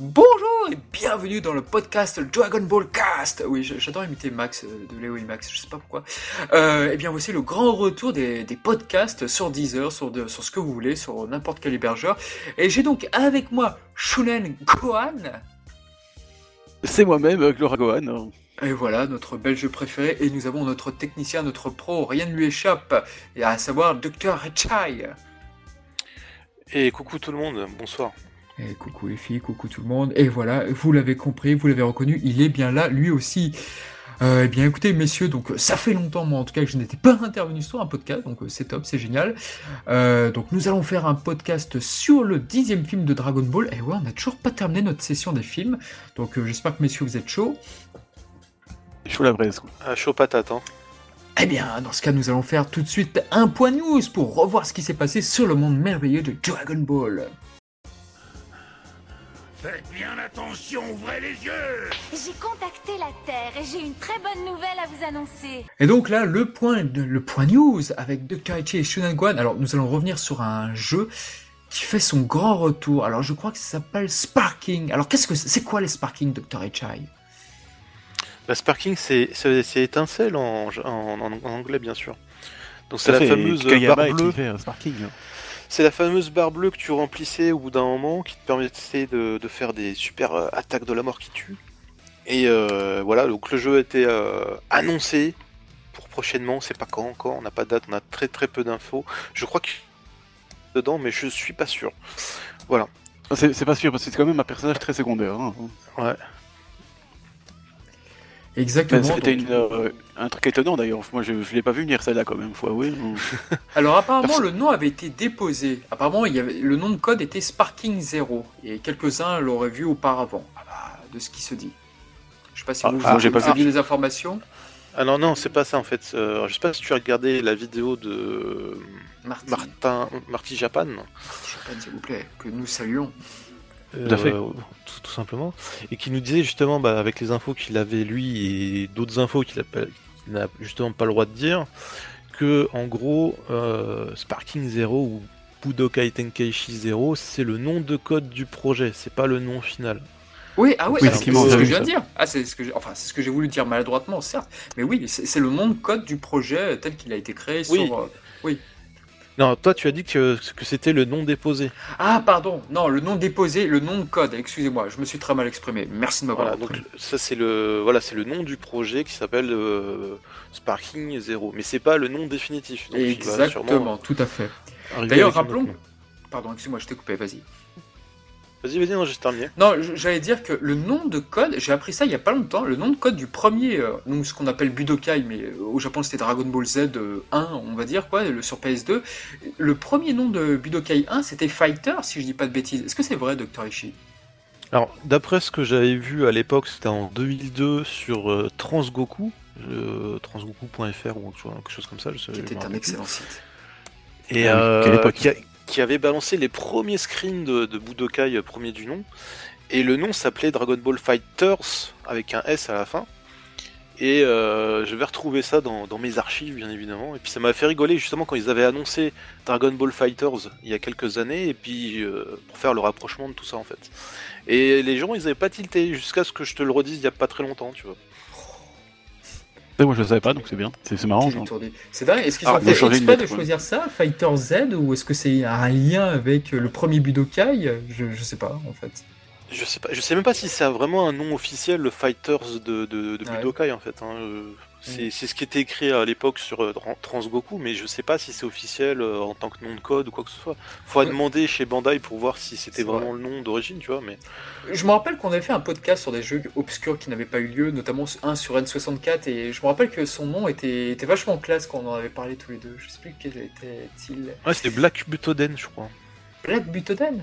Bonjour et bienvenue dans le podcast Dragon Ball Cast. Oui, j'adore imiter Max euh, de Léo et Max, je sais pas pourquoi. Euh, et bien voici le grand retour des, podcasts sur Deezer, sur, sur ce que vous voulez, sur n'importe quel hébergeur. Et j'ai donc avec moi Shunen Gohan. C'est moi-même, Glora Gohan. Et voilà, notre belge préféré, et nous avons notre technicien, notre pro, rien ne lui échappe, et à savoir Dr. Chai. Et coucou tout le monde, bonsoir. Et coucou les filles, coucou tout le monde. Et voilà, vous l'avez compris, vous l'avez reconnu, il est bien là, lui aussi. Euh, eh bien écoutez messieurs, donc ça fait longtemps moi en tout cas que je n'étais pas intervenu sur un podcast, donc euh, c'est top, c'est génial. Euh, donc nous allons faire un podcast sur le dixième film de Dragon Ball. Et ouais, on n'a toujours pas terminé notre session des films, donc euh, j'espère que messieurs vous êtes chauds. Chaud la braise. Ah, chaud patate, hein. Eh bien, dans ce cas, nous allons faire tout de suite un point news pour revoir ce qui s'est passé sur le monde merveilleux de Dragon Ball. Faites bien attention, ouvrez les yeux J'ai contacté la Terre et j'ai une très bonne nouvelle à vous annoncer. Et donc là, le point, le point news avec Dr. Ichi et Shunanguan. Alors, nous allons revenir sur un jeu qui fait son grand retour. Alors, je crois que ça s'appelle Sparking. Alors, qu'est-ce que c'est quoi les Sparking, Dr. Ichi La bah, Sparking, c'est étincelle en, en, anglais, bien sûr. Donc, c'est la fameuse barre bleue. Sparking. C'est la fameuse barre bleue que tu remplissais au bout d'un moment qui te permettait de, faire des super euh, attaques de la mort qui tuent. Et euh, voilà, donc le jeu a été euh, annoncé pour prochainement, on sait pas quand encore, on n'a pas de date, on a très très peu d'infos. Je crois que dedans, mais je suis pas sûr. Voilà. C'est pas sûr parce que c'est quand même un personnage très secondaire. Hein. Ouais. Exactement. C'était euh, un truc étonnant d'ailleurs. Moi, je ne l'ai pas vu venir celle-là quand même. Faut avouer. Alors apparemment, le nom avait été déposé. Apparemment, il y avait... le nom de code était Sparking Zero et quelques-uns l'auraient vu auparavant. Ah bah, de ce qui se dit. Je sais pas si ah, vous, ah, avez pas vu les informations. Ah non, non, c'est pas ça en fait. Euh, je sais pas si tu as regardé la vidéo de Martin, Marty Japan. Marty Japan, s'il vous plaît, que nous saluons. Euh, tout, simplement, et qui nous disait justement, bah, avec les infos qu'il avait lui et d'autres infos qu'il n'a justement pas le droit de dire, que en gros, euh, Sparking Zero ou Budokai Tenkaichi Zero, c'est le nom de code du projet, c'est pas le nom final. Oui, ah ouais, c'est ce que je viens de dire. Ah, c'est ce que enfin, c'est ce que j'ai voulu dire maladroitement, certes, mais oui, c'est le nom de code du projet tel qu'il a été créé oui. sur. Euh, oui. Non, toi tu as dit que, que c'était le nom déposé. Ah pardon, non, le nom déposé, le nom de code, excusez-moi, je me suis très mal exprimé. Merci de m'avoir voilà, donc ça c'est le voilà, c'est le nom du projet qui s'appelle euh, Sparking Zero, mais c'est pas le nom définitif. Exactement, tout à fait. D'ailleurs, rappelons Pardon, excuse-moi, je t'ai coupé, vas-y. Vas-y, vas-y, non, juste terminé. Non, j'allais dire que le nom de code, j'ai appris ça il y a pas longtemps, le nom de code du premier, euh, donc ce qu'on appelle Budokai, mais euh, au Japon c'était Dragon Ball Z 1, euh, on va dire, quoi, le, sur PS2. Le premier nom de Budokai 1, c'était Fighter, si je dis pas de bêtises. Est-ce que c'est vrai, Dr. Ishii? Alors, d'après ce que j'avais vu à l'époque, c'était en 2002 sur Transgoku, transgoku.fr ou quelque chose comme ça. Je sais, C'était un excellent site. Et ah quelle époque qui avait balancé les premiers screens de, Budokai euh, premier du nom. Et le nom s'appelait Dragon Ball Fighters avec un S à la fin. Et euh, je vais retrouver ça dans, mes archives, bien évidemment. Et puis ça m'a fait rigoler justement quand ils avaient annoncé Dragon Ball Fighters il y a quelques années, et puis euh, pour faire le rapprochement de tout ça en fait. Et les gens, ils avaient pas tilté jusqu'à ce que je te le redise il y a pas très longtemps, tu vois. Moi je le savais pas, donc c'est bien, c'est marrant. C'est dingue, est-ce qu'ils ont fait exprès de choisir ça, Fighter Z, ou est-ce que c'est un lien avec le premier Budokai? Je, je sais pas en fait. Je sais pas, je sais même pas si c'est vraiment un nom officiel, le Fighters de, de, Budokai en fait. Hein. Euh, c'est ce qui était écrit à l'époque sur euh, Transgoku, mais je sais pas si c'est officiel euh, en tant que nom de code ou quoi que ce soit. Faut demander chez Bandai pour voir si c'était vraiment le nom d'origine, tu vois. Mais je me rappelle qu'on avait fait un podcast sur des jeux obscurs qui n'avaient pas eu lieu, notamment un sur N64, et je me rappelle que son nom était, était vachement classe quand on en avait parlé tous les deux. Je sais plus quel était-il. Ouais, c'était Black Butoden, je crois. Black Butoden?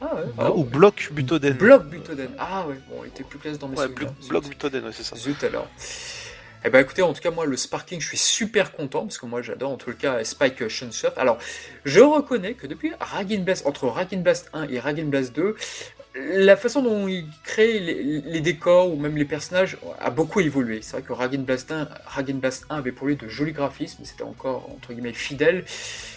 Ah ouais. Ah, ou Bloc Butoden. Bloc Butoden. Ah ouais, bon, il était plus classe dans mes ouais, Bloc Butoden, ouais, c'est ça. Zut alors. Eh ben écoutez, en tout cas moi le Sparking, je suis super content parce que moi j'adore en tout cas Spike Shunsoft. Alors je reconnais que depuis Ragin Blast, entre Ragin Blast 1 et Ragin Blast 2, la façon dont il crée les, décors ou même les personnages a beaucoup évolué. C'est vrai que Ragin Blast 1, Blast 1 avait pour lui de jolis graphismes, c'était encore entre guillemets fidèle.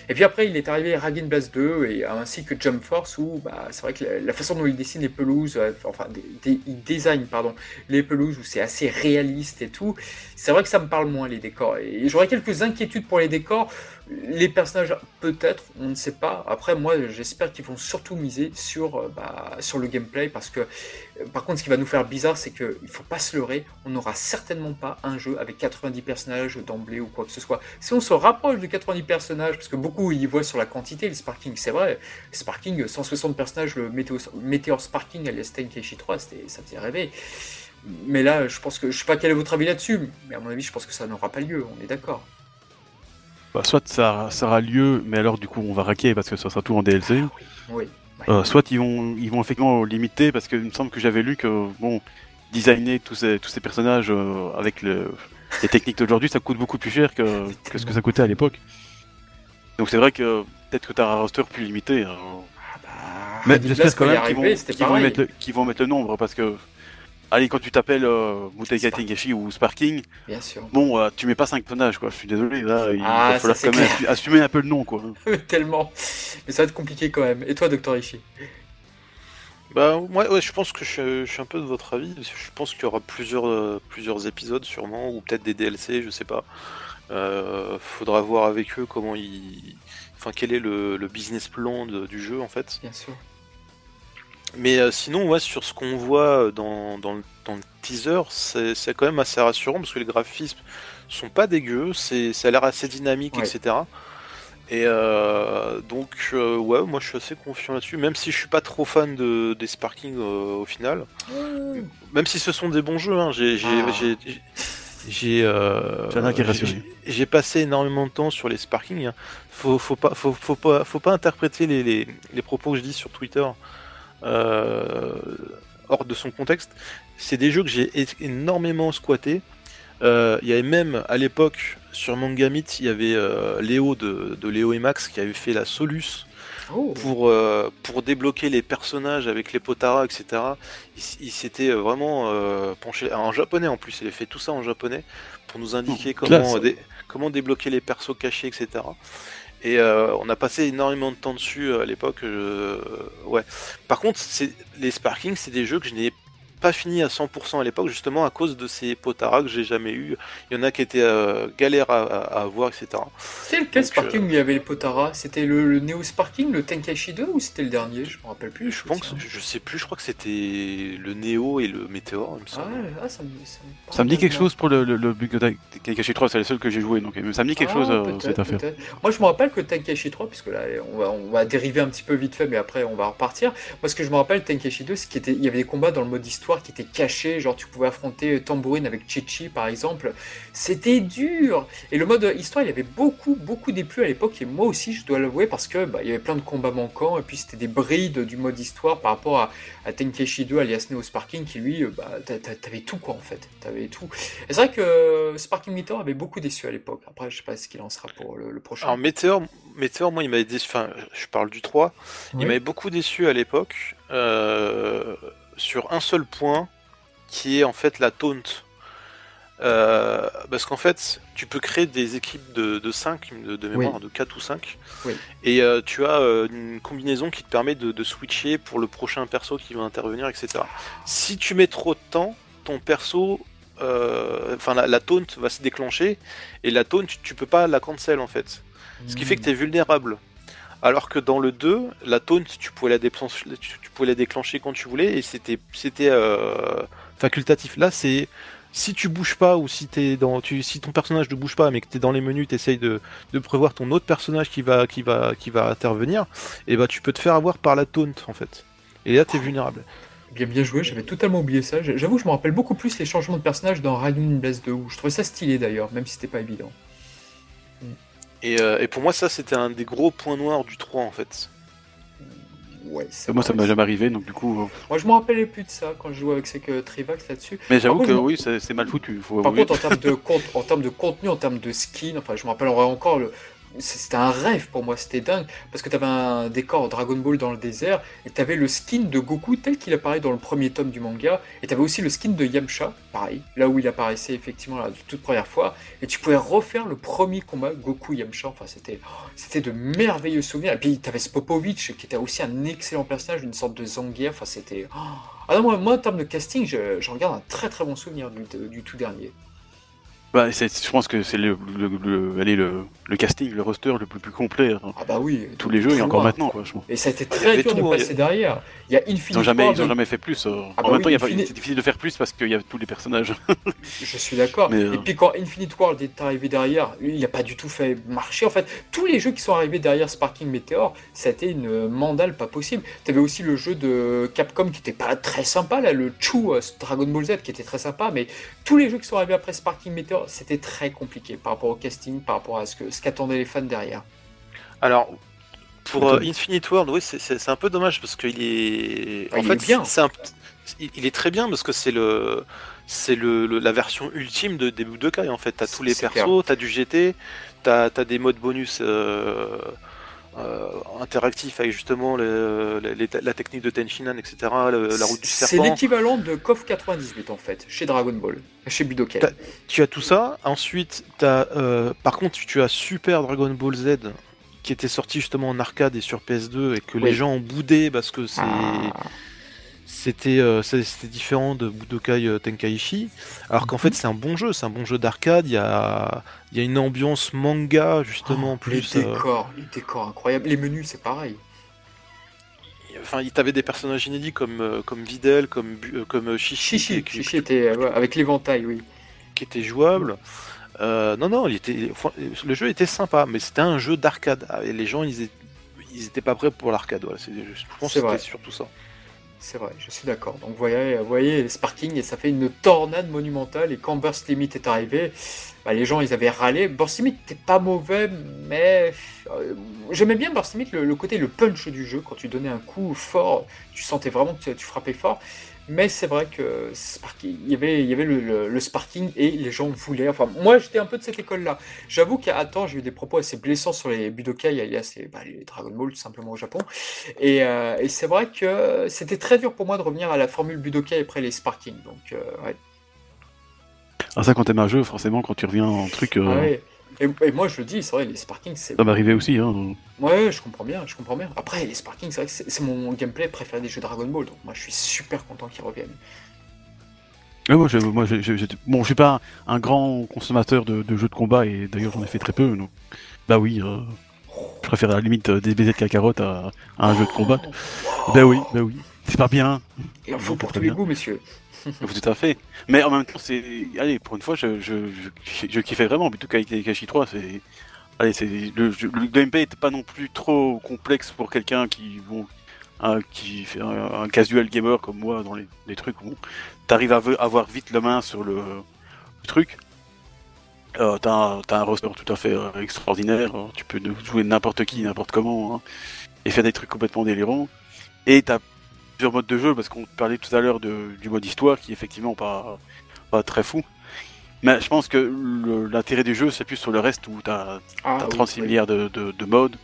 Et puis après, il est arrivé Ragin Blast 2 et ainsi que Jump Force où bah, c'est vrai que la, façon dont il dessine les pelouses, euh, enfin il design pardon les pelouses où c'est assez réaliste et tout. C'est vrai que ça me parle moins les décors et j'aurais quelques inquiétudes pour les décors. Les personnages, peut-être, on ne sait pas. Après, moi, j'espère qu'ils vont surtout miser sur, euh, bah, le gameplay parce que, euh, par contre, ce qui va nous faire bizarre, c'est qu'il ne faut pas se leurrer. On n'aura certainement pas un jeu avec 90 personnages d'emblée ou quoi que ce soit. Si on se rapproche de 90 personnages, parce que beaucoup y voient sur la quantité, le Sparking, c'est vrai. Sparking, 160 personnages, le Meteor, Sparking alias Tenkaichi 3, ça faisait rêver. Mais là, je pense que je sais pas quel est votre avis là-dessus, mais à mon avis, je pense que ça n'aura pas lieu. On est d'accord. Bah, soit ça, ça, aura lieu, mais alors du coup on va raquer parce que ça sera tout en DLC. Oui. Euh, soit ils vont, ils vont effectivement limiter parce qu'il me semble que j'avais lu que bon, designer tous ces, tous ces personnages euh, avec le, les techniques d'aujourd'hui, ça coûte beaucoup plus cher que, que ce que ça coûtait à l'époque. Donc c'est vrai que peut-être que tu as un roster plus limité. Hein. Ah bah, mais j'espère quand même qu'ils vont, vont, mettre le, vont mettre le nombre parce que Allez, quand tu t'appelles euh, Tengashi ou Sparking, Bien sûr. bon, euh, tu mets pas 5 personnages, quoi. Je suis désolé, là, il ah, va falloir quand même assumer un peu le nom, quoi. Tellement. Mais ça va être compliqué quand même. Et toi, Docteur Ishii? Bah moi ouais, je pense que je, suis un peu de votre avis. Je pense qu'il y aura plusieurs, euh, plusieurs épisodes sûrement, ou peut-être des DLC, je sais pas. Euh, faudra voir avec eux comment ils... Enfin quel est le, business plan du jeu en fait. Bien sûr. Mais euh, sinon, ouais, sur ce qu'on voit dans, dans, le, teaser, c'est quand même assez rassurant parce que les graphismes sont pas dégueux, ça a l'air assez dynamique, etc. Et euh, donc, euh, ouais, moi je suis assez confiant là-dessus, même si je suis pas trop fan de, des Sparking au final. Même si ce sont des bons jeux, hein, j'ai. J'ai j'ai passé énormément de temps sur les Sparking. Hein. Faut, faut, pas, faut, faut, pas, faut pas interpréter les, les, les propos que je dis sur Twitter euh, hors de son contexte. C'est des jeux que j'ai énormément squatté. Euh, il y avait même à l'époque sur Mangamit, il y avait euh, Léo de, Léo et Max qui avait fait la Solus oh. pour, pour débloquer les personnages avec les Potara, etc. Il, s'était vraiment penché en japonais en plus. Il avait fait tout ça en japonais pour nous indiquer oh, comment, comment débloquer les persos cachés, etc. Et euh, on a passé énormément de temps dessus euh, à l'époque. Euh, ouais. Par contre, les Sparking, c'est des jeux que je n'ai pas fini à 100% à l'époque, justement à cause de ces potaras que j'ai jamais eu. Il y en a qui étaient euh, galères à, avoir, etc. C'est lequel Sparking où il y avait les potaras C'était le, le, Neo Sparking, le Tenkaichi 2 ou c'était le dernier? Je me rappelle plus. Je pense, je sais plus, je crois que c'était le Neo et le Météor, il me semble. Ah, ça, me, ça, me, dit quelque chose pour le, le, le Tenkaichi 3, c'est le seul que j'ai joué, donc ça me dit quelque ah, chose euh, cette affaire. Moi je me rappelle que Tenkaichi 3, puisque là on va, on va dériver un petit peu vite fait, mais après on va repartir. Moi ce que je me rappelle, Tenkaichi 2, c'est qu'il y avait des combats dans le mode histoire qui était caché, genre tu pouvais affronter Tambourine avec Chichi par exemple. C'était dur Et le mode histoire, il y avait beaucoup, beaucoup déplu à l'époque, et moi aussi je dois l'avouer, parce que bah, il y avait plein de combats manquants, et puis c'était des brides du mode histoire par rapport à, à Tenkeshi 2 alias Neo Sparking, qui lui, bah, t'avais tout quoi en fait, t'avais tout. Et c'est vrai que Sparking Meteor avait beaucoup déçu à l'époque, après je sais pas ce qu'il en sera pour le, prochain. Alors Meteor, Meteor moi il m'avait déçu, enfin je parle du 3, il m'avait beaucoup déçu à l'époque. Euh, sur un seul point, qui est en fait la taunt. Euh, parce qu'en fait, tu peux créer des équipes de, de 5, de, mémoire, de 4 ou 5. Et euh, tu as euh, une combinaison qui te permet de, switcher pour le prochain perso qui va intervenir, etc. Si tu mets trop de temps, ton perso. Enfin, la, taunt va se déclencher. Et la taunt, tu, peux pas la cancel en fait. Ce qui fait que tu es vulnérable. Alors que dans le 2, la taunt, tu pouvais la, déclencher, quand tu voulais et c'était facultatif. Là, c'est si tu bouges pas ou si si ton personnage ne bouge pas, mais que tu es dans les menus, tu essayes de, prévoir ton autre personnage qui va, intervenir, et bah tu peux te faire avoir par la taunt en fait. Et là, tu es vulnérable. Bien, bien joué, j'avais totalement oublié ça. J'avoue, je me rappelle beaucoup plus les changements de personnage dans Ryan Blast 2, où je trouvais ça stylé d'ailleurs, même si c'était pas évident. Et, euh, et, pour moi, ça c'était un des gros points noirs du 3 en fait moi, ça m'a jamais arrivé, donc du coup. Euh, moi, je me rappelais plus de ça quand je jouais avec ces Trivax là-dessus. Mais j'avoue que oui, c'est mal foutu. Par contre, en termes, de en termes de contenu, en termes de skin, enfin, je me rappellerai encore le, c'était un rêve pour moi, c'était dingue, parce que tu avais un décor Dragon Ball dans le désert, et tu avais le skin de Goku tel qu'il apparaît dans le premier tome du manga, et tu avais aussi le skin de Yamcha, pareil, là où il apparaissait effectivement la toute première fois, et tu pouvais refaire le premier combat Goku-Yamcha, enfin c'était de merveilleux souvenirs, et puis tu avais Spopovich, qui était aussi un excellent personnage, une sorte de Zangief, enfin c'était... Ah non, moi, en termes de casting, j'en garde un très très bon souvenir du tout dernier. Bah, je pense que c'est le, le, le, le, casting, le roster le plus, plus complet. Hein. Ah bah oui. Tous les jeux et encore maintenant, quoi, Et ça a été très dur de passer derrière. Il y a Infinity ils ont jamais, Ils ont jamais fait plus. Euh. Ah en bah même temps, c'est difficile de faire plus parce qu'il y a tous les personnages. je suis d'accord. Et euh, puis quand Infinite World est arrivé derrière, il n'a pas du tout fait marcher. En fait, tous les jeux qui sont arrivés derrière Sparking Meteor, ça a été une mandale pas possible. Tu avais aussi le jeu de Capcom qui était pas très sympa, là, le Chu euh, Dragon Ball Z qui était très sympa, mais tous les jeux qui sont arrivés après Sparking Meteor, c'était très compliqué par rapport au casting, par rapport à ce que ce qu'attendaient les fans derrière. Alors, pour euh, Infinite World, oui, c'est un peu dommage parce qu'il est. Ah, en fait, bien. il est très bien parce que c'est le. C'est le, la version ultime de des Budokai en fait. T'as tous les persos, t'as du GT, t'as as des modes bonus euh, euh, interactif avec justement la technique de Tenshinhan, etc., la route du serpent. C'est l'équivalent de KOF 98 en fait, chez Dragon Ball, chez Budokai. tu as tout ça, ensuite, as, euh, par contre, tu as Super Dragon Ball Z qui était sorti justement en arcade et sur PS2 et que les gens ont boudé parce que c'est. Ah. Euh, c'était différent de Budokai euh, Tenkaichi, alors qu'en fait mhm. c'est un bon jeu, c'est un bon jeu d'arcade, il y a, y a une ambiance manga justement oh, plus... Les euh, décors, les décors incroyables, les menus c'est pareil. Enfin, il t'avait des personnages inédits comme, comme Videl, comme, comme Chichi. Chichi, Chichi était avec l'éventail, oui. Qui était jouable. non, non, il était, le jeu était sympa, mais c'était un jeu d'arcade. Et les gens, ils, ils étaient pas prêts pour l'arcade. je pense que c'était surtout ça. C'est vrai, je suis d'accord. Donc voyez, voyez Sparking et ça fait une tornade monumentale. Et quand Burst Limit est arrivé, bah, les gens ils avaient râlé. Burst Limit n'était pas mauvais, mais euh, j'aimais bien Burst Limit le, côté, le punch du jeu. Quand tu donnais un coup fort, tu sentais vraiment que tu frappais fort. Mais c'est vrai que il y avait, il y avait le, Sparking et les gens voulaient. Enfin, moi j'étais un peu de cette école-là. J'avoue qu'à temps j'ai eu des propos assez blessants sur les Budokai, alias les, bah, les Dragon Ball tout simplement au Japon. Et, euh, et c'est vrai que c'était très dur pour moi de revenir à la formule Budokai après les Sparking. Donc, euh, ouais. Ah, ça, quand t'aimes un jeu, forcément, quand tu reviens en truc. Euh, ah ouais. Et, moi, je le dis, c'est vrai, les Sparking, c'est. Ça m'arrivait aussi, hein. Ouais, je comprends bien, je comprends bien. Après, les Sparking, c'est vrai que c'est mon gameplay préféré des jeux Dragon Ball, donc moi, je suis super content qu'ils reviennent. moi, je, moi bon, je suis pas un, grand consommateur de, jeux de combat, et d'ailleurs, j'en ai fait très peu, donc. Bah oui, euh, je préfère à la limite euh, des BZ cacarottes à, à un jeu de combat. Bah oui, bah oui. C'est pas bien. Il en faut pour tous les goûts, messieurs. Tout à fait. Mais en même temps, c'est. Allez, pour une fois, je, je, je, je kiffais vraiment Budokai Tenkaichi 3. C'est. Allez, c'est. Le, le, gameplay n'était pas non plus trop complexe pour quelqu'un qui. Bon, qui fait un, casual gamer comme moi dans les, trucs où t'arrives à avoir vite la main sur le, truc. Euh, t'as un, roster tout à fait euh, extraordinaire. Tu peux jouer n'importe qui, n'importe comment, hein, et faire des trucs complètement délirants. Et t'as plusieurs modes de jeu, parce qu'on parlait tout à l'heure du mode histoire, qui est effectivement pas, pas très fou. Mais je pense que l'intérêt du jeu, c'est plus sur le reste où tu as, 36 milliards de, de, modes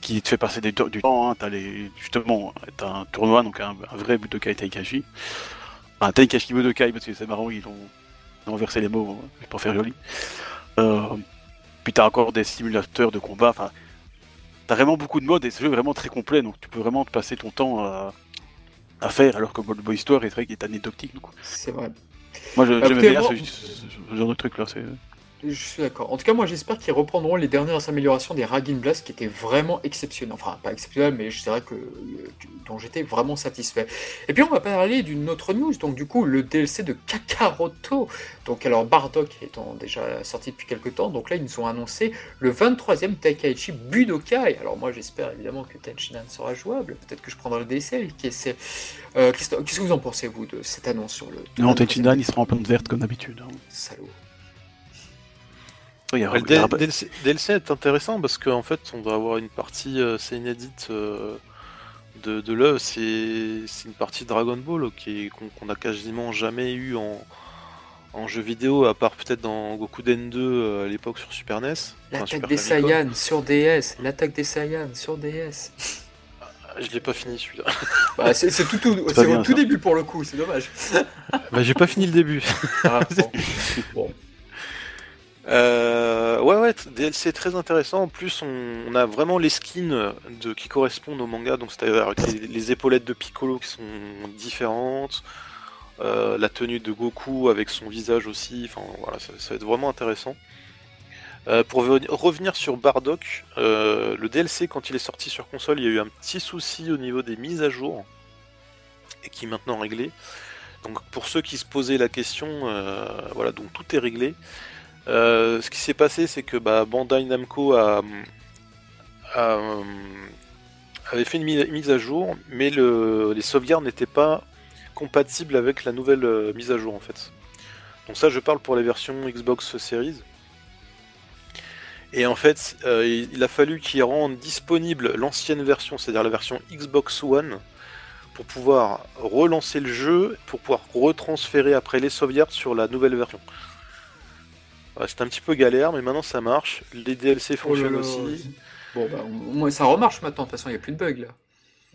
qui te fait passer du temps. Hein. As les, justement, tu as un tournoi, donc un, vrai Budokai Taikashi. Un Taikashi Budokai, parce que c'est marrant, ils ont, inversé les mots, hein, pour faire joli. Euh, puis tu as encore des simulateurs de combat. Enfin, tu as vraiment beaucoup de modes et ce jeu est vraiment très complet, donc tu peux vraiment te passer ton temps à à faire, alors que Boy Histoire est vrai qu'il est anecdotique. C'est vrai. Moi, j'aime bien ce, genre de truc là. Je suis d'accord. En tout cas, moi j'espère qu'ils reprendront les dernières améliorations des Ragin Blast qui étaient vraiment exceptionnelles. Enfin, pas exceptionnelles, mais je dirais que dont j'étais vraiment satisfait. Et puis on va parler d'une autre news, donc du coup le DLC de Kakaroto. Donc alors Bardock étant déjà sorti depuis quelques temps, donc là ils nous ont annoncé le 23e Taikaichi Budokai. Alors moi j'espère évidemment que Tenshinhan sera jouable. Peut-être que je prendrai le DLC. Qu'est-ce euh, que vous en pensez vous de cette annonce sur le Non, Tenshinhan il sera en plante verte comme d'habitude. Le DLC, est intéressant parce qu'en fait, on va avoir une partie, euh, c'est inédite euh, de, de l'œuvre, c'est une partie Dragon Ball qu'on a quasiment jamais eu en, en jeu vidéo, à part peut-être dans Gokuden 2 à l'époque sur Super NES. L'attaque des Saiyans sur DS, l'attaque des Saiyans sur DS. Je l'ai pas fini celui-là. Bah, c'est tout, tout, au tout début pour le coup, c'est dommage. bah, j'ai pas fini le début. Ah, bon. Euh, ouais, ouais, DLC très intéressant. En plus, on, a vraiment les skins qui correspondent au manga, donc c'est-à-dire les, épaulettes de Piccolo qui sont différentes, euh, la tenue de Goku avec son visage aussi. Enfin, voilà, ça, va être vraiment intéressant. Euh, pour revenir sur Bardock, le DLC quand il est sorti sur console, il y a eu un petit souci au niveau des mises à jour et qui est maintenant réglé. Donc pour ceux qui se posaient la question, voilà, donc tout est réglé. Euh, ce qui s'est passé, c'est que bah, Bandai Namco a, avait fait une mise à jour, mais les sauvegardes n'étaient pas compatibles avec la nouvelle euh, mise à jour en fait. Donc ça, je parle pour les versions Xbox Series. Et en fait, euh, il a fallu qu'ils rendent disponible l'ancienne version, c'est-à-dire la version Xbox One, pour pouvoir relancer le jeu, pour pouvoir retransférer après les sauvegardes sur la nouvelle version. C'était un petit peu galère, mais maintenant ça marche. Les DLC oh fonctionnent aussi. Bon, bah, ça remarche maintenant, de toute façon, il n'y a plus de bugs là.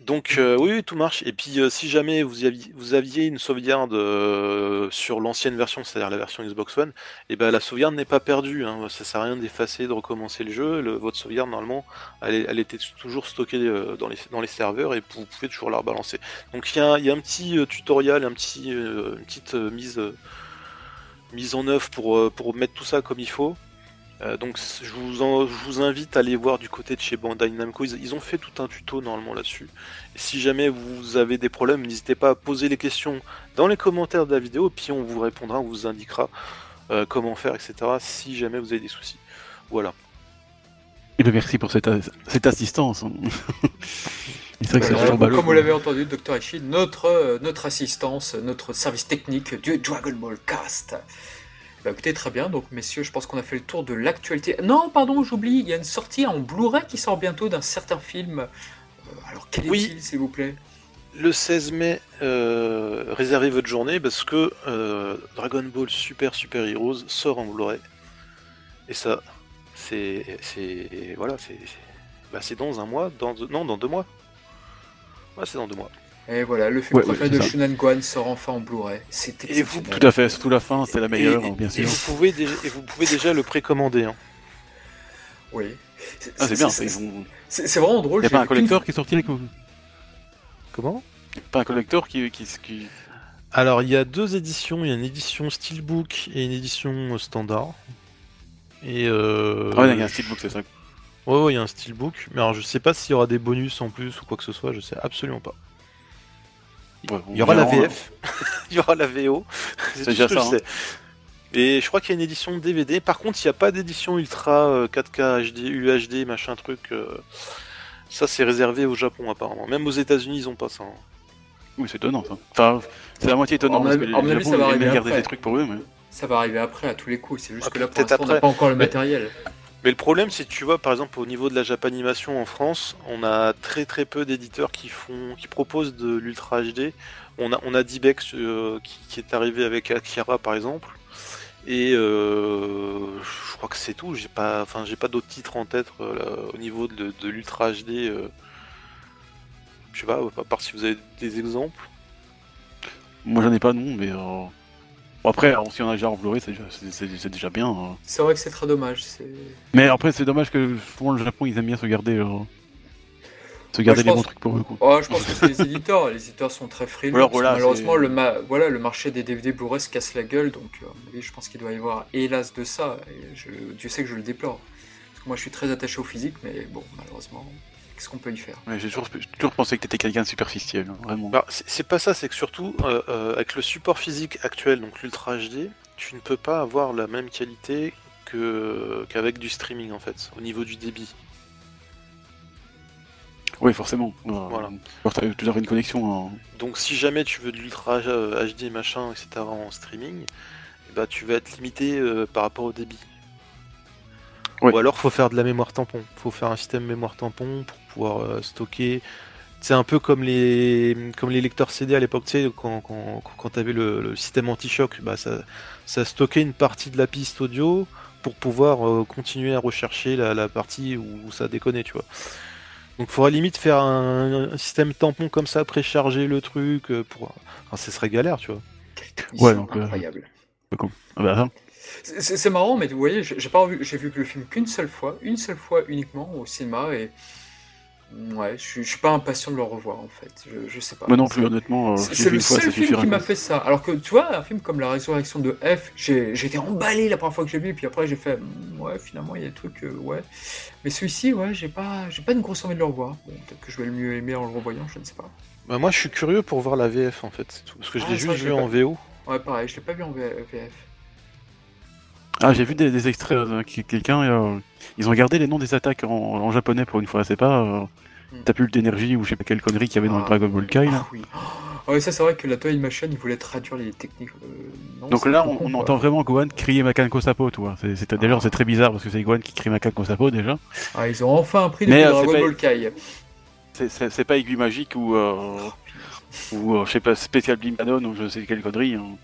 Donc euh, oui, tout marche. Et puis euh, si jamais vous aviez, vous aviez une sauvegarde euh, sur l'ancienne version, c'est-à-dire la version Xbox One, et eh ben la sauvegarde n'est pas perdue. Hein. Ça sert à rien d'effacer, de recommencer le jeu. votre sauvegarde normalement, elle, était toujours stockée dans les, dans les serveurs et vous pouvez toujours la rebalancer. Donc il y, a, un petit tutoriel, un petit, une petite mise mise en œuvre pour, euh, pour mettre tout ça comme il faut. Euh, donc je vous, vous, invite à aller voir du côté de chez Bandai Namco, ils, ont fait tout un tuto normalement là-dessus. Si jamais vous avez des problèmes, n'hésitez pas à poser les questions dans les commentaires de la vidéo, puis on vous répondra, on vous indiquera euh, comment faire, etc. Si jamais vous avez des soucis. Voilà. Et bien merci pour cette, cette assistance. comme vous l'avez entendu, Dr. Ishii, notre, euh, notre assistance, notre service technique du Dragon Ball Cast. Bah écoutez, très bien, donc messieurs, je pense qu'on a fait le tour de l'actualité. Non, pardon, j'oublie, il y a une sortie en Blu-ray qui sort bientôt d'un certain film. Euh, alors quel est-il, s'il vous plaît? Le 16 mai, euh, réservez votre journée parce que Dragon Ball Super Super Heroes sort en Blu-ray. Et ça, c'est. Voilà, c'est. Bah, c'est dans un mois, dans, non, dans deux mois. Ouais, c'est dans deux mois. Et voilà, le film préféré de Shunan Guan sort enfin en Blu-ray. C'était Tout à fait, surtout la fin, c'est la meilleure, bien sûr. Et vous pouvez déjà, et vous pouvez déjà le précommander. Hein. Oui. Ah, c'est bien, c'est vraiment drôle. Il n'y a pas un collector qui est sorti avec Comment? Pas un collector qui, qui, qui... Alors, il y a deux éditions. Il y a une édition Steelbook et une édition standard. Et euh... Ah, il y a un Steelbook, c'est ça. Ouais, ouais, il y a un steelbook, mais alors je sais pas s'il y aura des bonus en plus ou quoi que ce soit, je sais absolument pas. il y aura la VF, il y aura la VO, c'est déjà ça. Je hein. Et je crois qu'il y a une édition DVD. Par contre, il n'y a pas d'édition Ultra 4K HD, UHD, machin truc. Euh. Ça, c'est réservé au Japon apparemment. Même aux États-Unis, ils ont pas ça. Hein. Oui, c'est étonnant ça. Enfin, c'est la moitié étonnant parce que les, Japon, ça va arriver garder des trucs pour eux. Mais... Ça va arriver après à tous les coups. C'est juste ah, que là, pour l'instant, on n'a pas encore le matériel. Mais le problème, c'est que tu vois, par exemple, au niveau de la Japanimation en France, on a très très peu d'éditeurs qui font, qui proposent de l'Ultra HD. On a, on a Dibex euh, qui, est arrivé avec Akira, par exemple. Et euh, je crois que c'est tout. J'ai pas, enfin, j'ai pas d'autres titres en tête euh, au niveau de, l'Ultra HD. je sais pas, à part si vous avez des exemples. Moi, j'en ai pas non, mais après, si on a déjà en Blu-ray, c'est déjà, bien. Hein. C'est vrai que c'est très dommage. Mais après, c'est dommage que souvent le Japon, ils aiment bien se garder, euh, se garder les bons trucs pour eux. Oh, je pense que c'est les éditeurs. les éditeurs sont très frileux. malheureusement, le, voilà, le marché des DVD Blu-ray se casse la gueule. Donc, euh, je pense qu'il doit y avoir hélas de ça. Et je, Dieu sait que je le déplore. Parce que moi, je suis très attaché au physique, mais bon, malheureusement. Qu'est-ce qu'on peut y faire J'ai toujours, toujours, pensé que tu étais quelqu'un de superficiel, hein, vraiment. Bah, c'est pas ça, c'est que surtout, euh, euh, avec le support physique actuel, donc l'Ultra HD, tu ne peux pas avoir la même qualité qu'avec du streaming, en fait, au niveau du débit. Oui, forcément. Euh, voilà. Tu dois une connexion. Hein. Donc, si jamais tu veux de l'Ultra HD, machin, etc. en streaming, bah, tu vas être limité par rapport au débit. Ou alors faut faire de la mémoire tampon. Faut faire un système mémoire tampon pour pouvoir euh, stocker C'est un peu comme les, comme les lecteurs CD à l'époque, tu sais, quand, quand, quand tu avais le, système anti-choc, bah ça, ça stockait une partie de la piste audio pour pouvoir euh, continuer à rechercher la, partie où ça déconnait, tu vois. Donc, il faudrait limite faire un, système tampon comme ça, précharger le truc euh, pour. Enfin, ce serait galère, tu vois. Ouais, donc, incroyable. Ah bah, c'est marrant, mais vous voyez, j'ai pas vu, j'ai vu le film qu'une seule fois, une seule fois uniquement au cinéma, et Ouais, je suis, pas impatient de le revoir en fait. Je, je sais pas. Moi non plus, honnêtement. Euh, c'est le seul film qui m'a fait ça. Alors que tu vois, un film comme La Résurrection de F, j'ai été emballé la première fois que j'ai vu, puis après j'ai fait, mm, ouais, finalement il y a des trucs, euh, ouais. Mais celui-ci, ouais, j'ai pas, j'ai pas une grosse envie de le revoir. Bon, peut-être que je vais le mieux aimer en le revoyant, je ne sais pas. Bah, moi je suis curieux pour voir la VF en fait, parce que je ah, l'ai juste vu en VO. Ouais, pareil, je l'ai pas vu en VF. Ah, j'ai vu des, extraits euh, quelqu'un. Euh, ils ont gardé les noms des attaques en, japonais pour une fois. C'est pas euh, hmm. T'as plus d'énergie ou je sais pas quelle connerie qu'il y avait dans le ah. Dragon Ball Kai. Là. Ah, oui. Ah ouais, ça c'est vrai que la Toei Machine il voulait traduire les techniques. Donc là, on, entend vraiment Gohan crier Makan Kosapo, tu vois. C'est, D'ailleurs, c'est très bizarre parce que c'est Gohan qui crie Makan Kosapo déjà. Ah, ils ont enfin pris les Dragon Ball Kai. C'est, pas aiguille magique ou. ou je sais pas, Spécial Blimbanon ou je sais quelle connerie. Hein.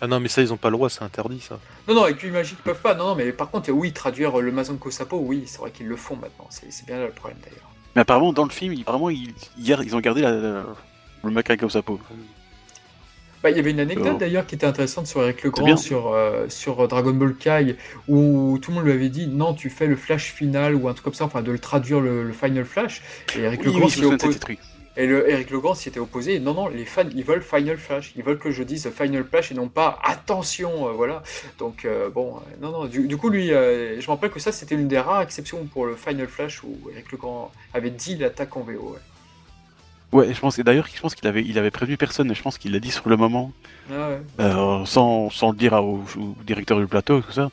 Ah non, mais ça, ils ont pas le droit, c'est interdit ça. Non, non, avec lui magique, ils peuvent pas. Non, non, mais par contre, oui, traduire le Mazonko Sapo, oui, c'est vrai qu'ils le font maintenant. C'est bien là le problème d'ailleurs. Mais apparemment, dans le film, ils, apparemment, ils, hier, ils ont gardé la, le Macaco Sapo. Bah, il y avait une anecdote oh. d'ailleurs qui était intéressante sur Eric Legrand sur, euh, sur Dragon Ball Kai où tout le monde lui avait dit non tu fais le flash final ou un truc comme ça enfin de le traduire le, final flash et Eric oui, Legrand oui, et le Eric Logan s'y était opposé. Non, non, les fans, ils veulent Final Flash. Ils veulent que je dise Final Flash et non pas attention, euh, voilà. Donc, euh, bon, euh, non, non. Du, coup, lui, je me rappelle que ça, c'était une des rares exceptions pour le Final Flash où Eric Logan avait dit l'attaque en VO. Ouais. je pense d'ailleurs, je pense qu'il avait, il avait prévenu personne. Je pense qu'il l'a dit sur le moment, ah sans, sans, le dire au, directeur du plateau, tout ça.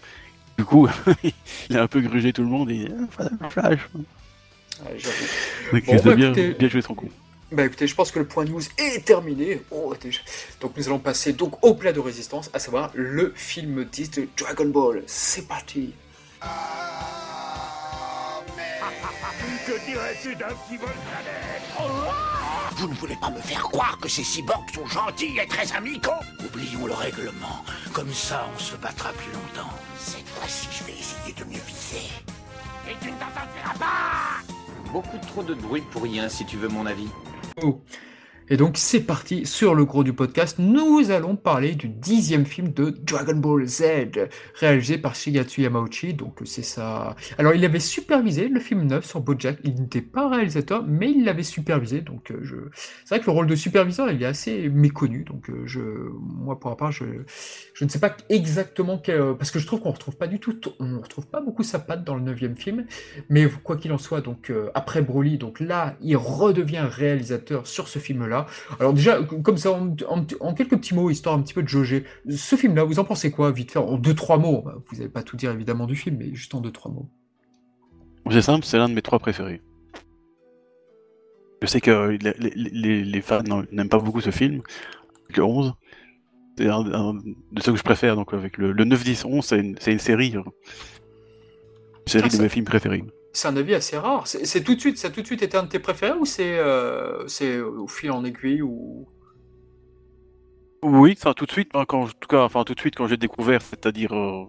Du coup, il a un peu grugé tout le monde et Final Flash. Ouais, bon, bah, bien, bien joué son coup. Bah écoutez, je pense que le point news est terminé. Oh, donc nous allons passer donc au plat de résistance, à savoir le film 10 de Dragon Ball. C'est parti. que dirais-tu d'un petit Vous ne voulez pas me faire croire que ces cyborgs sont gentils et très amicaux? Oublions le règlement. Comme ça, on se battra plus longtemps. Cette fois-ci, je vais essayer de mieux viser. Et tu ne t'en sortiras pas Beaucoup trop de bruit pour rien, si tu veux mon avis. Oh. Et donc c'est parti sur le gros du podcast. Nous allons parler du dixième film de Dragon Ball Z, réalisé par Shigatsu Yamauchi. Donc c'est ça. Alors il avait supervisé le film 9 sur BoJack. Il n'était pas réalisateur, mais il l'avait supervisé. Donc euh, je, c'est vrai que le rôle de superviseur il est assez méconnu. Donc euh, je, moi pour ma part, je, je ne sais pas exactement quel, parce que je trouve qu'on retrouve pas du tout, on retrouve pas beaucoup sa patte dans le neuvième film. Mais quoi qu'il en soit, donc euh, après Broly, donc là il redevient réalisateur sur ce film-là. Alors déjà, comme ça, en, quelques petits mots, histoire un petit peu de jauger, ce film-là, vous en pensez quoi, vite fait, en deux, trois mots? Vous n'allez pas tout dire évidemment du film, mais juste en deux, trois mots. C'est simple, c'est l'un de mes trois préférés. Je sais que les, fans n'aiment pas beaucoup ce film, le 11. C'est un, de ceux que je préfère, donc avec le, 9, 10, 11, c'est une, série. Une série de mes films préférés. C'est un avis assez rare. C'est tout de suite, ça a tout de suite été un de tes préférés ou c'est euh, c'est au fil en aiguille ou? Oui, enfin tout de suite, hein, quand en tout cas, enfin tout de suite quand j'ai découvert, c'est-à-dire euh,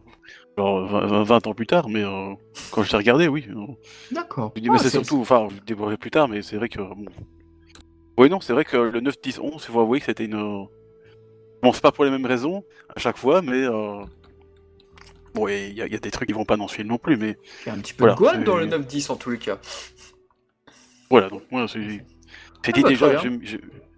genre 20, ans plus tard, mais euh, quand je t'ai regardé, oui. D'accord. mais c'est surtout, enfin, je découvrais plus tard, mais c'est vrai que Oui, non, c'est vrai que le 9, 10, 11, il faut avouer que c'était une. Bon, c'est pas pour les mêmes raisons à chaque fois, mais Bon, il y, a des trucs qui vont pas dans ce film non plus, mais. Il y a un petit peu de Gohan dans le 9-10 en tous les cas. Voilà, donc moi. J'ai dit déjà,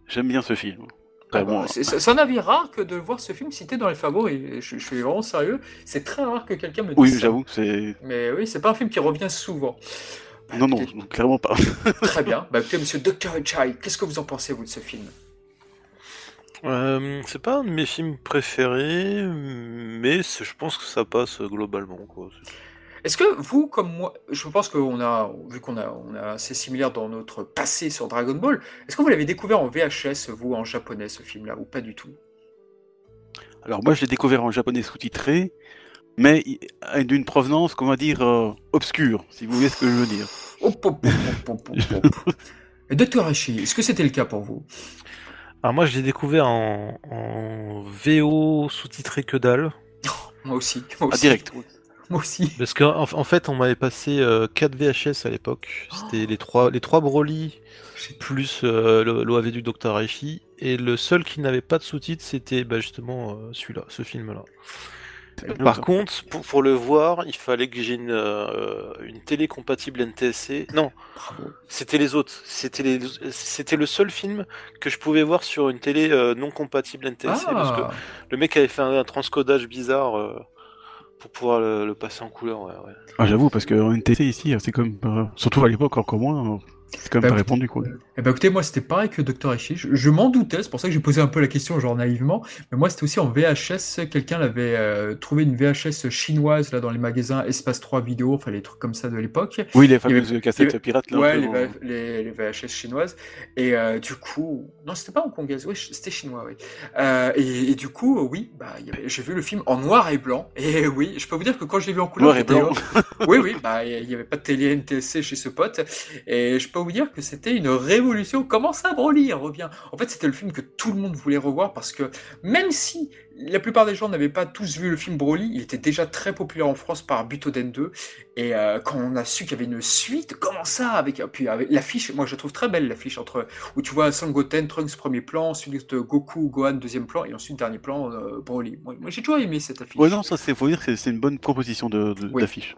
j'aime bien ce film. Ah bah, c'est un avis rare que de voir ce film cité dans les favoris. Je, je suis vraiment sérieux. C'est très rare que quelqu'un me dise. Oui, j'avoue. c'est. Mais oui, c'est pas un film qui revient souvent. non, non, clairement pas. très bien. Bah, écoutez, monsieur Dr. Chai, qu'est-ce que vous en pensez, vous, de ce film? Euh, c'est pas un de mes films préférés, mais je pense que ça passe globalement. Est-ce que vous, comme moi, je pense qu'on a, vu qu'on a, on a assez similaire dans notre passé sur Dragon Ball, est-ce que vous l'avez découvert en VHS, vous, en japonais, ce film-là, ou pas du tout? Alors moi, je l'ai découvert en japonais sous-titré, mais d'une provenance, comment dire, euh, obscure, si vous voyez ce que je veux dire. Docteur Hachi, est-ce que c'était le cas pour vous? Alors moi je l'ai découvert en, VO sous-titré que dalle. moi aussi. Moi ah, direct. Moi aussi. Parce qu'en en fait on m'avait passé 4 euh, VHS à l'époque. C'était les trois les trois Broly plus euh, l'OAV du Docteur Hachi. Et le seul qui n'avait pas de sous-titres c'était bah, justement euh, celui-là, ce film-là. Par contre, pour, le voir, il fallait que j'ai une, euh, une télé compatible NTSC. Non, c'était les autres. C'était c'était le seul film que je pouvais voir sur une télé euh, non compatible NTSC parce que ah. le mec avait fait un, transcodage bizarre euh, pour pouvoir le, passer en couleur. Ouais, Ah, j'avoue, parce que NTSC ici, c'est comme surtout à l'époque encore moins. C'est comme bah, répondu quoi. Eh ben écoutez, moi c'était pareil que Dr. Echi. Je, m'en doutais, c'est pour ça que j'ai posé un peu la question genre naïvement. Mais moi c'était aussi en VHS. Quelqu'un l'avait euh, trouvé une VHS chinoise là dans les magasins Espace 3 vidéo, enfin les trucs comme ça de l'époque. Oui, les fameuses cassettes pirates là. Ouais, les, les, VHS chinoises. Et euh, du coup, non c'était pas hongkongaise, oui c'était chinois, oui. Euh, et, du coup, oui, bah j'ai vu le film en noir et blanc. Et oui, je peux vous dire que quand je l'ai vu en couleur, noir et blanc. oui, oui, bah il y avait pas de télé NTSC chez ce pote. Et je peux vous dire que c'était une révolution. Comment ça, Broly revient? En fait, c'était le film que tout le monde voulait revoir parce que même si la plupart des gens n'avaient pas tous vu le film Broly, il était déjà très populaire en France par Butoden 2. Et euh, quand on a su qu'il y avait une suite, comment ça avec puis avec l'affiche, moi je trouve très belle l'affiche entre où tu vois Sangoten, Trunks premier plan, ensuite Goku, Gohan deuxième plan et ensuite dernier plan euh, Broly. Moi, j'ai toujours aimé cette affiche. Ouais non, ça c'est faut dire que c'est une bonne proposition de d'affiche.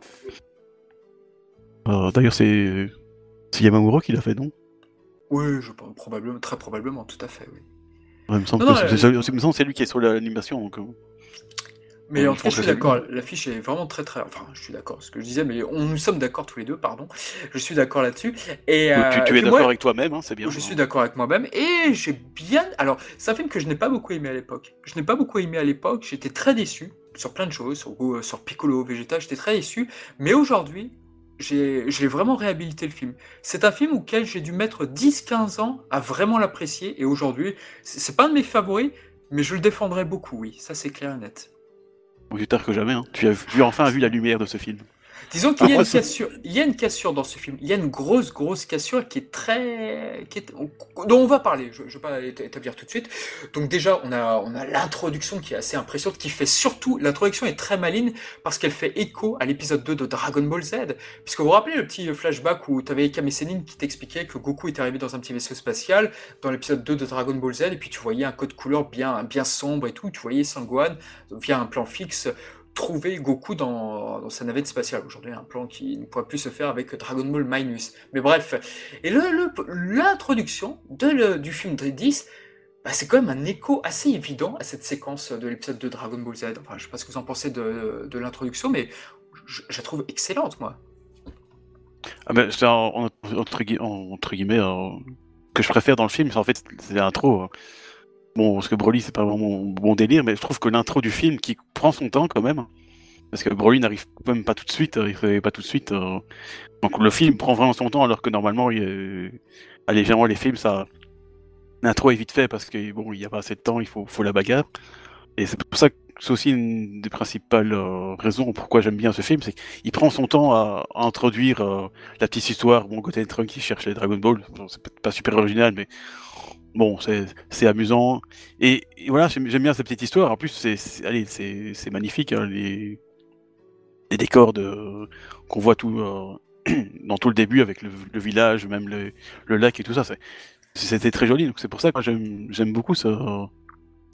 Euh, d'ailleurs c'est c'est Yamamuro qui l'a fait, non? Oui, je pense, probablement, très probablement, tout à fait, oui. il me semble que c'est lui qui est sur l'animation, donc... Euh, mais en tout cas, je suis d'accord, l'affiche est vraiment très très... Enfin, je suis d'accord, ce que je disais, mais on, nous sommes d'accord tous les deux, pardon. Je suis d'accord là-dessus. Et, tu, euh, es d'accord avec toi-même, hein, c'est bien. Je suis d'accord avec moi-même, et j'ai bien... Alors, c'est un film que je n'ai pas beaucoup aimé à l'époque. Je n'ai pas beaucoup aimé à l'époque, j'étais très déçu sur plein de choses, sur, euh, sur Piccolo, Vegeta, j'étais très déçu. Mais aujourd'hui, j'ai vraiment réhabilité le film. C'est un film auquel j'ai dû mettre 10-15 ans à vraiment l'apprécier, et aujourd'hui, c'est pas un de mes favoris, mais je le défendrai beaucoup, oui, ça c'est clair et net. Plus tard que jamais, hein. tu as enfin vu la lumière de ce film. Disons qu'il y, a une cassure, il y a une cassure dans ce film. Il y a une grosse, grosse cassure qui est très. Qui est, dont on va parler. Je ne vais pas établir tout de suite. Donc, déjà, on a, on a l'introduction qui est assez impressionnante, qui fait surtout. L'introduction est très maligne parce qu'elle fait écho à l'épisode 2 de Dragon Ball Z. Puisque vous vous rappelez le petit flashback où tu avais Kame Sennin qui t'expliquait que Goku était arrivé dans un petit vaisseau spatial dans l'épisode 2 de Dragon Ball Z, et puis tu voyais un code couleur bien, bien sombre et tout. Tu voyais Sangohan via un plan fixe trouver Goku dans, sa navette spatiale. Aujourd'hui, un plan qui ne pourrait plus se faire avec Dragon Ball Minus. Mais bref. Et l'introduction du film 10, bah, c'est quand même un écho assez évident à cette séquence de l'épisode de Dragon Ball Z. Enfin, je sais pas ce que vous en pensez de, l'introduction, mais je, la trouve excellente, moi. Ah c'est entre, guillemets, euh, que je préfère dans le film, en fait, c'est l'intro. Bon, parce que Broly, c'est pas vraiment bon délire, mais je trouve que l'intro du film, qui prend son temps quand même, parce que Broly n'arrive même pas tout de suite, il fait pas tout de suite. Euh, donc le film prend vraiment son temps, alors que normalement, il... les films, ça. L'intro est vite fait parce que bon, il n'y a pas assez de temps, il faut, faut la bagarre. Et c'est pour ça que c'est aussi une des principales euh, raisons pourquoi j'aime bien ce film, c'est qu'il prend son temps à, introduire euh, la petite histoire. Bon, Goten Trunk qui cherche les Dragon Ball, c'est pas super original, mais bon, c'est amusant. Et, voilà, j'aime bien cette petite histoire. En plus, c'est magnifique, hein, les, les, décors qu'on voit tout euh, dans tout le début avec le, village, même le, le, lac et tout ça. C'était très joli. Donc c'est pour ça que j'aime beaucoup ça.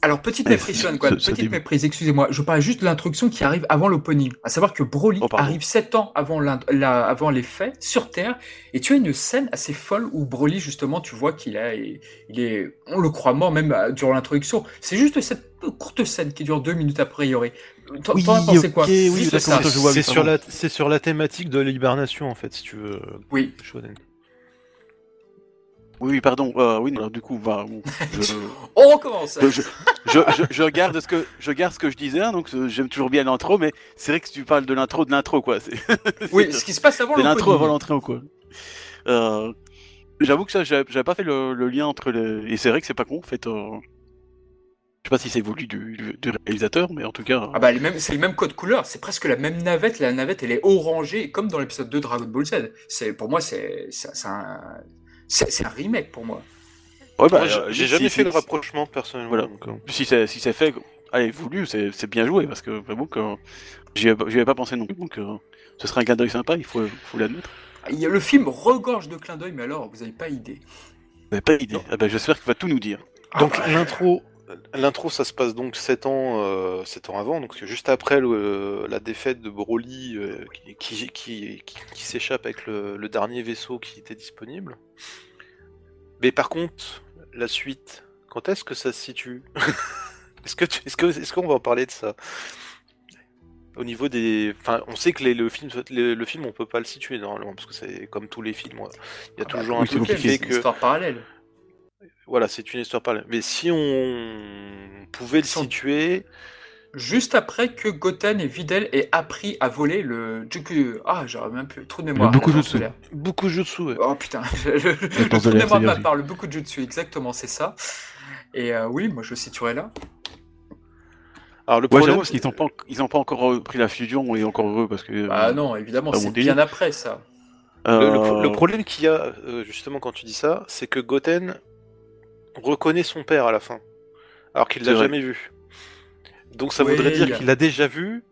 Alors, petite méprise, quoi. Petite méprise, excusez-moi. Je parle juste de l'introduction qui arrive avant l'opening. À savoir que Broly oh, arrive sept ans avant, avant les faits sur Terre. Et tu as une scène assez folle où Broly, justement, tu vois qu'il a, il est, on le croit mort même euh, durant l'introduction. C'est juste cette courte scène qui dure deux minutes a priori. T'en oui, as pensé quoi? oui, C'est sur la, c'est sur la thématique de l'hibernation, en fait, si tu veux. Oui. Oui, pardon. Euh, oui, alors, du coup, va. je... On recommence. Je, je, je, garde ce que je garde ce que je disais, hein, donc euh, j'aime toujours bien l'intro, mais c'est vrai que tu parles de l'intro de l'intro, quoi. oui, ce qui se passe avant l'intro. l'intro avant l'entrée, quoi. Euh, J'avoue que ça, j'avais pas fait le, lien entre les. Et c'est vrai que c'est pas con, en fait. Euh... Je sais pas si c'est voulu du, du, réalisateur, mais en tout cas. Ah bah c'est le même code couleur, c'est presque la même navette. La navette, elle est orangée, comme dans l'épisode 2 de Dragon Ball Z. C'est pour moi, c'est un c'est un remake pour moi. Ouais, bah, j'ai jamais fait le rapprochement personnellement. Voilà. Euh. Si c'est si fait, allez, voulu, c'est bien joué parce que j'avoue que j'y avais pas pensé non plus. Donc euh, ce serait un clin d'œil sympa, il faut, faut l'admettre. Le film regorge de clins d'œil, mais alors vous avez pas idée. Vous n'avez pas idée ah bah, J'espère qu'il va tout nous dire. Donc ah l'intro, L'intro, ça se passe donc 7 ans, euh, ans avant, donc juste après la défaite de Broly euh, qui, qui, qui, s'échappe avec le, dernier vaisseau qui était disponible. Mais par contre, la suite, quand est-ce que ça se situe? Est-ce que est-ce que est-ce qu'on va en parler de ça? Au niveau des, enfin, on sait que le film, le, film, on peut pas le situer normalement parce que c'est comme tous les films, il y a ah bah, toujours un truc qui fait que histoire parallèle. Voilà, c'est une histoire parallèle. Mais si on pouvait le situer. Juste après que Goten et Videl aient appris à voler le Juku. Ah, j'aurais même plus trop de mémoire. beaucoup de jutsu. Beaucoup de jutsu, ouais. Oh putain, le trou de mémoire ma part, le beaucoup de jutsu, exactement, c'est ça. Et euh, oui, moi je le situerais là. Alors le problème, c'est qu'ils n'ont pas, ils ont pas encore pris la fusion et encore heureux parce que. Ah non, évidemment, c'est bien après ça. Le, le, euh, problème qu'il y a, euh, justement, quand tu dis ça, c'est que Goten reconnaît son père à la fin, alors qu'il l'a jamais vu. Donc ça voudrait dire qu'il l'a déjà vu,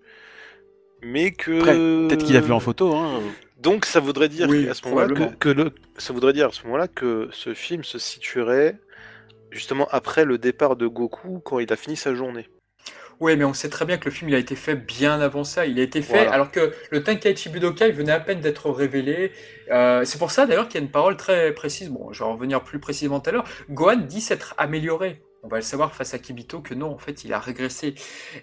mais que peut-être qu'il l'a vu en photo. Hein. Donc ça voudrait dire à ce moment-là que, le... ça voudrait dire à ce moment-là que ce film se situerait justement après le départ de Goku quand il a fini sa journée. Oui, mais on sait très bien que le film il a été fait bien avant ça. Il a été fait alors que le Tenkaichi Budokai venait à peine d'être révélé. Euh, c'est pour ça d'ailleurs qu'il y a une parole très précise. Bon, je vais en revenir plus précisément tout à l'heure. Gohan dit s'être amélioré on va le savoir face à Kibito que non, en fait, il a régressé.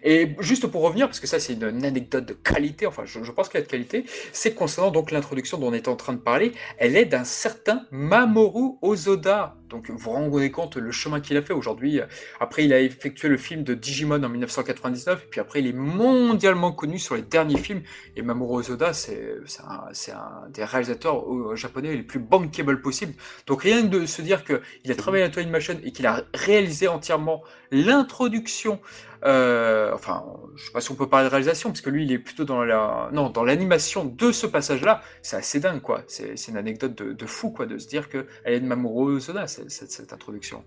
Et juste pour revenir, parce que ça c'est une, anecdote de qualité, enfin je, pense qu'elle est de qualité, c'est concernant donc l'introduction dont on est en train de parler, elle est d'un certain Mamoru Ozoda. Donc vous vous rendez compte le chemin qu'il a fait aujourd'hui. Après, il a effectué le film de Digimon en 1999, et puis après, il est mondialement connu sur les derniers films. Et Mamoru Ozoda, c'est un, un, des réalisateurs japonais les plus bankable possibles. Donc rien que de se dire qu'il a travaillé à Toy Machine et qu'il a réalisé entièrement l'introduction. Euh, enfin, je sais pas si on peut parler de réalisation, parce que lui, il est plutôt dans la, non, dans l'animation de ce passage-là. C'est assez dingue, quoi. C'est une anecdote de, fou, quoi, de se dire que elle est de Mamoru Soda, cette, cette, introduction.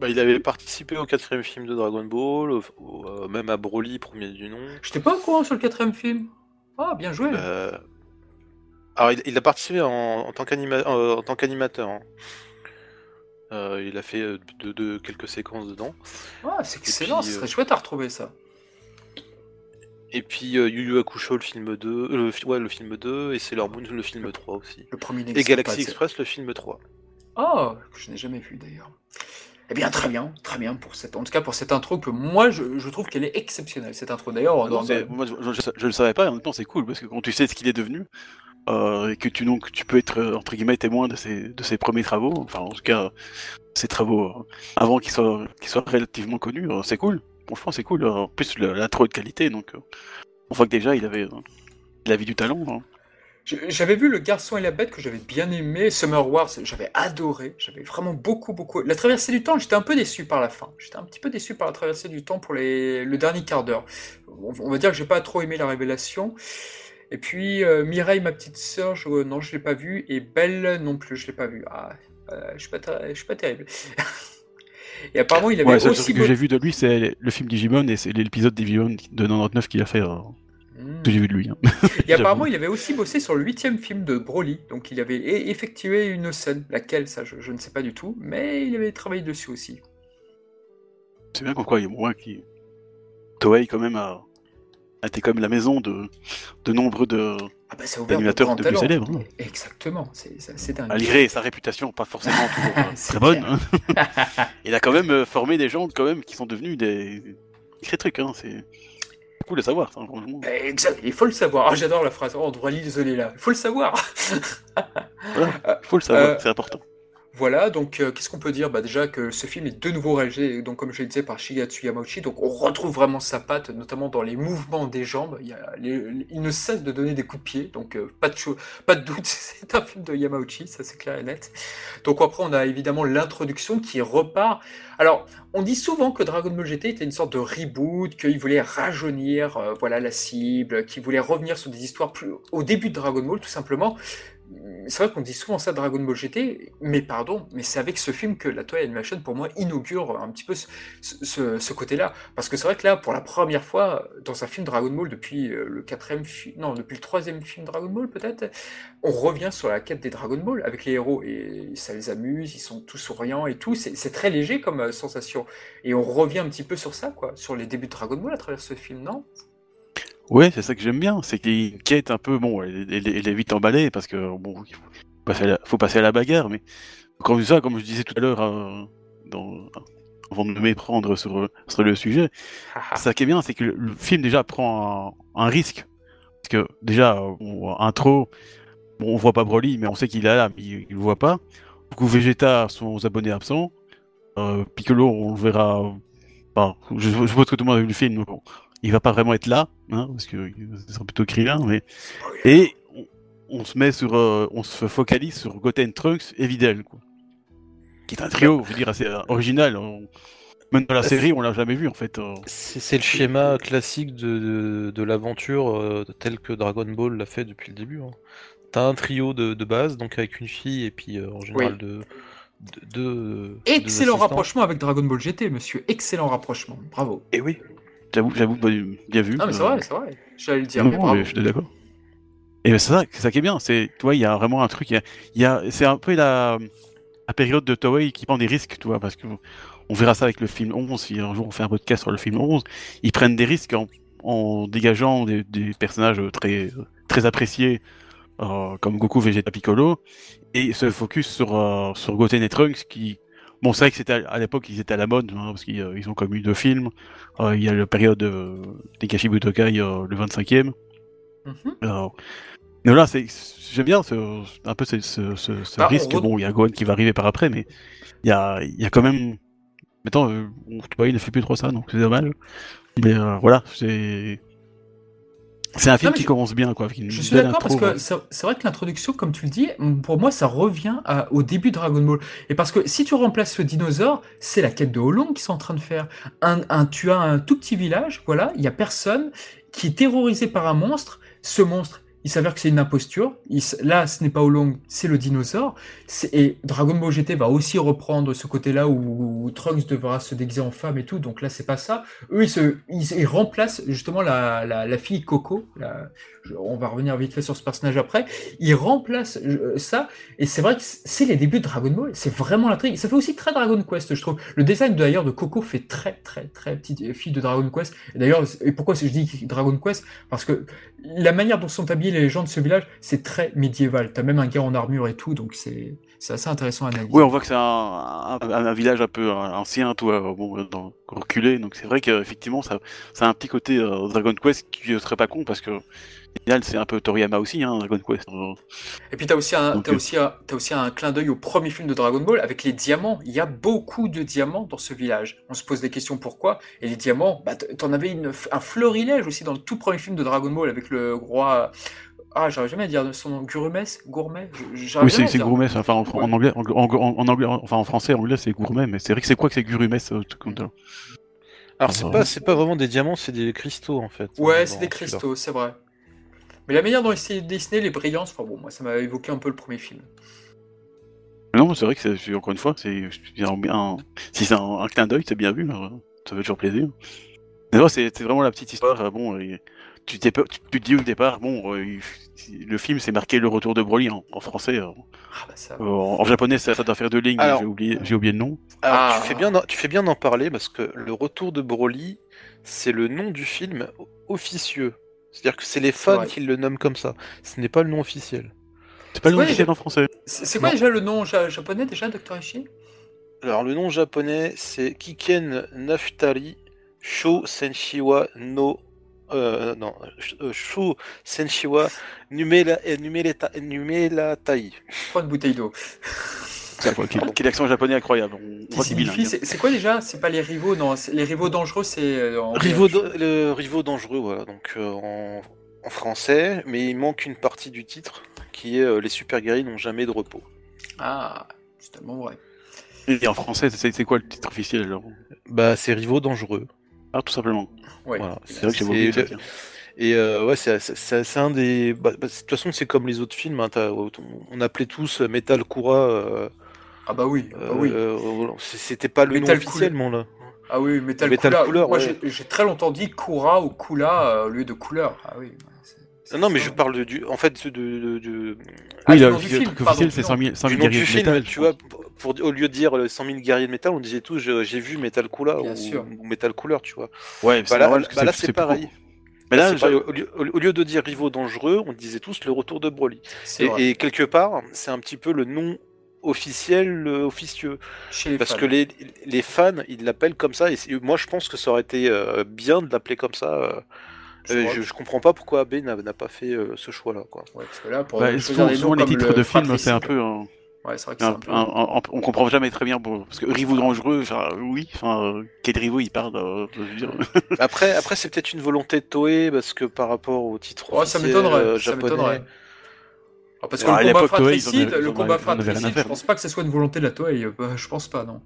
Bah, il avait participé au quatrième film de Dragon Ball, euh, même à Broly, premier du nom. J'étais pas au courant sur le quatrième film. Ah, bien joué. Bah, alors, il, a participé en, tant qu'animateur. Hein. Euh, il a fait euh, de, quelques séquences dedans. Ah, c'est excellent, ce serait euh, chouette à retrouver ça. Et puis Yu Yu Hakusho le film 2, le, ouais, le film 2 et Sailor Moon le film 3 aussi. Le premier et Galaxy Express le film 3. Oh, que je n'ai jamais vu d'ailleurs. Eh bien, très bien, très bien pour cette, en tout cas pour cette intro que moi je, trouve qu'elle est exceptionnelle cette intro d'ailleurs. Moi, je, je, le savais pas, et en même temps c'est cool parce que quand tu sais ce qu'il est devenu, euh, et que tu peux être euh, entre guillemets témoin de ses premiers travaux, enfin en tout cas ses travaux euh, avant qu'ils soient relativement connus, c'est cool. Franchement c'est cool. En plus l'intro de qualité donc on voit que déjà il avait il avait du talent. Hein. J'avais vu Le Garçon et la Bête que j'avais bien aimé, Summer Wars, j'avais adoré, j'avais vraiment beaucoup, beaucoup. La traversée du temps, j'étais un peu déçu par la fin. J'étais un petit peu déçu par la traversée du temps pour les... le dernier quart d'heure. On va dire que j'ai pas trop aimé la révélation. Et puis euh, Mireille, ma petite sœur, je, non, je l'ai pas vue. Et Belle non plus, je l'ai pas vue. Ah, euh, je suis pas, je suis pas terrible. et apparemment, il avait ouais, aussi. Ce que j'ai vu de lui, c'est le film Digimon et c'est l'épisode Digimon de 99 qu'il a fait. Euh, hmm. Que j'ai vu de lui. Hein. et apparemment, il avait aussi bossé sur le huitième film de Broly. Donc, il avait effectué une scène. Laquelle, ça, je, ne sais pas du tout. Mais il avait travaillé dessus aussi. C'est bien quoi, il y a moins qui. Toei, quand même, a était quand même la maison de, de nombreux de, ah bah, animateurs de, plus célèbres. Hein. Exactement, c'est dingue. Malgré sa réputation pas forcément toujours euh, très bonne, hein. il a quand même euh, formé des gens quand même qui sont devenus des, des trucs. Hein. C'est cool de savoir. Ça, exact, il faut le savoir. Ah, J'adore la phrase. Oh, on devrait l'isoler là. Il faut le savoir. voilà, il faut le savoir, euh, c'est important. Voilà, donc euh, qu'est-ce qu'on peut dire? Bah, Déjà que ce film est de nouveau réalisé, donc comme je le disais, par Shigatsu Yamauchi, donc on retrouve vraiment sa patte, notamment dans les mouvements des jambes. Il, ne cesse de donner des coups de pied, donc euh, pas, de pas de doute, c'est un film de Yamauchi, ça c'est clair et net. Donc après, on a évidemment l'introduction qui repart. Alors, on dit souvent que Dragon Ball GT était une sorte de reboot, qu'il voulait rajeunir euh, voilà, la cible, qu'il voulait revenir sur des histoires plus au début de Dragon Ball, tout simplement. C'est vrai qu'on dit souvent ça Dragon Ball GT, mais pardon, mais c'est avec ce film que la Toei Animation, pour moi, inaugure un petit peu ce, côté-là. Parce que c'est vrai que là, pour la première fois, dans un film Dragon Ball, depuis euh, le quatrième non, depuis le troisième film Dragon Ball, peut-être, on revient sur la quête des Dragon Ball avec les héros, et ça les amuse, ils sont tous souriants et tout, c'est très léger comme euh, sensation. Et on revient un petit peu sur ça, quoi, sur les débuts de Dragon Ball à travers ce film, non? Ouais, c'est ça que j'aime bien, c'est qu'il quête un peu, bon, elle, est vite emballée parce que bon, il faut passer à la, faut passer à la bagarre, mais comme ça, comme je disais tout à l'heure, euh, avant de me méprendre sur, sur le sujet, ça qui est bien, c'est que le, film déjà prend un, risque, parce que déjà intro, bon, on voit pas Broly, mais on sait qu'il est là, mais il, le voit pas. Beaucoup Vegeta sont aux abonnés absents. Euh, Piccolo, on le verra. Enfin, je, je vois que tout le monde a vu le film, donc il va pas vraiment être là, hein, parce que ce sera plutôt Krillin, mais et on, se met sur, euh, on se focalise sur Goten Trunks et Videl, quoi. Qui est un trio, je veux dire, assez euh, original. Même dans la série, on l'a jamais vu en fait. Euh. C'est le schéma classique de, de, l'aventure tel que Dragon Ball l'a fait depuis le début. Hein. T'as un trio de, de, base, donc avec une fille et puis en général de, de, Excellent rapprochement avec Dragon Ball GT, monsieur. Excellent rapprochement. Bravo. Et oui. J'avoue, j'avoue, bien vu. Ah, mais c'est vrai, c'est vrai. J'allais le dire. Non, je suis d'accord. Et ben, c'est ça, c'est ça qui est bien. C'est, tu vois, il y a vraiment un truc. Il y a, c'est un peu la, la période de Toei qui prend des risques, tu vois, parce que on verra ça avec le film 11. Si un jour on fait un podcast sur le film 11, ils prennent des risques en, en dégageant des, des, personnages très, très appréciés, euh, comme Goku, Vegeta, Piccolo, et se focus sur, euh, sur Goten et Trunks qui Bon, c'est vrai que c'était à, l'époque, ils étaient à la mode, hein, parce qu'ils euh, ont comme eu deux films. Euh, il y a la période euh, des Kashi Butokai, le 25e. Mm mais là, j'aime bien ce, un peu ce, ce, ce bah, risque. Bon, il y a Gohan qui va arriver par après, mais il y a, il y a quand même. Maintenant, vois, il ne fait plus trop ça, donc c'est dommage. Mais voilà, c'est. C'est un film qui commence bien, quoi. Je suis d'accord parce que c'est vrai que l'introduction, comme tu le dis, pour moi, ça revient au début de Dragon Ball. Et parce que si tu remplaces ce dinosaure, c'est la quête de Holong qu'ils sont en train de faire. Un, un, tu as un tout petit village, voilà, il y a personne qui est terrorisé par un monstre. Ce monstre, il s'avère que c'est une imposture. là, ce n'est pas Oolong, c'est le dinosaure. Et Dragon Ball GT va aussi reprendre ce côté-là où, Trunks devra se déguiser en femme et tout. Donc là, c'est pas ça. Eux, ils, remplacent justement la, fille Coco. On va revenir vite fait sur ce personnage après. Ils remplacent euh, ça. Et c'est vrai que c'est les débuts de Dragon Ball. C'est vraiment l'intrigue. Ça fait aussi très Dragon Quest, je trouve. Le design d'ailleurs de Coco fait très, très, très petite fille de Dragon Quest. D'ailleurs, et pourquoi je dis Dragon Quest? Parce que la manière dont sont habillés les gens de ce village, c'est très médiéval. T'as même un gars en armure et tout, donc c'est assez intéressant à analyser. Oui, on voit que c'est un, village un peu ancien, tout euh, bon, dans, reculé, donc c'est vrai qu'effectivement, ça, ça a un petit côté euh, Dragon Quest qui ne serait pas con parce que c'est un peu Toriyama aussi, hein, Dragon Quest. Et puis aussi un, as euh, aussi un, as aussi un clin d'œil au premier film de Dragon Ball avec les diamants. Il y a beaucoup de diamants dans ce village. On se pose des questions pourquoi. Et les diamants, bah, t'en avais une, un florilège aussi dans le tout premier film de Dragon Ball avec le roi. Ah, j'arrive jamais à dire son nom. Gourmet Gourmet Oui, c'est Gourmet. Enfin, en, anglais, en, anglais, enfin en français, anglais, c'est Gourmet, mais c'est vrai que c'est quoi que c'est Gourmet, ce truc Alors, c'est pas, c'est pas vraiment des diamants, c'est des cristaux en fait. Ouais, c'est des cristaux, c'est vrai. Mais la manière dont ils dessiné les brillances, enfin bon, moi ça m'a évoqué un peu le premier film. Non, c'est vrai que c'est encore une fois, c'est un, si c'est un, clin d'œil, c'est bien vu, ça fait toujours plaisir. C'est vraiment la petite histoire. Euh, bon, tu, tu, te dis au départ, bon, euh, le film c'est marqué le retour de Broly en, français. Euh, ah bah en, japonais, ça, doit faire deux lignes. J'ai oublié, j'ai oublié le nom. Alors, tu ah. fais bien, tu fais bien d'en parler parce que le retour de Broly, c'est le nom du film officieux. C'est-à-dire que c'est les fans qui le nomment comme ça. Ce n'est pas le nom officiel. C'est pas le nom officiel en français. C'est quoi déjà le nom japonais déjà, Dr. Ishii Alors le nom japonais c'est Kiken Naftali Sho Senshiwa no euh, non, euh, Sho Senshiwa Numela Numela Tai. Prends une bouteille d'eau. Quel accent japonais incroyable. C'est quoi déjà? C'est pas les rivaux, non. Les rivaux dangereux, c'est. Euh, rivaux, le rivaux dangereux, voilà. Donc euh, en, français, mais il manque une partie du titre qui est euh, Les super guerriers n'ont jamais de repos. Ah, c'est tellement vrai. Et en français, c'est quoi le titre officiel alors? Bah, c'est rivaux dangereux. Ah, tout simplement. Ouais. C'est vrai que j'ai Et ouais, c'est un des. Bah, bah, de toute façon, c'est comme les autres films. Hein, on appelait tous Metal Kura. Ah bah oui, ah bah oui. C'était pas le nom officiellement là. Ah oui, Metal, Metal Couleur. Moi, j'ai très longtemps dit Kura ou Kula au lieu de couleur. Ah oui. Non, mais je parle du, en fait, de, de, de... Ah, oui, le, truc officiel, c'est 100 000, 100 000 guerriers de métal. Tu vois, pour, au lieu de dire 100 000 guerriers de métal, on disait tous, j'ai vu Metal Kula ou, ou, Metal Couleur, tu vois. Ouais, bah là, bah là c'est pareil. Mais là, au, lieu, au, lieu, de dire rivaux dangereux, on disait tous le retour de Broly. Et, et, quelque part, c'est un petit peu le nom officiel, euh, officieux. Parce que les, les, fans, ils l'appellent comme ça. Et moi, je pense que ça aurait été euh, bien de l'appeler comme ça. Euh, je, je, comprends pas pourquoi AB n'a pas fait ce choix-là. Quoi. Ouais, parce que là, pour bah, souvent, les titres de films, c'est un peu. Ouais, c'est vrai que un, un peu... on comprend jamais très bien parce que dangereux, enfin oui, enfin quel Rivaux il parle. après, après c'est peut-être une volonté de Toei parce que par rapport au titre oh, ça m'étonnerait, japonais. Ah, parce que le combat fratricide, le combat fratricide, je pense pas que ce soit une volonté de la Toei, euh, je pense pas, non.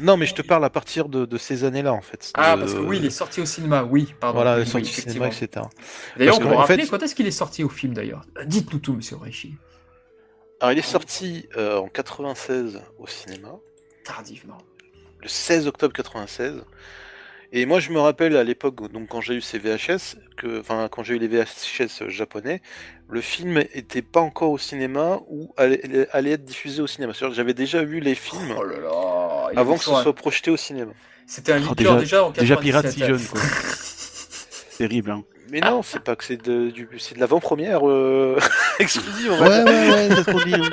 Non, mais je te parle à partir de, de ces années-là, en fait. Ah, parce que oui, il est sorti au cinéma, oui, pardon. Voilà, il est sorti au cinéma, etc. D'ailleurs, on peut rappeler fait... quand est-ce qu'il est sorti au film, d'ailleurs? Dites-nous tout, monsieur Reichi. Alors, il est sorti euh, en 96 au cinéma. Tardivement. Le 16 octobre 96. Et moi, je me rappelle à l'époque, donc quand j'ai eu ces VHS, que, enfin, quand j'ai eu les VHS japonais, le film était pas encore au cinéma ou allait, être diffusé au cinéma. J'avais déjà vu les films oh avant que ce soit projeté au cinéma. C'était un oh, déjà, déjà en Déjà pirate si jeune, quoi. Terrible, hein. Mais non, c'est pas que c'est de, du, de l'avant-première euh... exclusive. Ouais, ouais, ouais, c'est ce qu'on dit. Hein.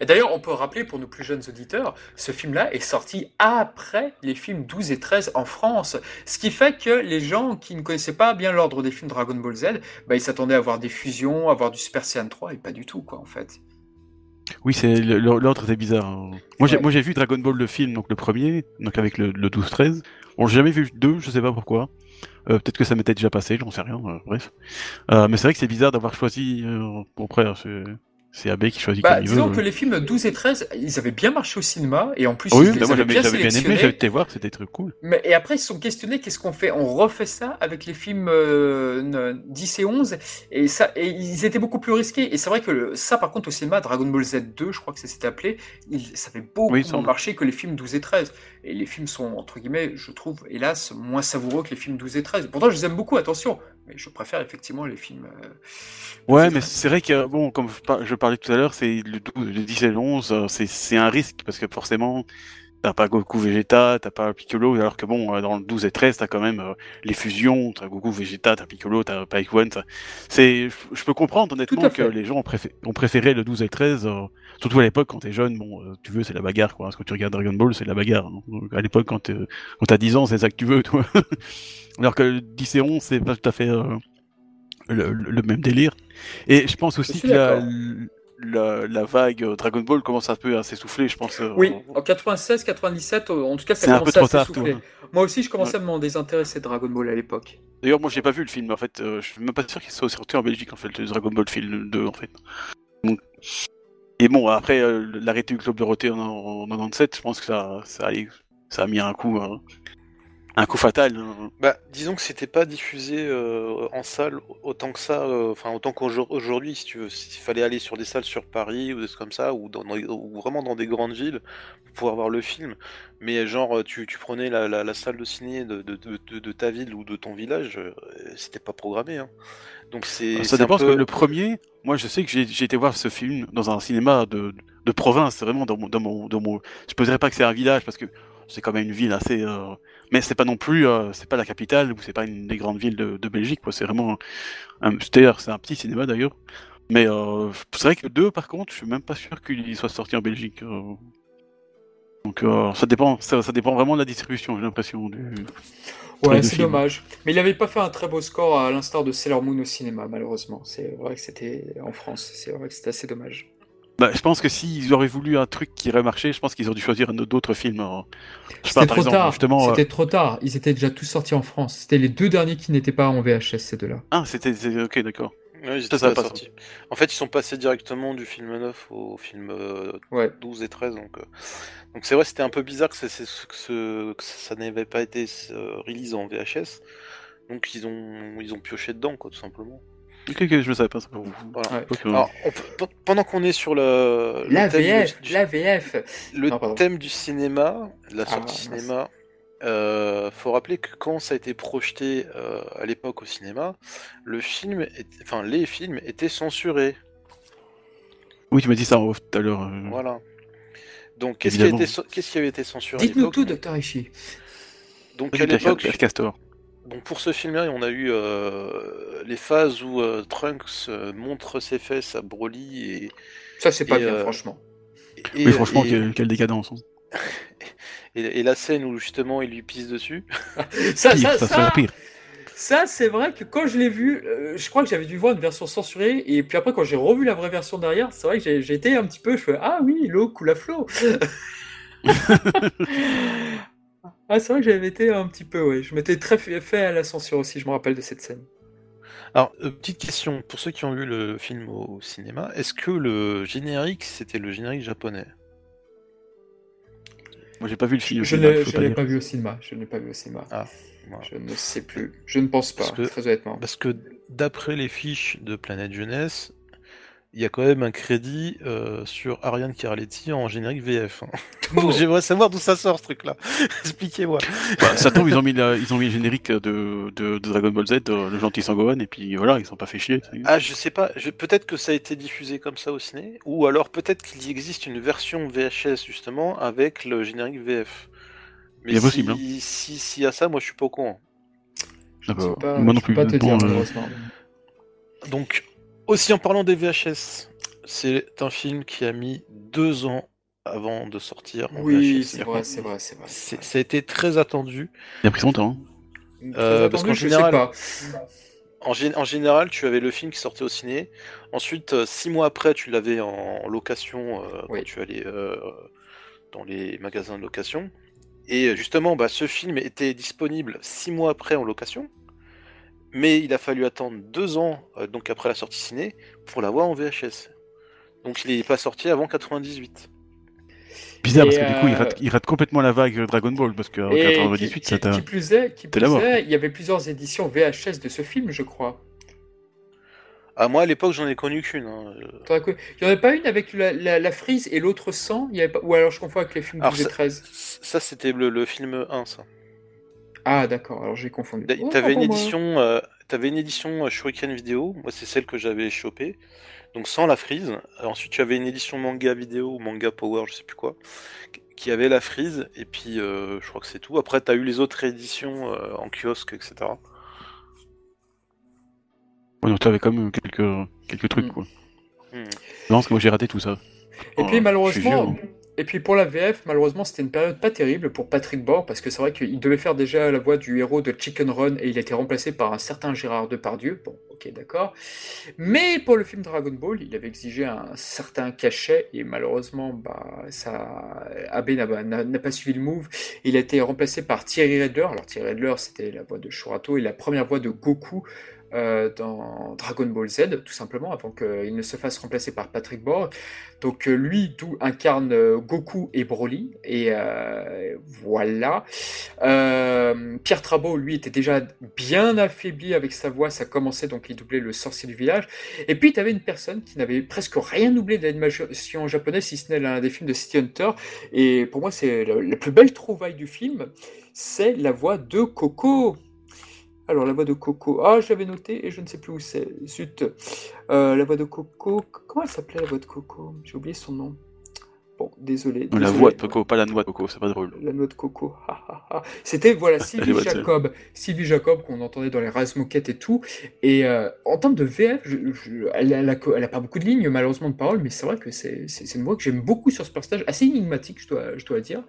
Et d'ailleurs, on peut rappeler pour nos plus jeunes auditeurs, ce film-là est sorti après les films 12 et 13 en France. Ce qui fait que les gens qui ne connaissaient pas bien l'ordre des films Dragon Ball Z, bah, ils s'attendaient à voir des fusions, à voir du Super Saiyan 3, et pas du tout, quoi, en fait. Oui, c'est l'ordre était bizarre. Hein. Moi, j'ai, moi, j'ai vu Dragon Ball le film, donc le premier, donc avec le, 12-13. Bon, j'ai jamais vu deux, je sais pas pourquoi. Euh, peut-être que ça m'était déjà passé, j'en sais rien. Euh, bref, euh, mais c'est vrai que c'est bizarre d'avoir choisi. Bon, après, c'est AB qui choisit bah, disons que les films 12 et 13, ils avaient bien marché au cinéma, et en plus, oui, ils moi, j'avais bien, bien aimé, j'avais été voir, c'était très cool. Mais, et après, ils se sont questionnés, qu'est-ce qu'on fait? On refait ça avec les films euh, 10 et 11, et, ça, et ils étaient beaucoup plus risqués. Et c'est vrai que le, ça, par contre, au cinéma, Dragon Ball Z 2, je crois que ça s'était appelé, il, ça avait beaucoup oui, moins marché que les films 12 et 13. Et les films sont, entre guillemets, je trouve, hélas, moins savoureux que les films 12 et 13. Pourtant, je les aime beaucoup, attention, mais je préfère effectivement les films... Euh, Ouais, mais c'est vrai que, bon, comme je parlais tout à l'heure, c'est le, 12, le 10 et le 11, euh, c'est un risque, parce que forcément, t'as pas Goku Vegeta, t'as pas Piccolo, alors que bon, euh, dans le 12 et 13, t'as quand même euh, les fusions, t'as Goku Vegeta, t'as Piccolo, t'as Pike One, c'est, je peux comprendre honnêtement que les gens ont, préféré, ont préféré le 12 et 13, surtout à l'époque quand t'es jeune, bon, tu veux, c'est la bagarre, quoi, parce que tu regardes Dragon Ball, c'est la bagarre, à l'époque quand t'as 10 ans, c'est ça que tu veux, toi. alors que le 10 et 11, c'est pas tout à fait le, même délire. Et je pense aussi que la, la, vague euh, Dragon Ball commence un peu à s'essouffler, je pense. Euh, oui, en 96, 97, euh, en tout cas, ça commence à s'essouffler. Moi aussi, je commençais à me désintéresser de Dragon Ball à l'époque. D'ailleurs, moi, j'ai pas vu le film. En fait, je suis même pas sûr qu'il soit sorti en Belgique, en fait, le Dragon Ball film 2, en fait. Et bon, après l'arrêté du club de Roté en, en, 97, je pense que ça, ça, ça a mis un coup. Hein un coup fatal. Bah, disons que c'était pas diffusé euh, en salle autant que ça, euh, enfin autant qu'aujourd'hui, si tu veux. S'il fallait aller sur des salles sur Paris ou des trucs comme ça, ou, dans, ou vraiment dans des grandes villes pour pouvoir voir le film. Mais genre, tu, tu prenais la, la, salle de ciné de, de, de, de, ta ville ou de ton village, euh, c'était pas programmé. Hein. Donc c'est. Ça dépend parce que le premier, moi je sais que j'ai été voir ce film dans un cinéma de, de province, vraiment dans mon, dans mon, dans mon... Je ne pas que c'est un village parce que c'est quand même une ville assez mais c'est pas non plus, euh, c'est pas la capitale ou c'est pas une des grandes villes de, Belgique, quoi. C'est vraiment, un, c'est un petit cinéma d'ailleurs. Mais euh, c'est vrai que le 2, par contre, je suis même pas sûr qu'il soit sorti en Belgique. Euh. Donc ça dépend, ça, dépend vraiment de la distribution, j'ai l'impression. Du... Ouais, c'est dommage. Mais il avait pas fait un très beau score à l'instar de Sailor Moon au cinéma, malheureusement. C'est vrai que c'était en France. C'est vrai que c'était assez dommage. Bah, je pense que s'ils auraient voulu un truc qui aurait marché, je pense qu'ils auraient dû choisir d'autres films. Hein. C'était trop tard. C'était trop tard. Ils étaient déjà tous sortis en France. C'était les deux derniers qui n'étaient pas en VHS, ces deux-là. Ah, c'était ok, d'accord. ils ça, pas sorti. En fait, ils sont passés directement du film 9 au film 12 euh, et 13. Donc, euh. donc c'est vrai, c'était un peu bizarre que, que ça n'avait pas été euh, release en VHS. Donc ils ont, ils ont pioché dedans, quoi, tout simplement. Ok, ok, je le savais pas ça pour vous. Alors, pendant qu'on est sur le, la VF, la VF, le thème du cinéma, la ah, sortie cinéma, euh, faut rappeler que quand ça a été projeté euh, à l'époque au cinéma, le film, enfin les films étaient censurés. Oui, tu m'as dit ça en off tout à l'heure. Euh. Voilà. Donc qu'est-ce qui, qui, avait été censuré Dites-nous tout, Docteur Ishii. Donc à l'époque, donc pour ce film-là, on a eu euh, les phases où euh, Trunks euh, montre ses fesses à Broly et ça c'est pas bien franchement. oui franchement quelle, décadence. Hein. et, la scène où justement il lui pisse dessus. ça, ça, ça, ça, c'est vrai que quand je l'ai vu, je crois que j'avais dû voir une version censurée, et puis après, quand j'ai revu la vraie version derrière, c'est vrai que j'ai été un petit peu, je fais Ah oui, l'eau coule à flot Ah, c'est vrai que j'avais été un petit peu, ouais. Je m'étais très fait à la censure aussi, je me rappelle de cette scène. Alors, euh, petite question, pour ceux qui ont vu le film au, cinéma, est-ce que le générique, c'était le générique japonais? Moi, j'ai pas vu le film. Je ne l'ai pas vu au cinéma. Je n'ai pas vu au cinéma. Ah, Je ne sais plus. Je ne pense pas, très honnêtement. Parce que d'après les fiches de Planète Jeunesse, il y a quand même un crédit euh, sur Ariane Carletti en générique VF. Hein. Donc j'aimerais savoir d'où ça sort ce truc-là. Expliquez-moi. Bah, ça tombe, ils ont mis ils ont mis le générique de, de, Dragon Ball Z, euh, le gentil Sangohan, et puis voilà, ils sont pas fait chier. Ah, je sais pas. Peut-être que ça a été diffusé comme ça au ciné, ou alors peut-être qu'il existe une version VHS justement avec le générique VF. Mais si, possible. Hein. Si, si, y a ça, moi je suis pas au courant. Je pas, moi non plus. Pas te dire, euh, Donc aussi en parlant des VHS, c'est un film qui a mis deux ans avant de sortir. oui, c'est vrai, c'est vrai, c'est vrai. Ça a été très attendu. Il a pris son temps. Hein. Euh, parce qu'en général, En, général, tu avais le film qui sortait au ciné. Ensuite, euh, six mois après, tu l'avais en location euh, quand tu allais dans les magasins de location. Et justement, bah, ce film était disponible six mois après en location mais il a fallu attendre deux ans, euh, donc après la sortie ciné, pour l'avoir en VHS. Donc il n'est pas sorti avant 98. Bizarre parce que du coup il rate, il rate, complètement la vague Dragon Ball parce qu'en 98 ça Qui plus est, qui plus est, il y avait plusieurs éditions VHS de ce film, je crois. Ah moi à l'époque j'en ai connu qu'une. Hein. Il n'y en avait pas une avec la, la, frise et l'autre sans il y avait pas... Ou alors je confonds avec les films 12 et 13 Ça, c'était le, le, film 1 ça. Ah d'accord, alors j'ai confondu. Tu avais, une édition, euh, avais une édition Shuriken vidéo, moi c'est celle que j'avais chopée, donc sans la frise. Ensuite tu avais une édition manga vidéo ou manga power, je sais plus quoi, qui avait la frise, et puis euh, je crois que c'est tout. Après tu as eu les autres éditions euh, en kiosque, etc. Ouais, donc tu avais quand même quelques, quelques trucs mm. quoi. Mm. Non, parce que moi j'ai raté tout ça. Et puis malheureusement, et puis pour la VF, malheureusement, c'était une période pas terrible pour Patrick Bord, parce que c'est vrai qu'il devait faire déjà la voix du héros de Chicken Run, et il a été remplacé par un certain Gérard Depardieu. Bon, ok, d'accord. Mais pour le film Dragon Ball, il avait exigé un certain cachet, et malheureusement, bah, ça, Abe n'a pas suivi le move. Il a été remplacé par Thierry Redler. Alors Thierry Redler, c'était la voix de Shurato et la première voix de Goku euh, dans Dragon Ball Z, tout simplement, avant qu'il ne se fasse remplacer par Patrick Borg. Donc euh, lui, tout incarne euh, Goku et Broly, et voilà. Pierre Trabot, lui, était déjà bien affaibli avec sa voix, ça commençait, donc il doublait le sorcier du village. Et puis, tu avais une personne qui n'avait presque rien doublé de l'animation japonaise, si ce n'est l'un des films de City Hunter, et pour moi, c'est la plus belle trouvaille du film, c'est la voix de Coco. Alors, la voix de Coco. Ah, j'avais noté et je ne sais plus où c'est. Zut. Euh, la voix de Coco. Comment elle s'appelait la voix de Coco? J'ai oublié son nom. Bon, désolé, La voix de Coco, pas la noix de Coco, c'est pas drôle. La noix de Coco. C'était, voilà, Sylvie Jacob. Sylvie Jacob, qu'on entendait dans les Raz Moquettes et tout. Et euh, en termes de VF, elle, n'a a, pas beaucoup de lignes, malheureusement, de paroles, mais c'est vrai que c'est une voix que j'aime beaucoup sur ce personnage, assez énigmatique, je dois, je dois dire.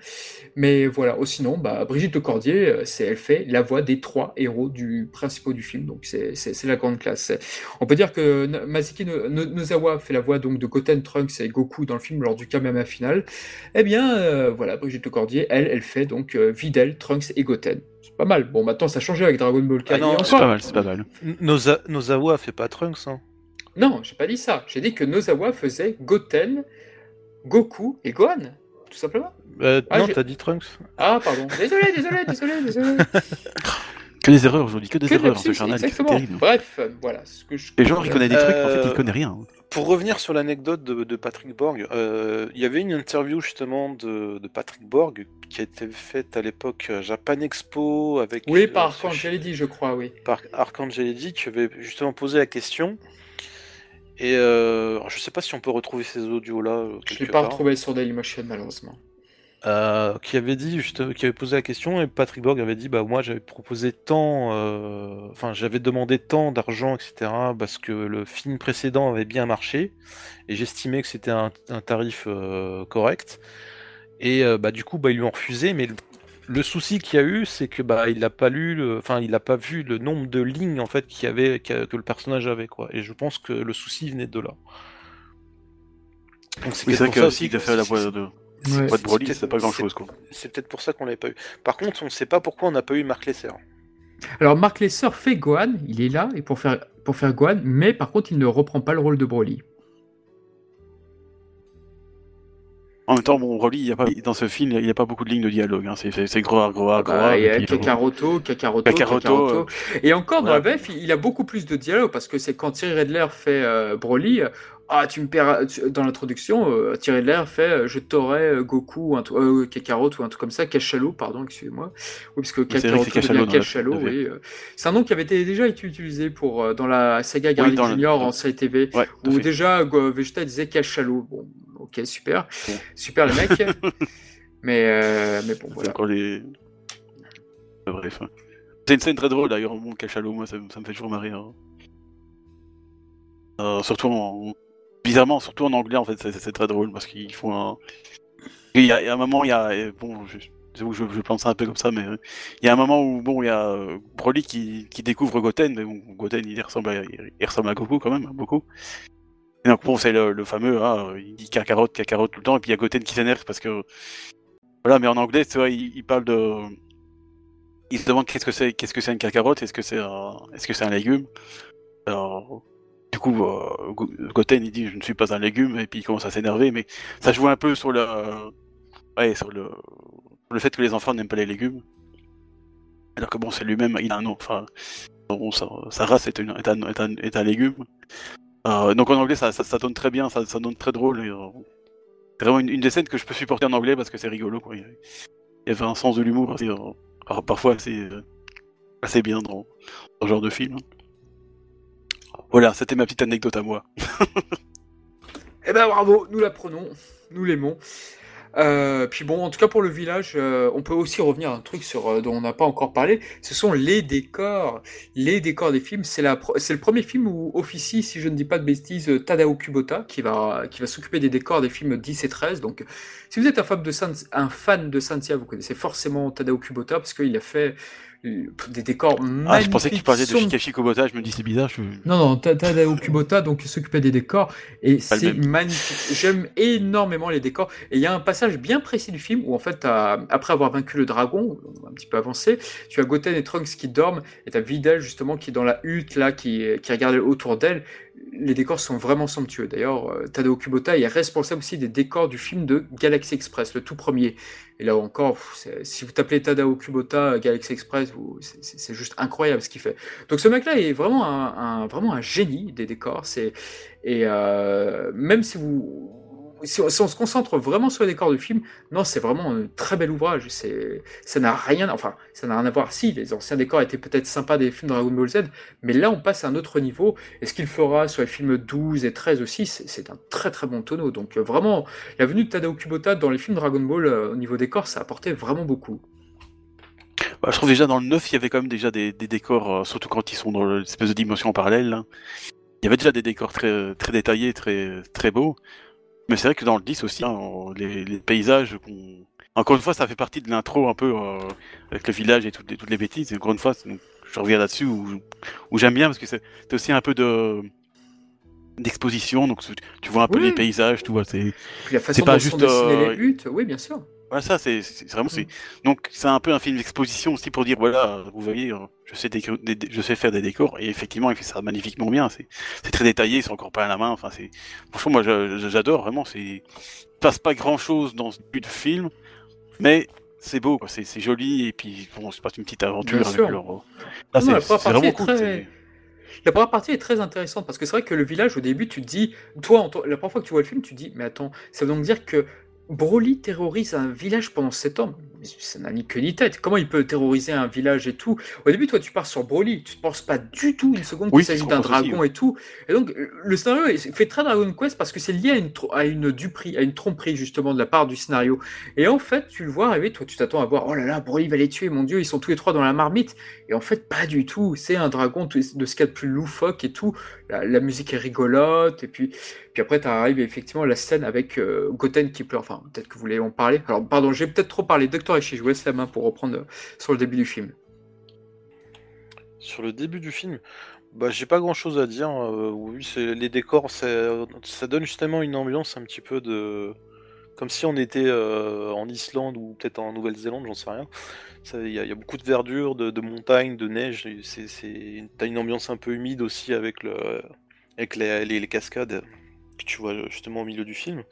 Mais voilà, oh, sinon, bah, Brigitte Cordier, euh, elle fait la voix des trois héros du principaux du film, donc c'est la grande classe. On peut dire que Masaki Nozawa fait la voix donc de Goten, Trunks et Goku dans le film lors du Kamehame final, eh bien, euh, voilà, Brigitte Cordier, elle, elle fait donc euh, Videl, Trunks et Goten. C'est pas mal. Bon, maintenant, ça a changé avec Dragon Ball Kai. Ah c'est pas mal, c'est pas mal. Nozawa fait pas Trunks, hein Non, j'ai pas dit ça. J'ai dit que Nozawa faisait Goten, Goku et Gohan, tout simplement. Euh, ah, non, t'as dit Trunks. Ah, pardon. Désolé, désolé, désolé, désolé. Que des erreurs aujourd'hui, que des erreurs ce journal. Exactement. Bref, voilà. Ce que je... Les gens, ils connaissent des trucs, en fait, ils connaissent rien. Pour revenir sur l'anecdote de, Patrick Borg, euh, il y avait une interview justement de, Patrick Borg qui a été faite à l'époque Japan Expo avec. Oui, par Arcangel je crois, oui. Par Arcangel qui avait justement posé la question. Et euh, je sais pas si on peut retrouver ces audios là. Euh, je l'ai pas retrouvé sur Dailymotion malheureusement. Euh, qui avait dit juste, qui avait posé la question et Patrick Borg avait dit bah moi j'avais proposé tant, euh, enfin j'avais demandé tant d'argent etc parce que le film précédent avait bien marché et j'estimais que c'était un, tarif euh, correct et bah du coup bah ils lui ont refusé mais le, souci qu'il y a eu c'est que bah il n'a pas lu, enfin il n'a pas vu le nombre de lignes en fait qu'il avait que le personnage avait quoi et je pense que le souci venait de là. Donc c'est ça aussi qu'il a fait la voix de pas de Broly, c'est pas grand chose quoi. C'est peut-être pour ça qu'on l'avait pas eu. Par contre, on ne sait pas pourquoi on n'a pas eu Mark Lesser. Alors Mark Lesser fait Gohan, il est là et pour faire pour faire Gohan, mais par contre il ne reprend pas le rôle de Broly. En même temps, bon, Broly, il y a pas, dans ce film, il n'y a pas beaucoup de lignes de dialogue. Hein. C'est gros, gros, gros. Bah, il y a Kakaroto, Kakaroto, Kakaroto. Et encore, dans la VF, il a beaucoup plus de dialogue parce que c'est quand Thierry Redler fait euh, Broly, ah, tu me perds dans l'introduction, euh, Thierry Lair fait euh, je t'aurais euh, Goku, un euh, Kakarot ou un truc comme ça, Cachalot, pardon, excusez-moi. Oui, parce que Kakarot devient Cachalot, oui. C'est un nom qui avait été déjà été utilisé pour, dans la saga Garlic Junior en série TV, où déjà Vegeta disait Cachalot. Bon, ok, super. Super les mecs. mais, mais bon, voilà. Encore les... Bref. C'est une scène très drôle d'ailleurs, mon Cachalot, moi ça, me fait toujours marrer. Hein. surtout en, bizarrement, surtout en anglais, en fait, c'est très drôle parce qu'ils font un. Il y, a, un moment, il y a. Bon, je, je, je pense un peu comme ça, mais il y a un moment où bon, il y a euh, Broly qui, qui découvre Goten, mais bon, Goten il ressemble, à, il ressemble à Goku quand même, hein, beaucoup. Et donc bon, c'est le, fameux, hein, il dit cacarotte, cacarotte tout le temps, et puis il y a Goten qui s'énerve parce que voilà, mais en anglais, tu vois, il, il, parle de, il se demande qu'est-ce que c'est, qu'est-ce que c'est une cacarotte, est-ce que c'est, un... est-ce que c'est un légume? Alors, du coup, euh, Goten il dit je ne suis pas un légume et puis il commence à s'énerver, mais ça joue un peu sur le, sur le, le fait que les enfants n'aiment pas les légumes. Alors que bon, c'est lui-même, il a un nom, enfin, bon, sa, race est, un, légume. Euh, donc en anglais, ça, donne très bien, ça, donne très drôle. Euh, c'est vraiment une, des scènes que je peux supporter en anglais parce que c'est rigolo. Quoi. Il y avait un sens de l'humour, parfois assez, assez bien dans ce genre de film. Voilà, c'était ma petite anecdote à moi. eh ben bravo, nous la prenons, nous l'aimons. Euh, puis bon, en tout cas pour le village, euh, on peut aussi revenir à un truc sur euh, dont on n'a pas encore parlé. Ce sont les décors, les décors des films. C'est le premier film où officie, si je ne dis pas de bêtises, Tadao Kubota qui va, qui va s'occuper des décors des films 10 et 13. Donc, si vous êtes un fan de un de Santia, vous connaissez forcément Tadao Kubota parce qu'il a fait des décors magnifiques. Ah, je pensais que tu parlais de Shikashi Kubota, je me dis c'est bizarre. Je... Non, non, Tadao Kubota, donc il s'occupait des décors, et c'est magnifique. J'aime énormément les décors. Et il y a un passage bien précis du film où, en fait, après avoir vaincu le dragon, un petit peu avancé, tu as Goten et Trunks qui dorment, et tu as Videl, justement, qui est dans la hutte, là, qui, qui regarde autour d'elle. Les décors sont vraiment somptueux. D'ailleurs, euh, Tadao Kubota est responsable aussi des décors du film de Galaxy Express, le tout premier. Et là encore, si vous tapez Tadao Kubota Galaxy Express, c'est juste incroyable ce qu'il fait. Donc ce mec-là est vraiment un, vraiment un génie des décors. Et euh, même si vous si on, se concentre vraiment sur les décors du film, non, c'est vraiment un très bel ouvrage. C'est, ça n'a rien, enfin, ça n'a rien à voir. Si les anciens décors étaient peut-être sympas des films Dragon Ball Z, mais là, on passe à un autre niveau. Et ce qu'il fera sur les films 12 et 13 aussi, c'est un très très bon tonneau. Donc euh, vraiment, la venue de Tadao Kubota dans les films Dragon Ball euh, au niveau décors, ça a apporté vraiment beaucoup. Bah, je trouve déjà dans le 9, il y avait quand même déjà des, décors, euh, surtout quand ils sont dans l'espèce de dimension parallèle. Il y avait déjà des décors très, très détaillés, très, très beaux. Mais c'est vrai que dans le 10 aussi, hein, les, paysages, encore une fois, ça fait partie de l'intro un peu euh, avec le village et toutes les, toutes les bêtises. encore une fois, je reviens là-dessus où, j'aime bien parce que c'est aussi un peu de d'exposition, donc tu vois un peu les paysages, tu vois. C'est pas juste euh, les huttes, oui, bien sûr. Voilà, ça, c'est vraiment. c'est Donc, c'est un peu un film d'exposition aussi pour dire voilà, vous voyez, euh, je sais, je sais faire des décors, et effectivement, il fait ça magnifiquement bien. C'est très détaillé, c'est encore pas à la main. Enfin, c'est. Franchement, moi, j'adore vraiment. C'est. Il passe pas grand chose dans ce but de film, mais c'est beau, quoi. C'est, joli, et puis bon, c'est pas une petite aventure avec leur. Ah, c'est, vraiment cool. La première partie est très intéressante parce que c'est vrai que le village, au début, tu te dis, toi, la première fois que tu vois le film, tu te dis, mais attends, ça veut donc dire que Broly terrorise un village pendant 7 ans. Mais ça n'a ni queue ni tête. Comment il peut terroriser un village et tout? Au début, toi, tu pars sur Broly. Tu ne penses pas du tout une seconde qu'il s'agit d'un dragon et tout. Et donc, le scénario fait très Dragon Quest parce que c'est lié à une, à une duperie, à une tromperie, justement, de la part du scénario. Et en fait, tu le vois arriver, toi, tu t'attends à voir, oh là là, Broly va les tuer, mon dieu, ils sont tous les trois dans la marmite. Et en fait, pas du tout. C'est un dragon de ce qu'il y a de plus loufoque et tout. La, musique est rigolote. Et puis, puis après, tu arrives effectivement à la scène avec euh, Goten qui pleure. Enfin, peut-être que vous voulez en parler. Alors, pardon, j'ai peut-être trop parlé. Docteur Je vous laisse la main pour reprendre euh, sur le début du film. Sur le début du film bah, j'ai pas grand chose à dire. Euh, les décors, ça donne justement une ambiance un petit peu de. Comme si on était en Islande ou peut-être en Nouvelle-Zélande, j'en sais rien. Il y, a beaucoup de verdure, de, montagnes, de neige. T'as une ambiance un peu humide aussi avec les, cascades que tu vois justement au milieu du film.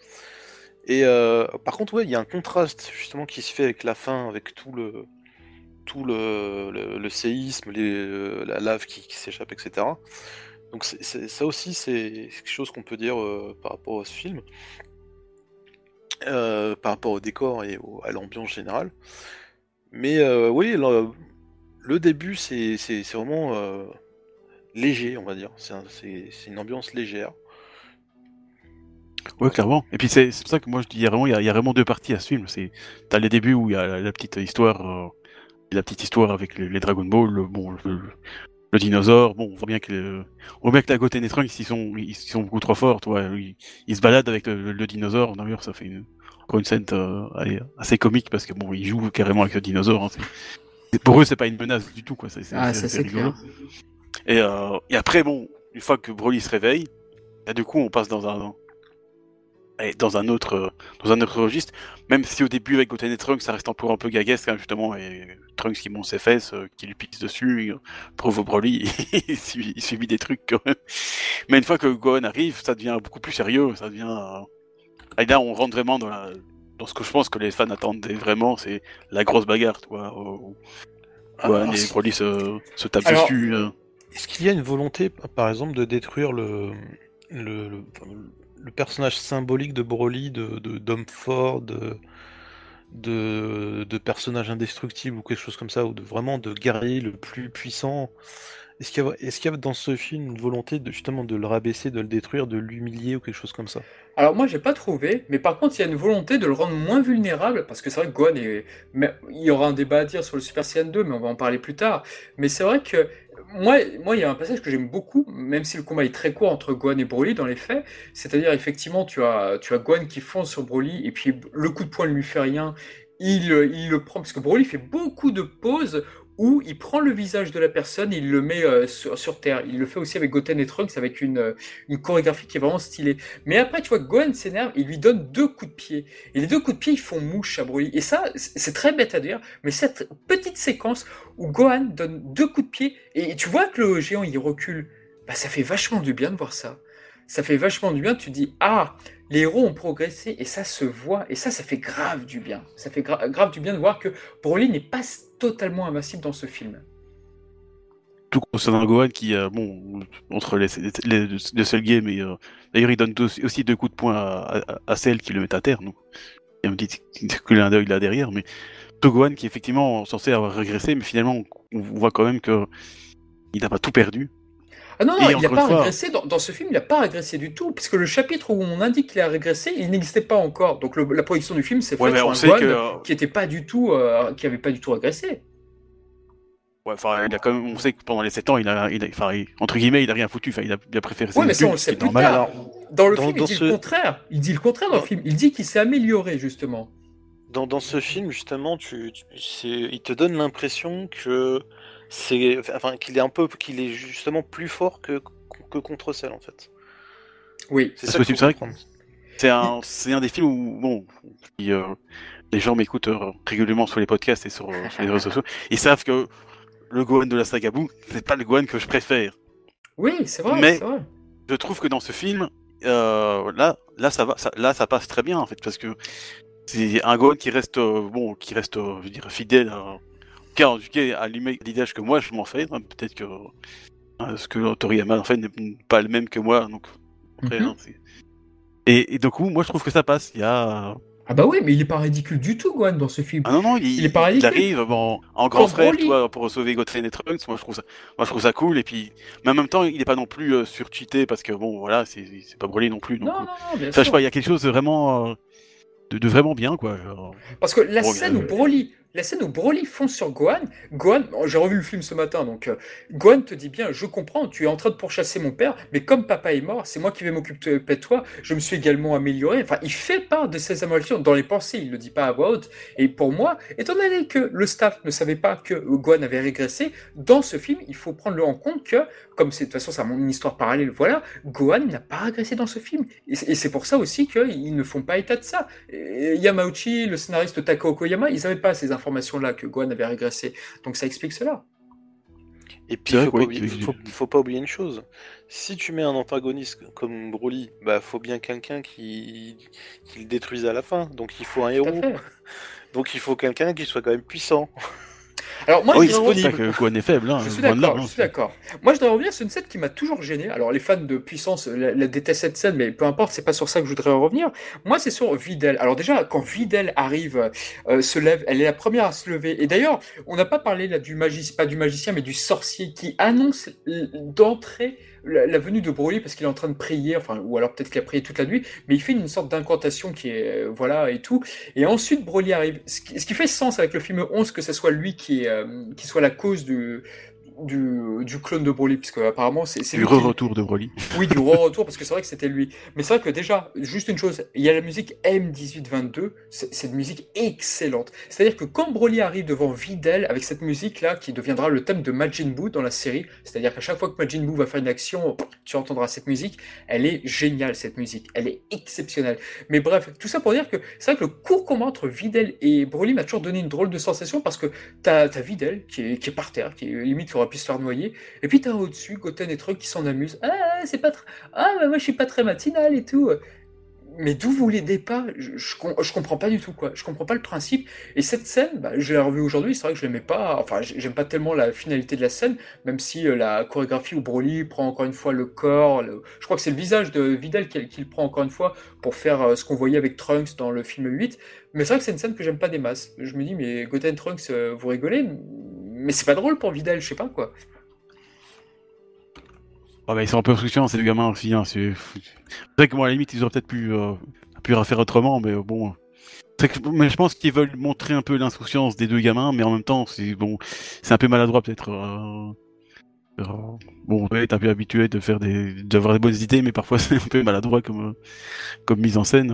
Et euh, par contre, ouais, il y a un contraste justement qui se fait avec la fin, avec tout le tout le, séisme, les, la lave qui, s'échappe, etc. Donc ça aussi, c'est quelque chose qu'on peut dire euh, par rapport à ce film, euh, par rapport au décor et à l'ambiance générale. Mais euh, oui, le, début, c'est vraiment euh, léger, on va dire. C'est une ambiance légère. Ouais, clairement. Et puis c'est pour ça que moi je dis, il y, a vraiment, il y, a vraiment deux parties à ce film. T'as les débuts où il y a la, petite histoire, euh, la petite histoire avec les, Dragon Ball, le, bon, le, dinosaure. Bon, on voit bien que, on voit bien que la Goten et Trunks, ils sont, ils, sont beaucoup trop forts. Toi, ils, se baladent avec le, dinosaure. D'ailleurs, ça fait une, une scène euh, assez comique parce que bon, ils jouent carrément avec le dinosaure. Hein, pour eux, c'est pas une menace du tout, quoi. C'est ah, rigolo. Et, euh, et, après, bon, une fois que Broly se réveille, et du coup, on passe dans un dans un autre dans un autre registre. Même si au début avec Goten et Trunks, ça reste encore un peu gaguesque, hein, justement, et Trunks qui monte ses fesses, euh, qui lui pique dessus, prouve Broly, il subit des trucs quand même. Mais une fois que Gohan arrive, ça devient beaucoup plus sérieux, ça devient et là, on rentre vraiment dans, la, dans ce que je pense que les fans attendaient vraiment, c'est la grosse bagarre, toi. Où, où et Broly se, se tapent dessus. Euh. Est-ce qu'il y a une volonté, par exemple, de détruire le, le, le, personnage symbolique de Broly, de d'homme fort, de, de, personnage indestructible ou quelque chose comme ça, ou de vraiment de guerrier le plus puissant est-ce qu'il y, a dans ce film une volonté justement de le rabaisser, de le détruire, de l'humilier ou quelque chose comme ça? Alors moi j'ai pas trouvé, mais par contre il y a une volonté de le rendre moins vulnérable, parce que c'est vrai que Gohan est... Il y aura un débat à dire sur le Super Saiyan 2, mais on va en parler plus tard. Mais c'est vrai que moi, moi, il y a un passage que j'aime beaucoup, même si le combat est très court entre Gohan et Broly dans les faits. C'est-à-dire, effectivement, tu as, tu as Gohan qui fonce sur Broly, et puis le coup de poing ne lui fait rien. Il, il le prend, parce que Broly fait beaucoup de pauses où il prend le visage de la personne et il le met euh, sur, terre. Il le fait aussi avec Goten et Trunks avec une, euh, chorégraphie qui est vraiment stylée. Mais après, tu vois, Gohan s'énerve, il lui donne deux coups de pied. Et les deux coups de pied, ils font mouche à Broly. Et ça, c'est très bête à dire, mais cette petite séquence où Gohan donne deux coups de pied et tu vois que le géant il recule, bah ça fait vachement du bien de voir ça. Ça fait vachement du bien, tu dis, ah, les héros ont progressé et ça se voit. Et ça, ça fait grave du bien. Ça fait grave du bien de voir que Broly n'est pas totalement invincible dans ce film. Tout concernant Gohan qui, euh, bon, entre les, les, les seuls games, et euh, d'ailleurs il donne aussi deux coups de poing à, celle qui le met à terre, nous. Et on me dit que l'un d'eux là derrière, mais Gohan qui est effectivement censé avoir régressé, mais finalement on voit quand même que il n'a pas tout perdu. Ah non, non il n'a pas régressé. Dans, ce film, il n'a pas régressé du tout, puisque le chapitre où on indique qu'il a régressé, il n'existait pas encore. Donc la production du film, c'est fait sur un Gohan qui était pas du tout, euh, qui avait pas du tout régressé. Ouais, enfin, il a quand même, on sait que pendant les 7 ans, il a, il a enfin, entre guillemets, il a rien foutu. Enfin, il a, il a préféré. Ouais, mais ça, on le sait plus tard. dans le film, il dit le contraire. Il dit le contraire dans le film. Il dit qu'il s'est amélioré justement. Dans, dans, ce film, justement, tu, tu il te donne l'impression que c'est enfin qu'il est un peu qu'il est justement plus fort que, que contre celle en fait. Oui, c'est possible, c'est vrai. C'est un, c'est un des films où bon, euh, les gens m'écoutent euh, régulièrement sur les podcasts et sur, euh, les réseaux sociaux, ils savent que le Gohan de la saga Boo, c'est pas le Gohan que je préfère. Oui, c'est vrai. Mais je trouve que dans ce film, là, là ça va, là ça passe très bien en fait parce que c'est un Gohan qui reste, bon, qui reste, je veux dire, fidèle à, car, à l'image que moi je m'en fais. Hein, peut-être que ce que Toriyama en fait n'est pas le même que moi. Donc, après, mhm. hein, et, et donc, moi je trouve que ça passe. Il y a ah bah oui, mais il est pas ridicule du tout, Gohan, dans ce film. Ah non, non, il, est pas ridicule. Il arrive bon, en grand frère, toi, pour sauver Goten et Trunks. Moi je, trouve ça, moi, je trouve ça cool. Et puis, mais en même temps, il est pas non plus euh, surcheaté parce que, bon, voilà, c'est pas Broly non plus. non, non, non, bien enfin, je sais pas, il y a quelque chose de vraiment, euh, de, vraiment bien, quoi. Parce que la scène où Broly la scène où Broly fonce sur Gohan, Gohan, j'ai revu le film ce matin, donc euh, Gohan te dit bien, je comprends, tu es en train de pourchasser mon père, mais comme papa est mort, c'est moi qui vais m'occuper de toi, je me suis également amélioré. Enfin, il fait part de ses améliorations dans les pensées, il le dit pas à voix haute. Et pour moi, étant donné que le staff ne savait pas que Gohan avait régressé, dans ce film, il faut prendre en compte que, comme c'est de toute façon c'est une histoire parallèle, voilà, Gohan n'a pas régressé dans ce film. Et c'est pour ça aussi qu'ils ne font pas état de ça. Yamauchi, le scénariste Tako Okoyama, ils n'avaient pas ces informations information-là que Gohan avait régressé. Donc ça explique cela. Et puis, il faut, pas oublier, faut, pas oublier une chose. Si tu mets un antagoniste comme Broly, bah faut bien quelqu'un qui... qui le détruise à la fin. Donc il faut un héros. Donc il faut quelqu'un qui soit quand même puissant. Alors moi, oui, je. Que est faible. Hein, je suis d'accord. Je suis d'accord. Moi, je voudrais revenir sur une scène qui m'a toujours gêné. Alors les fans de puissance la, détestent cette scène, mais peu importe, c'est pas sur ça que je voudrais revenir. Moi, c'est sur Videl. Alors déjà, quand Videl arrive, euh, se lève, elle est la première à se lever. Et d'ailleurs, on n'a pas parlé là du magicien, pas du magicien, mais du sorcier qui annonce d'entrée la, venue de Broly parce qu'il est en train de prier, enfin, ou alors peut-être qu'il a prié toute la nuit, mais il fait une sorte d'incantation qui est, euh, voilà, et tout. Et ensuite, Broly arrive. Ce qui, ce fait sens avec le film 11, que ce soit lui qui, euh, qui soit la cause du, du, du clone de Broly, puisque apparemment c'est du re-retour de Broly. Oui, du re-retour, parce que c'est vrai que c'était lui. Mais c'est vrai que déjà, juste une chose, il y a la musique M1822, c'est une musique excellente. C'est-à-dire que quand Broly arrive devant Videl avec cette musique-là, qui deviendra le thème de Majin Buu dans la série, c'est-à-dire qu'à chaque fois que Majin Buu va faire une action, tu entendras cette musique, elle est géniale cette musique, elle est exceptionnelle. Mais bref, tout ça pour dire que c'est vrai que le court combat entre Videl et Broly m'a toujours donné une drôle de sensation parce que t'as as Videl qui est, qui est par terre, qui est limite aurait pu se faire noyer. Et puis t'as au-dessus Goten et trucs qui s'en amusent. Ah, c'est pas. Ah, bah moi je suis pas très matinal et tout. Mais d'où vous l'aidez pas? Je, je, comprends pas du tout quoi. Je comprends pas le principe. Et cette scène, bah, je l'ai revue aujourd'hui. C'est vrai que je l'aimais pas. Enfin, j'aime pas tellement la finalité de la scène, même si euh, la chorégraphie où Broly prend encore une fois le corps. Je crois que c'est le visage de Vidal qu'il prend encore une fois pour faire euh, ce qu'on voyait avec Trunks dans le film 8. Mais c'est vrai que c'est une scène que j'aime pas des masses. Je me dis, mais Goten Trunks, euh, vous rigolez? Mais c'est pas drôle pour Vidal, je sais pas quoi. Ah bah ils sont un peu insouciants, c'est des gamins aussi. Hein, c'est vrai que moi à la limite ils auraient peut-être pu, euh, pu faire autrement, mais bon. Mais je pense qu'ils veulent montrer un peu l'insouciance des deux gamins, mais en même temps c'est bon, c'est un peu maladroit peut-être. Euh, euh, bon, ouais, t'es un peu habitué de faire des, d'avoir des bonnes idées, mais parfois c'est un peu maladroit comme, comme mise en scène.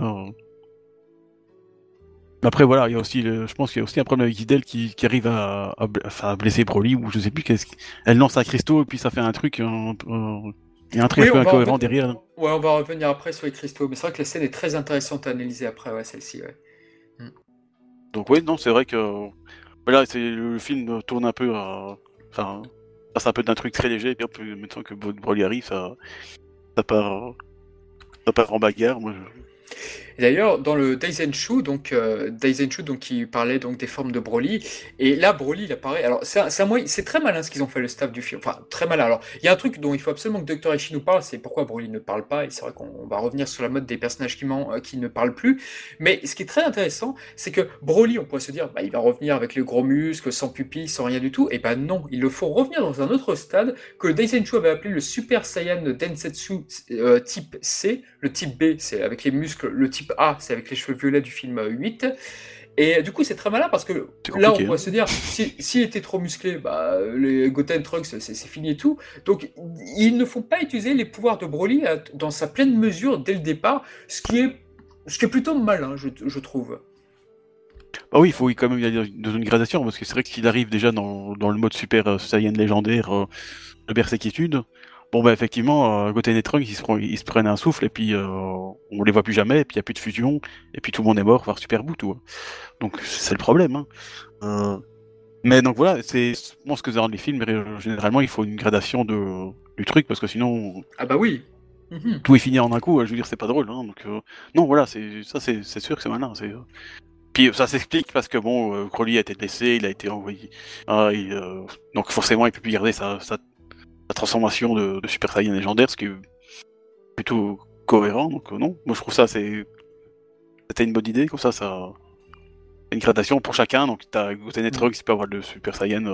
Après voilà, il y a aussi, je pense qu'il y a aussi un problème avec Idel qui, qui arrive à, à, blesser Broly ou je sais plus qu'est-ce elle lance un cristaux et puis ça fait un truc, un, il y a un truc un peu incohérent derrière. Ouais, on va revenir après sur les cristaux, mais c'est vrai que la scène est très intéressante à analyser après, ouais, celle-ci, ouais. Hmm. Donc oui, non, c'est vrai que voilà, c'est le film tourne un peu, à... enfin, passe un peu d'un truc très léger et puis maintenant que Broly arrive, ça, ça part, ça part en bagarre. Moi, je... Et d'ailleurs, dans le Daisenshu, donc euh, Daisenshu, donc qui parlait donc des formes de Broly, et là Broly il apparaît. Alors c'est très malin ce qu'ils ont fait le staff du film. Enfin très malin. Alors il y a un truc dont il faut absolument que Dr Ishi nous parle, c'est pourquoi Broly ne parle pas. Et c'est vrai qu'on va revenir sur la mode des personnages qui, euh, qui ne parlent plus. Mais ce qui est très intéressant, c'est que Broly, on pourrait se dire, bah, il va revenir avec les gros muscles, sans pupilles, sans rien du tout. Et ben non, il le faut revenir dans un autre stade que le Daisenshu avait appelé le Super Saiyan Densetsu euh, type C. Le type B, c'est avec les muscles. Le type a, c'est avec les cheveux violets du film 8. Et du coup, c'est très malin parce que là, on pourrait hein. se dire, s'il était trop musclé, bah, les Goten Trunks, c'est fini et tout. Donc, ils ne font pas utiliser les pouvoirs de Broly dans sa pleine mesure dès le départ, ce qui est, ce qui est plutôt malin, je, je trouve. Bah oui, il faut quand même y aller dans une gradation, parce que c'est vrai qu'il arrive déjà dans, dans, le mode Super euh, Saiyan légendaire euh, de Berserkitude, Bon bah effectivement, euh, Goten et Trunks ils se, ils se, prennent un souffle et puis euh, on les voit plus jamais et puis il y a plus de fusion et puis tout le monde est mort voir Super Bout tout. Donc c'est le problème. Hein. Euh, mais donc voilà, c'est bon ce que dans les films généralement il faut une gradation de du truc parce que sinon ah bah oui mhm. tout est fini en un coup. Je veux dire c'est pas drôle. Hein, donc non voilà c'est ça c'est sûr que c'est malin. C'est puis ça s'explique parce que bon, euh, Crowley a été blessé, il a été envoyé, ah, donc forcément il peut plus garder sa, sa, transformation de, Super Saiyan légendaire, ce qui est plutôt cohérent. Donc non, moi je trouve ça c'est c'était une bonne idée, comme ça ça une gradation pour chacun, donc t'as Goten et Trunks qui peuvent avoir le Super Saiyan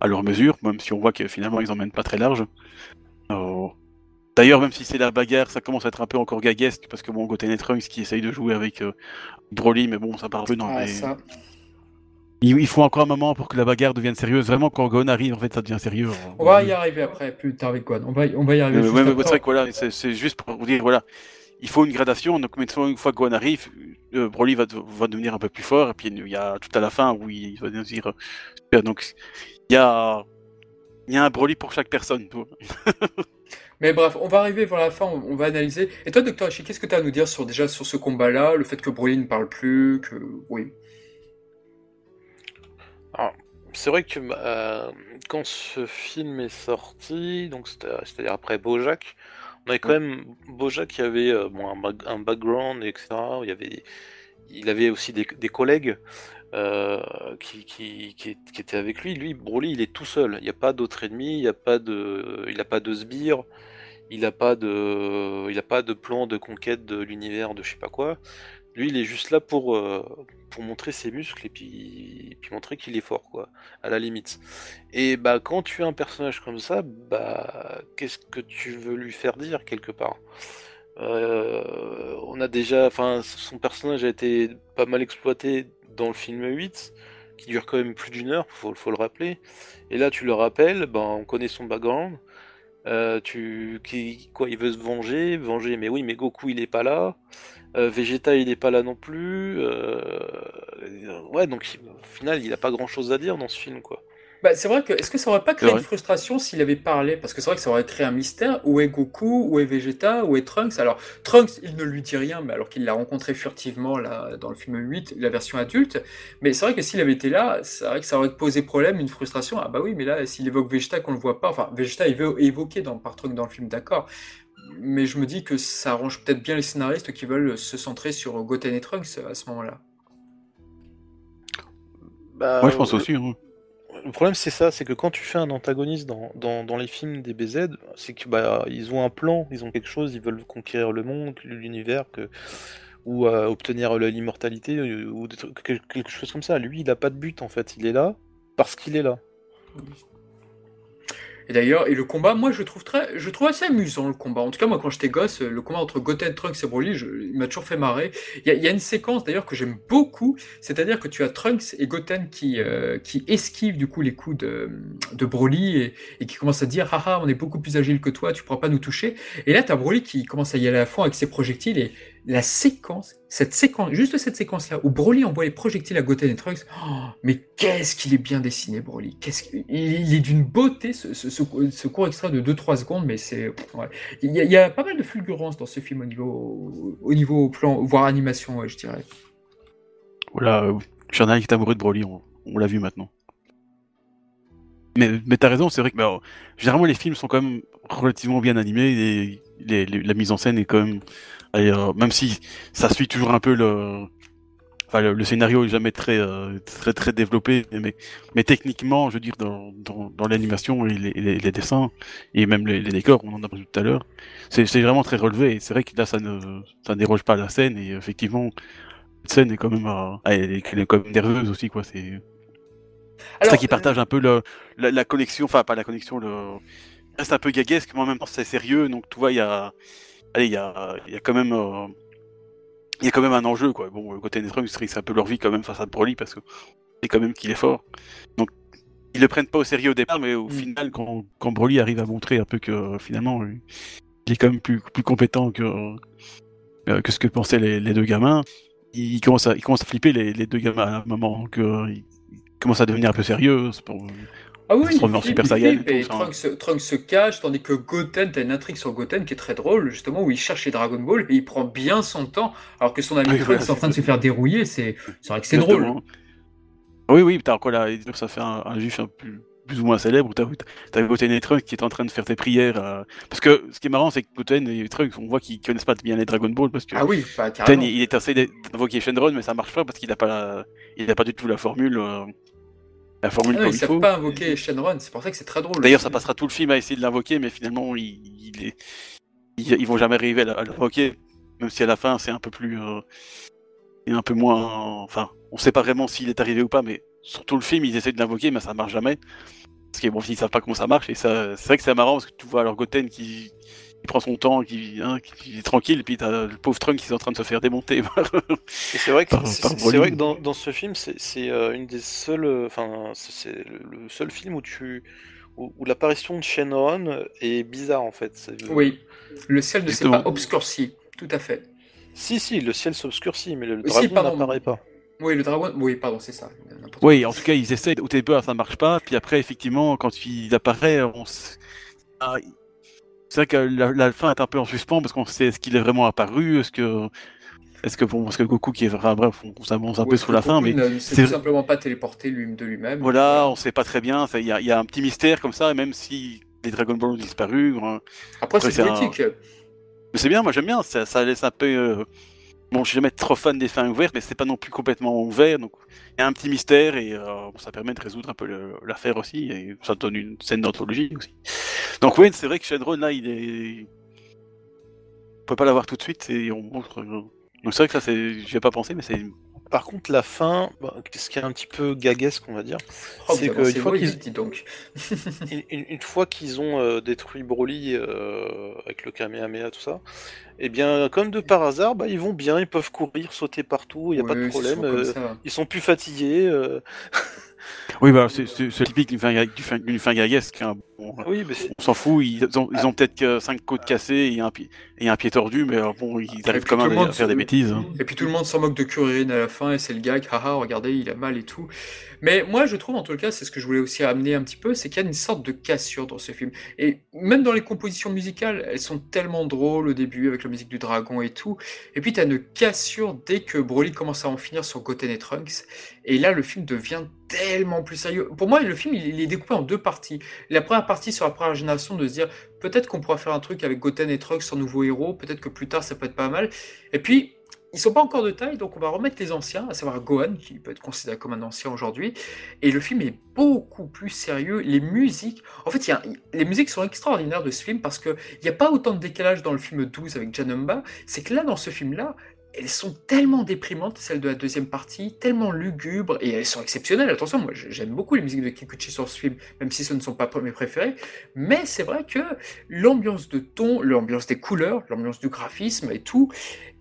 à, leur mesure, même si on voit que finalement ils emmènent pas très large. D'ailleurs, même si c'est la bagarre, ça commence à être un peu encore gaguesque, parce que bon, Goten et Trunks qui essayent de jouer avec euh, Broly, mais bon, ça part un peu dans ah, les... Il, faut encore un moment pour que la bagarre devienne sérieuse. Vraiment, quand Gon arrive, en fait, ça devient sérieux. On va y arriver après, plus tard avec Gon. On va, on va y arriver. c'est vrai que c'est juste pour vous dire, voilà, il faut une gradation. Donc, une fois que Gon arrive, euh, Broly va, va, devenir un peu plus fort. Et puis, il y a tout à la fin où il va dire. Euh, donc, il y a, il y a un Broly pour chaque personne. Mais bref, on va arriver vers la fin, on, va analyser. Et toi, Docteur Hachi, qu'est-ce que tu as à nous dire sur, déjà sur ce combat-là, le fait que Broly ne parle plus, que... Oui. C'est vrai que euh, quand ce film est sorti, donc c'est-à-dire après Bojack, on avait quand même Bojack qui avait euh, bon, un, background, etc. Il, y avait, il avait aussi des, collègues euh, qui, qui, qui, étaient avec lui. Lui, Broly, il est tout seul. Il n'y a pas d'autre ennemi, il n'y a pas de, il a pas de sbire, il n'a pas de, il a pas de plan de conquête de l'univers de je sais pas quoi. Lui, il est juste là pour, euh, montrer ses muscles et puis, puis montrer qu'il est fort, quoi, à la limite. Et bah, quand tu as un personnage comme ça, bah, qu'est-ce que tu veux lui faire dire quelque part? Euh, On a déjà, enfin, son personnage a été pas mal exploité dans le film 8, qui dure quand même plus d'une heure, faut, faut le rappeler. Et là, tu le rappelles, bah, on connaît son background. Euh, tu, qui, quoi, il veut se venger, venger, mais oui, mais Goku il est pas là. Euh, Vegeta il est pas là non plus. Euh, ouais, donc au final il a pas grand chose à dire dans ce film quoi. Bah, c'est vrai que est-ce que ça aurait pas créé une frustration s'il avait parlé? Parce que c'est vrai que ça aurait créé un mystère. Où est Goku? Où est Vegeta? Où est Trunks? Alors Trunks il ne lui dit rien, mais alors qu'il l'a rencontré furtivement là dans le film 8, la version adulte. Mais c'est vrai que s'il avait été là, c'est vrai que ça aurait posé problème, une frustration. Ah bah oui, mais là s'il évoque Vegeta qu'on le voit pas, enfin Vegeta il veut évoquer dans par Trunks dans le film, d'accord mais je me dis que ça arrange peut-être bien les scénaristes qui veulent se centrer sur Goten et Trunks à ce moment-là. Bah, Moi, je pense aussi. Hein. Le problème, c'est ça, c'est que quand tu fais un antagoniste dans, dans, les films des BZ, c'est que bah, ils ont un plan, ils ont quelque chose, ils veulent conquérir le monde, l'univers, que ou euh, obtenir l'immortalité ou quelque chose comme ça. Lui, il a pas de but en fait, il est là parce qu'il est là. Et d'ailleurs, et le combat, moi, je trouve très, je trouve assez amusant le combat. En tout cas, moi, quand j'étais gosse, le combat entre Goten, Trunks et Broly, je, il m'a toujours fait marrer. Il y a, y a une séquence d'ailleurs que j'aime beaucoup, c'est-à-dire que tu as Trunks et Goten qui, euh, qui esquivent du coup les coups de, de Broly et, et, qui commencent à dire, haha, on est beaucoup plus agile que toi, tu pourras pas nous toucher. Et là, as Broly qui commence à y aller à fond avec ses projectiles et la séquence, cette séquence, juste cette séquence-là, où Broly envoie les projectiles à Goten et Trunks, oh, mais qu'est-ce qu'il est bien dessiné, Broly. Il est d'une beauté, ce, court extrait de 2-3 secondes, mais c'est. Il, y a, pas mal de fulgurance dans ce film au niveau, au niveau plan, voire animation, je dirais. Voilà, ai qui est amoureux de Broly, on, l'a vu maintenant. Mais, mais t'as raison, c'est vrai que bah, généralement les films sont quand même relativement bien animés et la mise en scène est quand même euh, même si ça suit toujours un peu le, enfin le, scénario est jamais très euh, très très développé, mais mais techniquement, je veux dire dans dans, dans l'animation et les, les, dessins et même les, décors, on en a parlé tout à l'heure, c'est vraiment très relevé. Et c'est vrai que là ça ne ça déroge pas la scène et effectivement cette scène est quand même euh, elle, est, elle, est, quand même nerveuse aussi quoi. C'est c'est ça qui partage un peu le, la, la connexion, enfin pas la connexion, le reste un peu gaguesque, mais en même temps c'est sérieux, donc tu vois il y a allez, il y a, y a quand même, euh, il y a quand même un enjeu, quoi. Bon, côté des trucs, c'est un peu leur vie quand même face à Broly parce que c'est quand même qu'il est fort. Donc, ils le prennent pas au sérieux au départ, mais au mm. final, quand, quand Broly arrive à montrer un peu que finalement, il est quand même plus, plus compétent que, euh, que ce que pensaient les, les deux gamins, il commence à, il commence à flipper les, les deux gamins à un moment que, il commence à devenir un peu sérieux. Pour, ah oui, il Super Saiyan et, Trunks, se cache, tandis que Goten, t'as une intrigue sur Goten qui est très drôle, justement, où il cherche les Dragon Ball et il prend bien son temps, alors que son ami Trunks est en train de se faire dérouiller, c'est vrai que c'est drôle. Oui, oui, t'as encore là, ça fait un, un gif un peu plus ou moins célèbre où t'as as Goten et Trunks qui est en train de faire des prières. Euh, parce que ce qui est marrant, c'est que Goten et Trunks, on voit qu'ils connaissent pas bien les Dragon Ball parce que ah oui, bah, Goten, il, est essayé d'invoquer Shenron, mais ça marche pas parce qu'il a pas il a pas du tout la formule. Euh, la formule ah, comme il savent pas invoquer Shenron, c'est pour ça que c'est très drôle. D'ailleurs, ça passera tout le film à essayer de l'invoquer, mais finalement, il, il est... ils, vont jamais arriver à l'invoquer, même si à la fin, c'est un peu plus, euh... un peu moins, enfin, on sait pas vraiment s'il est arrivé ou pas, mais sur tout le film, ils essaient de l'invoquer, mais ça marche jamais. Parce qu'ils bon, ils savent pas comment ça marche, et ça, c'est vrai que c'est marrant parce que tu vois alors Goten qui, prend son temps, qui, hein, qui, est tranquille, et puis t'as le pauvre Trunk qui est en train de se faire démonter. c'est vrai que, c'est, vrai que dans, dans, ce film, c'est, euh, une des seules, enfin, c'est le, seul film où tu, où, l'apparition de Shenron est bizarre en fait. Oui, le ciel ne s'est pas obscurci, tout à fait. Si, si, le ciel s'obscurcit, mais le dragon n'apparaît pas. Oui, le dragon, oui, pardon, c'est ça. Oui, en tout cas, ils essaient, au début, ça marche pas, puis après, effectivement, quand il apparaît, on ah, c'est vrai que la, fin est un peu en suspens parce qu'on sait est-ce qu'il est vraiment apparu, est-ce que est-ce que bon, parce que Goku qui est vrai, bref, on s'avance un peu sous la fin, mais c'est tout simplement pas téléporté lui de lui-même. Voilà, on sait pas très bien. Il y, y, a un petit mystère comme ça, et même si les Dragon Ball ont disparu. Après, c'est politique. Mais c'est bien, moi j'aime bien. Ça, ça, laisse un peu. Euh, Bon, je suis jamais trop fan des fins ouvertes, mais c'est pas non plus complètement ouvert, donc il y a un petit mystère et euh, ça permet de résoudre un peu l'affaire aussi, et ça donne une scène d'anthologie aussi. Donc oui, c'est vrai que Shadron là, il est, on peut pas l'avoir tout de suite et on montre. Euh, donc c'est vrai que ça, c'est, j'y ai pas pensé, mais c'est par contre, la fin, bah, ce qui est un petit peu gaguesque, on va dire, oh, c'est qu'une fois qu'ils une, fois qu'ils ont euh, détruit Broly euh, avec le Kamehameha, tout ça, eh bien, comme de par hasard, bah, ils vont bien, ils peuvent courir, sauter partout, il n'y a pas de problème. Euh, ils sont plus fatigués. Oui, bah, c'est typique d'une fin, d'une fin gaguesque. Hein. oui, mais on s'en fout, ils ont, ils ont peut-être que 5 côtes cassées et un, pied, et un pied tordu, mais euh, bon, ils arrivent quand même à, faire des bêtises. Hein. Et puis tout le monde s'en moque de Kuririn à la fin, et c'est le gag, haha, regardez, il a mal et tout. Mais moi, je trouve, en tout cas, c'est ce que je voulais aussi amener un petit peu, c'est qu'il y a une sorte de cassure dans ce film. Et même dans les compositions musicales, elles sont tellement drôles au début, avec la musique du dragon et tout. Et puis, tu as une cassure dès que Broly commence à en finir sur Goten et Trunks. Et là, le film devient tellement plus sérieux. Pour moi, le film, il est découpé en deux parties. La première partie sur la première génération, de se dire, peut-être qu'on pourra faire un truc avec Goten et Trunks sans nouveau héros, peut-être que plus tard, ça peut être pas mal. Et puis, ils sont pas encore de taille, donc on va remettre les anciens, à savoir Gohan, qui peut être considéré comme un ancien aujourd'hui. Et le film est beaucoup plus sérieux. Les musiques, en fait, y a, les musiques sont extraordinaires de ce film parce qu'il n'y a pas autant de décalage dans le film 12 avec Janumba. C'est que là, dans ce film-là, elles sont tellement déprimantes, celles de la deuxième partie, tellement lugubres, et elles sont exceptionnelles. Attention, moi j'aime beaucoup les musiques de Kikuchi sur ce film, même si ce ne sont pas mes préférés. Mais c'est vrai que l'ambiance de ton, l'ambiance des couleurs, l'ambiance du graphisme et tout,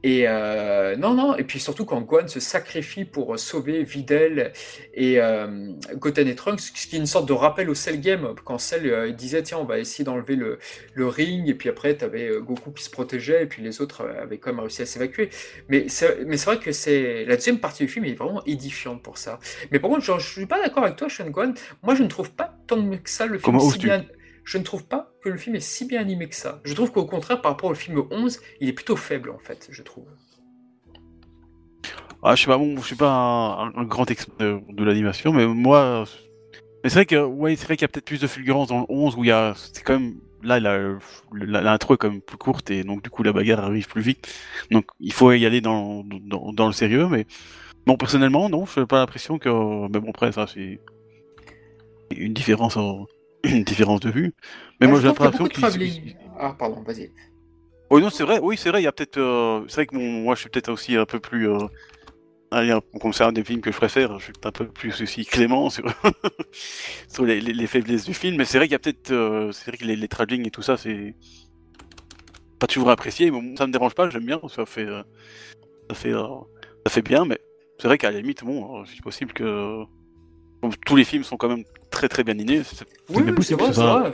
et euh, non, non, et puis surtout quand Gohan se sacrifie pour sauver Videl et euh, Goten et Trunks, ce qui est une sorte de rappel au Cell Game, quand Cell euh, disait tiens, on va essayer d'enlever le, le, ring, et puis après, tu avais Goku qui se protégeait, et puis les autres avaient quand même réussi à s'évacuer. Mais c'est vrai que c'est la deuxième partie du film est vraiment édifiante pour ça. Mais par contre, je, je suis pas d'accord avec toi, Sean Gohan. Moi, je ne trouve pas tant que ça le film si bien je ne trouve pas que le film est si bien animé que ça. Je trouve qu'au contraire, par rapport au film 11, il est plutôt faible, en fait, je trouve. Ah, je sais pas, je suis pas un, grand expert de, l'animation, mais moi, mais c'est vrai que, ouais, c'est qu'il y a peut-être plus de fulgurance dans le 11 où il y a, c'est quand même, là, l'intro est quand même plus courte et donc du coup la bagarre arrive plus vite. Donc il faut y aller dans, dans, le sérieux, mais bon, personnellement, non, je n'ai pas l'impression que, mais bon, après, ça, c'est une différence en, différence de vue. Mais moi j'ai l'impression qu'il. Ah, pardon, vas-y. Oui, non, c'est vrai, oui, c'est vrai, il y a peut-être. Euh, c'est vrai que moi je suis peut-être aussi un peu plus. Euh... Allez, on concerne des films que je préfère, je suis un peu plus aussi clément sur, sur les, les, faiblesses du film, mais c'est vrai qu'il y a peut-être. Euh, c'est vrai que les, les et tout ça, c'est. Pas toujours apprécié, mais ça me dérange pas, j'aime bien, ça fait. Euh, ça fait. ça fait bien, mais c'est vrai qu'à la limite, bon, c'est possible que tous les films sont quand même très très bien. Oui, c'est vrai, c'est vrai.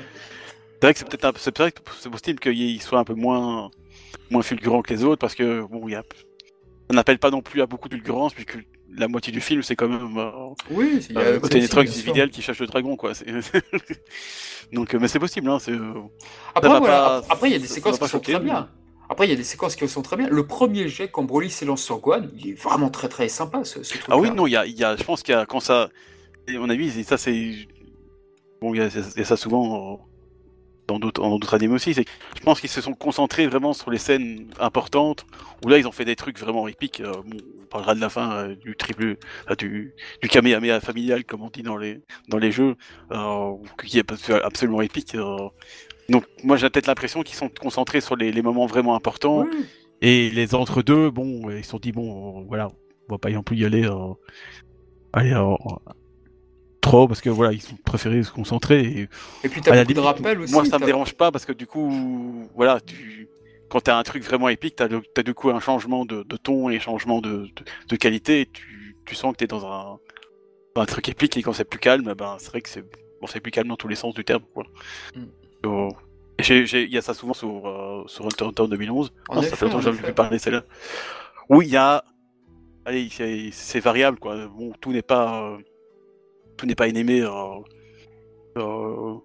C'est vrai que c'est peut-être c'est vrai que c'est possible qu'il soit un peu moins moins fulgurant que les autres parce que bon, y a... ça n'appelle pas non plus à beaucoup de fulgurance puisque la moitié du film c'est quand même euh, oui, il y a euh, côté des trucs Vidal qui cherche le dragon quoi. Donc euh, mais c'est possible hein, c'est euh, après voilà, après il y a des séquences qui sont très bien. Après, il y a des séquences qui sont très bien. Le premier jet, quand Broly s'élance sur Gohan, il est vraiment très très sympa ce, ce truc. Ah oui, non, il y a, il y a, je pense qu'il y a, quand ça, à mon avis, ça c'est. bon, il y, a ça souvent dans d'autres animés aussi. Je pense qu'ils se sont concentrés vraiment sur les scènes importantes où là ils ont fait des trucs vraiment épiques. Euh, on parlera de la fin euh, du triple, du, du Kamehameha familial comme on dit dans les dans les jeux, euh, qui est absolument épique. Donc moi j'ai peut-être l'impression qu'ils sont concentrés sur les, moments vraiment importants et les entre deux, bon, ils se sont dit bon, voilà, on va pas non plus y aller. Allez, trop parce que voilà ils ont préféré se concentrer et, et puis t'as beaucoup de rappels aussi moi ça me dérange pas parce que du coup voilà tu quand t'as un truc vraiment épique t'as as du coup un changement de, ton et un changement de, de, qualité et tu, tu sens que t'es dans un, un truc épique et quand c'est plus calme ben c'est vrai que c'est bon c'est plus calme dans tous les sens du terme quoi. Mm. il y a ça souvent sur euh, sur Hunter Hunter 2011 non, ça fait longtemps que j'avais plus parler celle-là oui il y a allez c'est variable quoi. Bon tout n'est pas euh, tout n'est pas animé euh, euh,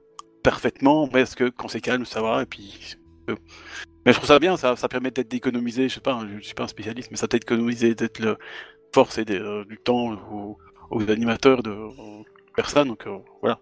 parfaitement, parce que quand c'est calme, ça va, et puis... Euh, mais je trouve ça bien, ça, ça permet d'être d'économiser, je sais pas, je suis pas un spécialiste, mais ça peut d'économiser d'être le force et du temps aux, animateurs de personnes, donc voilà,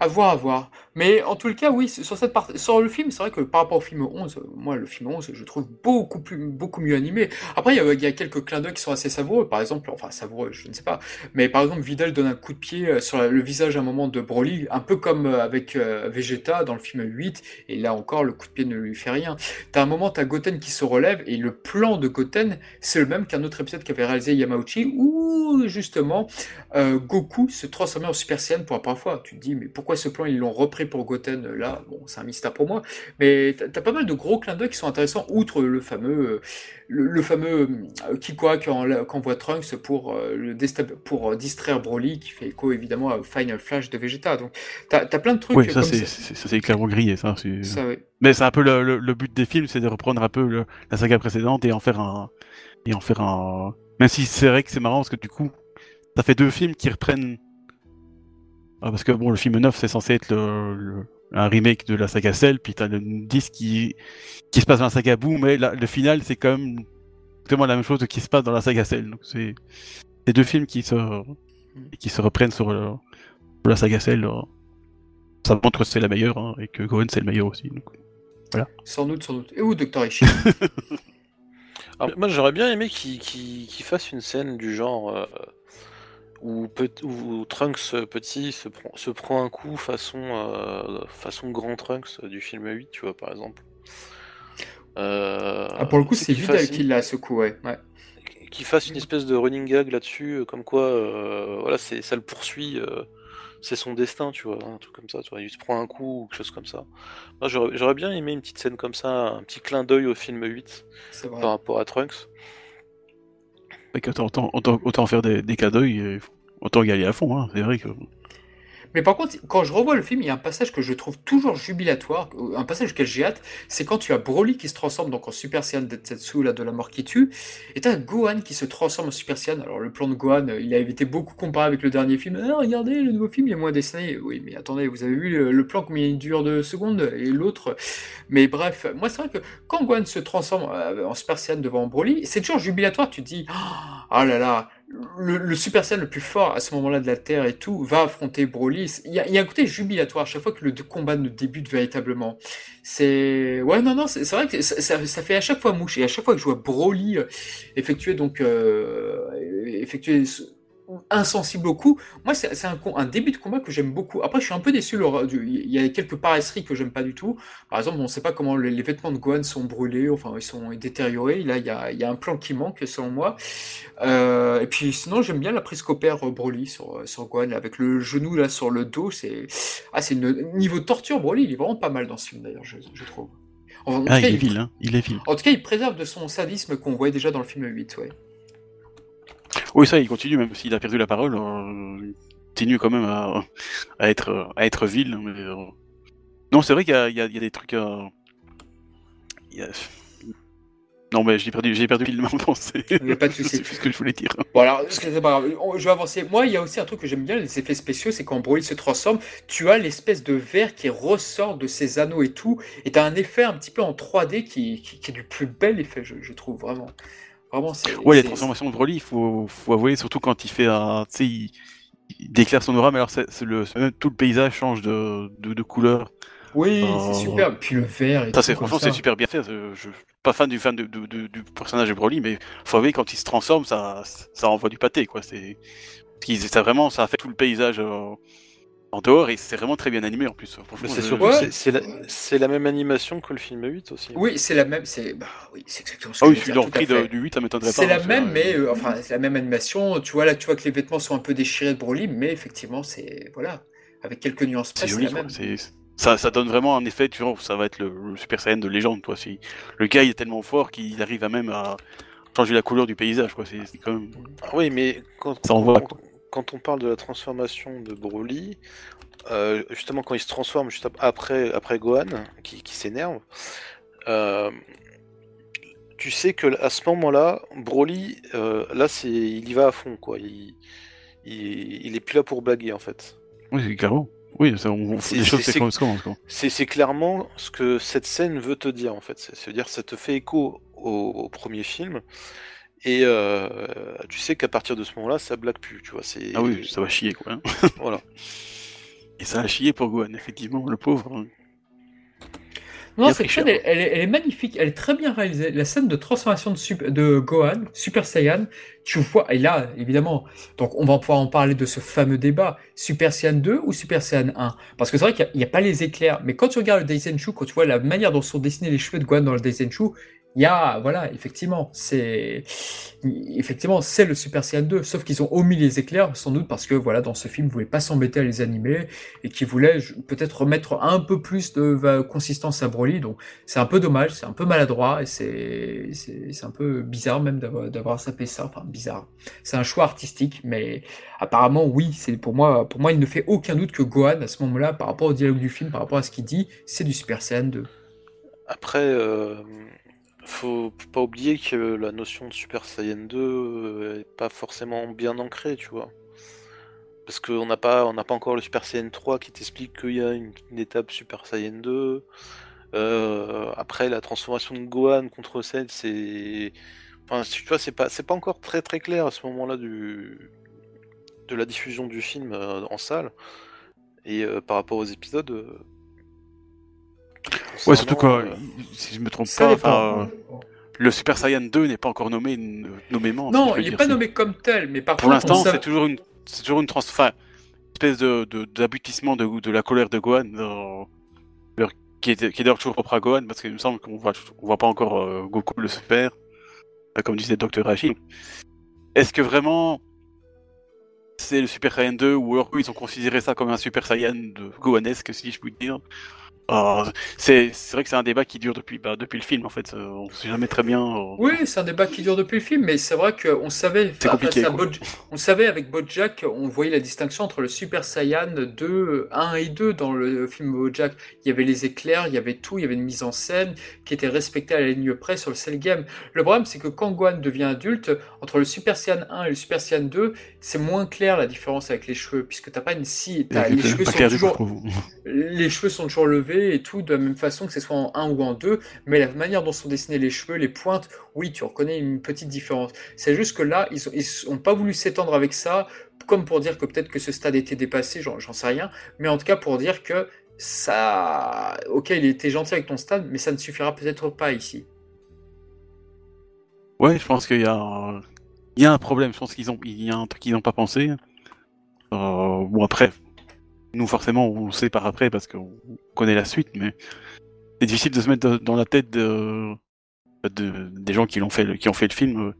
à voir, à voir. Mais en tout le cas, oui, sur cette partie, sur le film, c'est vrai que par rapport au film 11, moi, le film 11, je trouve beaucoup plus, beaucoup mieux animé. Après, il y a, quelques clins d'œil qui sont assez savoureux. Par exemple, enfin, savoureux, je ne sais pas. Mais par exemple, Vidal donne un coup de pied euh, sur le visage à un moment de Broly, un peu comme euh, avec euh, Vegeta dans le film 8. Et là encore, le coup de pied ne lui fait rien. T'as un moment, t'as Goten qui se relève et le plan de Goten, c'est le même qu'un autre épisode qu'avait réalisé Yamauchi où, justement, Goku se transformait en Super Saiyan pour la première fois. Tu te dis, mais pourquoi ce plan ils l'ont repris pour Goten là Bon, c'est un mystère pour moi, mais t'as pas mal de gros clins d'œil qui sont intéressants, outre le fameux, euh, le, fameux euh, Kikoa qu'envoie Trunks pour, euh, le pour distraire Broly, qui fait écho évidemment au Final Flash de Vegeta. Donc t'as as plein de trucs. Oui, ça c'est clairement grillé, ça. Mais c'est un peu le, but des films, c'est de reprendre un peu la saga précédente et en faire un. Et en faire un. Même si c'est vrai que c'est marrant parce que du coup, ça fait deux films qui reprennent ah, parce que bon, le film 9, c'est censé être le, un remake de la saga Cell, puis t'as le 10 qui, qui se passe dans la saga Boo, mais le final, c'est quand même exactement la même chose qui se passe dans la saga Cell. Donc c'est deux films qui se, qui se reprennent sur, la saga Cell. Ça montre que c'est la meilleure, hein, et que Gohan c'est le meilleur aussi. Donc, voilà. Sans doute, sans doute. Et où Dr. Ishi Moi j'aurais bien aimé qu'il fasse une scène du genre. Euh, où, Trunks euh, petit se prend, se prend un coup façon, euh, façon grand Trunks du film 8, tu vois, par exemple. Euh, ah, pour le coup, c'est Vidal qui l'a ce coup, ouais. Qui fasse une espèce de running gag là-dessus, comme quoi, voilà, c'est, ça le poursuit, c'est son destin, tu vois, un truc comme ça, tu vois, il se prend un coup ou quelque chose comme ça. Moi, j'aurais, bien aimé une petite scène comme ça, un petit clin d'œil au film 8 par rapport à Trunks. Autant, autant, faire des, des d'œil, autant y aller à fond, hein. c'est vrai que. Mais par contre, quand je revois le film, il y a un passage que je trouve toujours jubilatoire, un passage auquel j'ai hâte, c'est quand tu as Broly qui se transforme donc en Super Saiyan Detsetsu, là, de la mort qui tue, et tu as Gohan qui se transforme en Super Saiyan. Alors le plan de Gohan, il a été beaucoup comparé avec le dernier film. Ah, regardez, le nouveau film, il est moins dessiné. Oui, mais attendez, vous avez vu le, plan combien il dure de secondes, et l'autre. Mais bref, moi c'est vrai que quand Gohan se transforme euh, en Super Saiyan devant Broly, c'est toujours jubilatoire, tu te dis, oh là là, le, Super Saiyan le plus fort à ce moment-là de la Terre et tout va affronter Broly. Il y, a, un côté jubilatoire à chaque fois que le combat ne débute véritablement. C'est ouais non non c'est vrai que ça, fait à chaque fois mouche et à chaque fois que je vois Broly euh, effectuer donc euh, effectuer insensible au coup. Moi, c'est un, un, début de combat que j'aime beaucoup. Après, je suis un peu déçu. Il y a quelques paresseries que j'aime pas du tout. Par exemple, on ne sait pas comment les, vêtements de Gohan sont brûlés, enfin, ils sont détériorés. Là, il y a, il y a un plan qui manque, selon moi. Euh, et puis, sinon, j'aime bien la prise qu'opère euh, Broly sur, sur Gohan, avec le genou là sur le dos. C'est ah, c'est niveau de torture, Broly, il est vraiment pas mal dans ce film, d'ailleurs, je, je trouve. ah, il est vil, hein. il est vil. En tout cas, il préserve de son sadisme qu'on voyait déjà dans le film 8, ouais. Oui, ça, il continue, même s'il a perdu la parole, euh, il continue quand même à, être, à être vil. Euh, non, c'est vrai qu'il y, a des trucs. Euh, non, mais j'ai perdu, j'ai perdu le pensée. Il a pas de souci. c'est ce que je voulais dire. Bon, alors, c'est pas grave. Je vais avancer. Moi, il y a aussi un truc que j'aime bien, les effets spéciaux, c'est quand Broly se transforme, tu as l'espèce de verre qui ressort de ses anneaux et tout, et tu as un effet un petit peu en 3D qui, qui, est du plus bel effet, je trouve, vraiment. Vraiment, Ouais, les transformations de Broly, il faut, faut avouer, surtout quand il fait un. Tu sais, il déclare son aura, mais alors le, tout le paysage change de, de, couleur. Oui, c'est super. Puis le. Et ça, c'est franchement, c'est super bien fait. Je, suis pas fan du fan de, du personnage de Broly, mais faut avouer quand il se transforme, ça, ça envoie du pâté, quoi. C'est, ça vraiment, ça a fait tout le paysage. Euh, en dehors et c'est vraiment très bien animé en plus. C'est surtout c'est la, même animation que le film 8 aussi. Oui, c'est la même. C'est bah, oui, exactement ce que Ah oui, je suis dans le du 8, ça m'étonnerait pas. C'est la même, mais euh, enfin c'est la même animation. Tu vois là, tu vois que les vêtements sont un peu déchirés de Broly, mais effectivement c'est voilà avec quelques nuances C'est joli, Ça, ça, donne vraiment un effet, tu vois, ça va être le, Super Saiyan de légende, toi. Si le gars il est tellement fort qu'il arrive à même à changer la couleur du paysage, quoi. C'est quand même. Oui, mais quand ça envoie, quoi quand on parle de la transformation de Broly, euh, justement quand il se transforme juste après, après Gohan, qui, s'énerve, euh, tu sais que à ce moment-là, Broly, euh, là c'est, il y va à fond quoi. Il, il, est plus là pour blaguer en fait. Oui, clairement. Oui, c'est clairement ce que cette scène veut te dire en fait. C'est-à-dire ça te fait écho au premier film et euh, tu sais qu'à partir de ce moment-là, ça blague plus, tu vois. C'est... Ah oui, ça va chier, quoi. voilà. Et ça a chié pour Gohan, effectivement, le pauvre. Non, cette scène, elle, est magnifique, elle est très bien réalisée. La scène de transformation de, de Gohan, Super Saiyan, tu vois, et là, évidemment, donc on va pouvoir en parler de ce fameux débat, Super Saiyan 2 ou Super Saiyan 1 Parce que c'est vrai qu'il n'y a, pas les éclairs, mais quand tu regardes le Daisenshu, quand tu vois la manière dont sont dessinés les cheveux de Gohan dans le Daisenshu, il y a, voilà, effectivement, c'est effectivement c'est le Super Saiyan 2, sauf qu'ils ont omis les éclairs, sans doute parce que voilà, dans ce film, ils voulaient pas s'embêter à les animer et qu'ils voulaient peut-être remettre un peu plus de consistance à Broly. Donc c'est un peu dommage, c'est un peu maladroit et c'est un peu bizarre même d'avoir sapé ça. Enfin bizarre. C'est un choix artistique, mais apparemment oui, c'est pour moi pour moi il ne fait aucun doute que Gohan à ce moment-là, par rapport au dialogue du film, par rapport à ce qu'il dit, c'est du Super Saiyan 2. Après. Euh faut pas oublier que la notion de Super Saiyan 2 euh, est pas forcément bien ancrée, tu vois. Parce qu'on n'a pas, pas encore le Super Saiyan 3 qui t'explique qu'il y a une, étape Super Saiyan 2. Euh, après, la transformation de Gohan contre Cell, c'est, enfin, tu vois, c'est pas, pas encore très très clair à ce moment-là de la diffusion du film euh, en salle. Et par rapport aux épisodes, Ouais, surtout que, euh, si je me trompe pas, le Super Saiyan 2 n'est pas encore nommé nommément. Non, il n'est pas nommé comme tel, mais par Pour l'instant, c'est toujours une, c'est toujours une espèce de, d'aboutissement de, de, la colère de Gohan, qui est, qui est d'ailleurs toujours propre à Gohan, parce qu'il me semble qu'on voit, on voit pas encore euh, Goku le faire, comme disait Dr. Hashi. Est-ce que vraiment c'est le Super Saiyan 2 ou alors ils ont considéré ça comme un Super Saiyan de Gohanesque, si je puis dire? C'est vrai que c'est un débat qui dure depuis, bah, depuis le film, en fait. Euh, on sait jamais très bien. Euh, oui, c'est un débat qui dure depuis le film, mais c'est vrai qu'on savait. on savait avec Bojack, on voyait la distinction entre le Super Saiyan 2, 1 et 2 dans le film Bojack. Il y avait les éclairs, il y avait tout, il y avait une mise en scène qui était respectée à la ligne près sur le Cell Game. Le problème, c'est que quand Gohan devient adulte, entre le Super Saiyan 1 et le Super Saiyan 2, c'est moins clair la différence avec les cheveux, puisque t'as pas une scie. Les cheveux, sont toujours, les cheveux sont toujours levés et tout de la même façon que ce soit en 1 ou en 2, mais la manière dont sont dessinés les cheveux, les pointes, oui, tu reconnais une petite différence. C'est juste que là, ils n'ont pas voulu s'étendre avec ça, comme pour dire que peut-être que ce stade était dépassé, j'en sais rien, mais en tout cas pour dire que ça. Ok, il était gentil avec ton stade, mais ça ne suffira peut-être pas ici. Ouais, je pense qu'il y a, un... problème. Je pense qu'ils ont, y a un truc qu'ils n'ont pas pensé. Euh, bon après, nous, forcément, on sait par après parce qu'on connaît la suite, mais c'est difficile de se mettre dans la tête de, des gens qui l'ont fait, qui ont fait le film euh,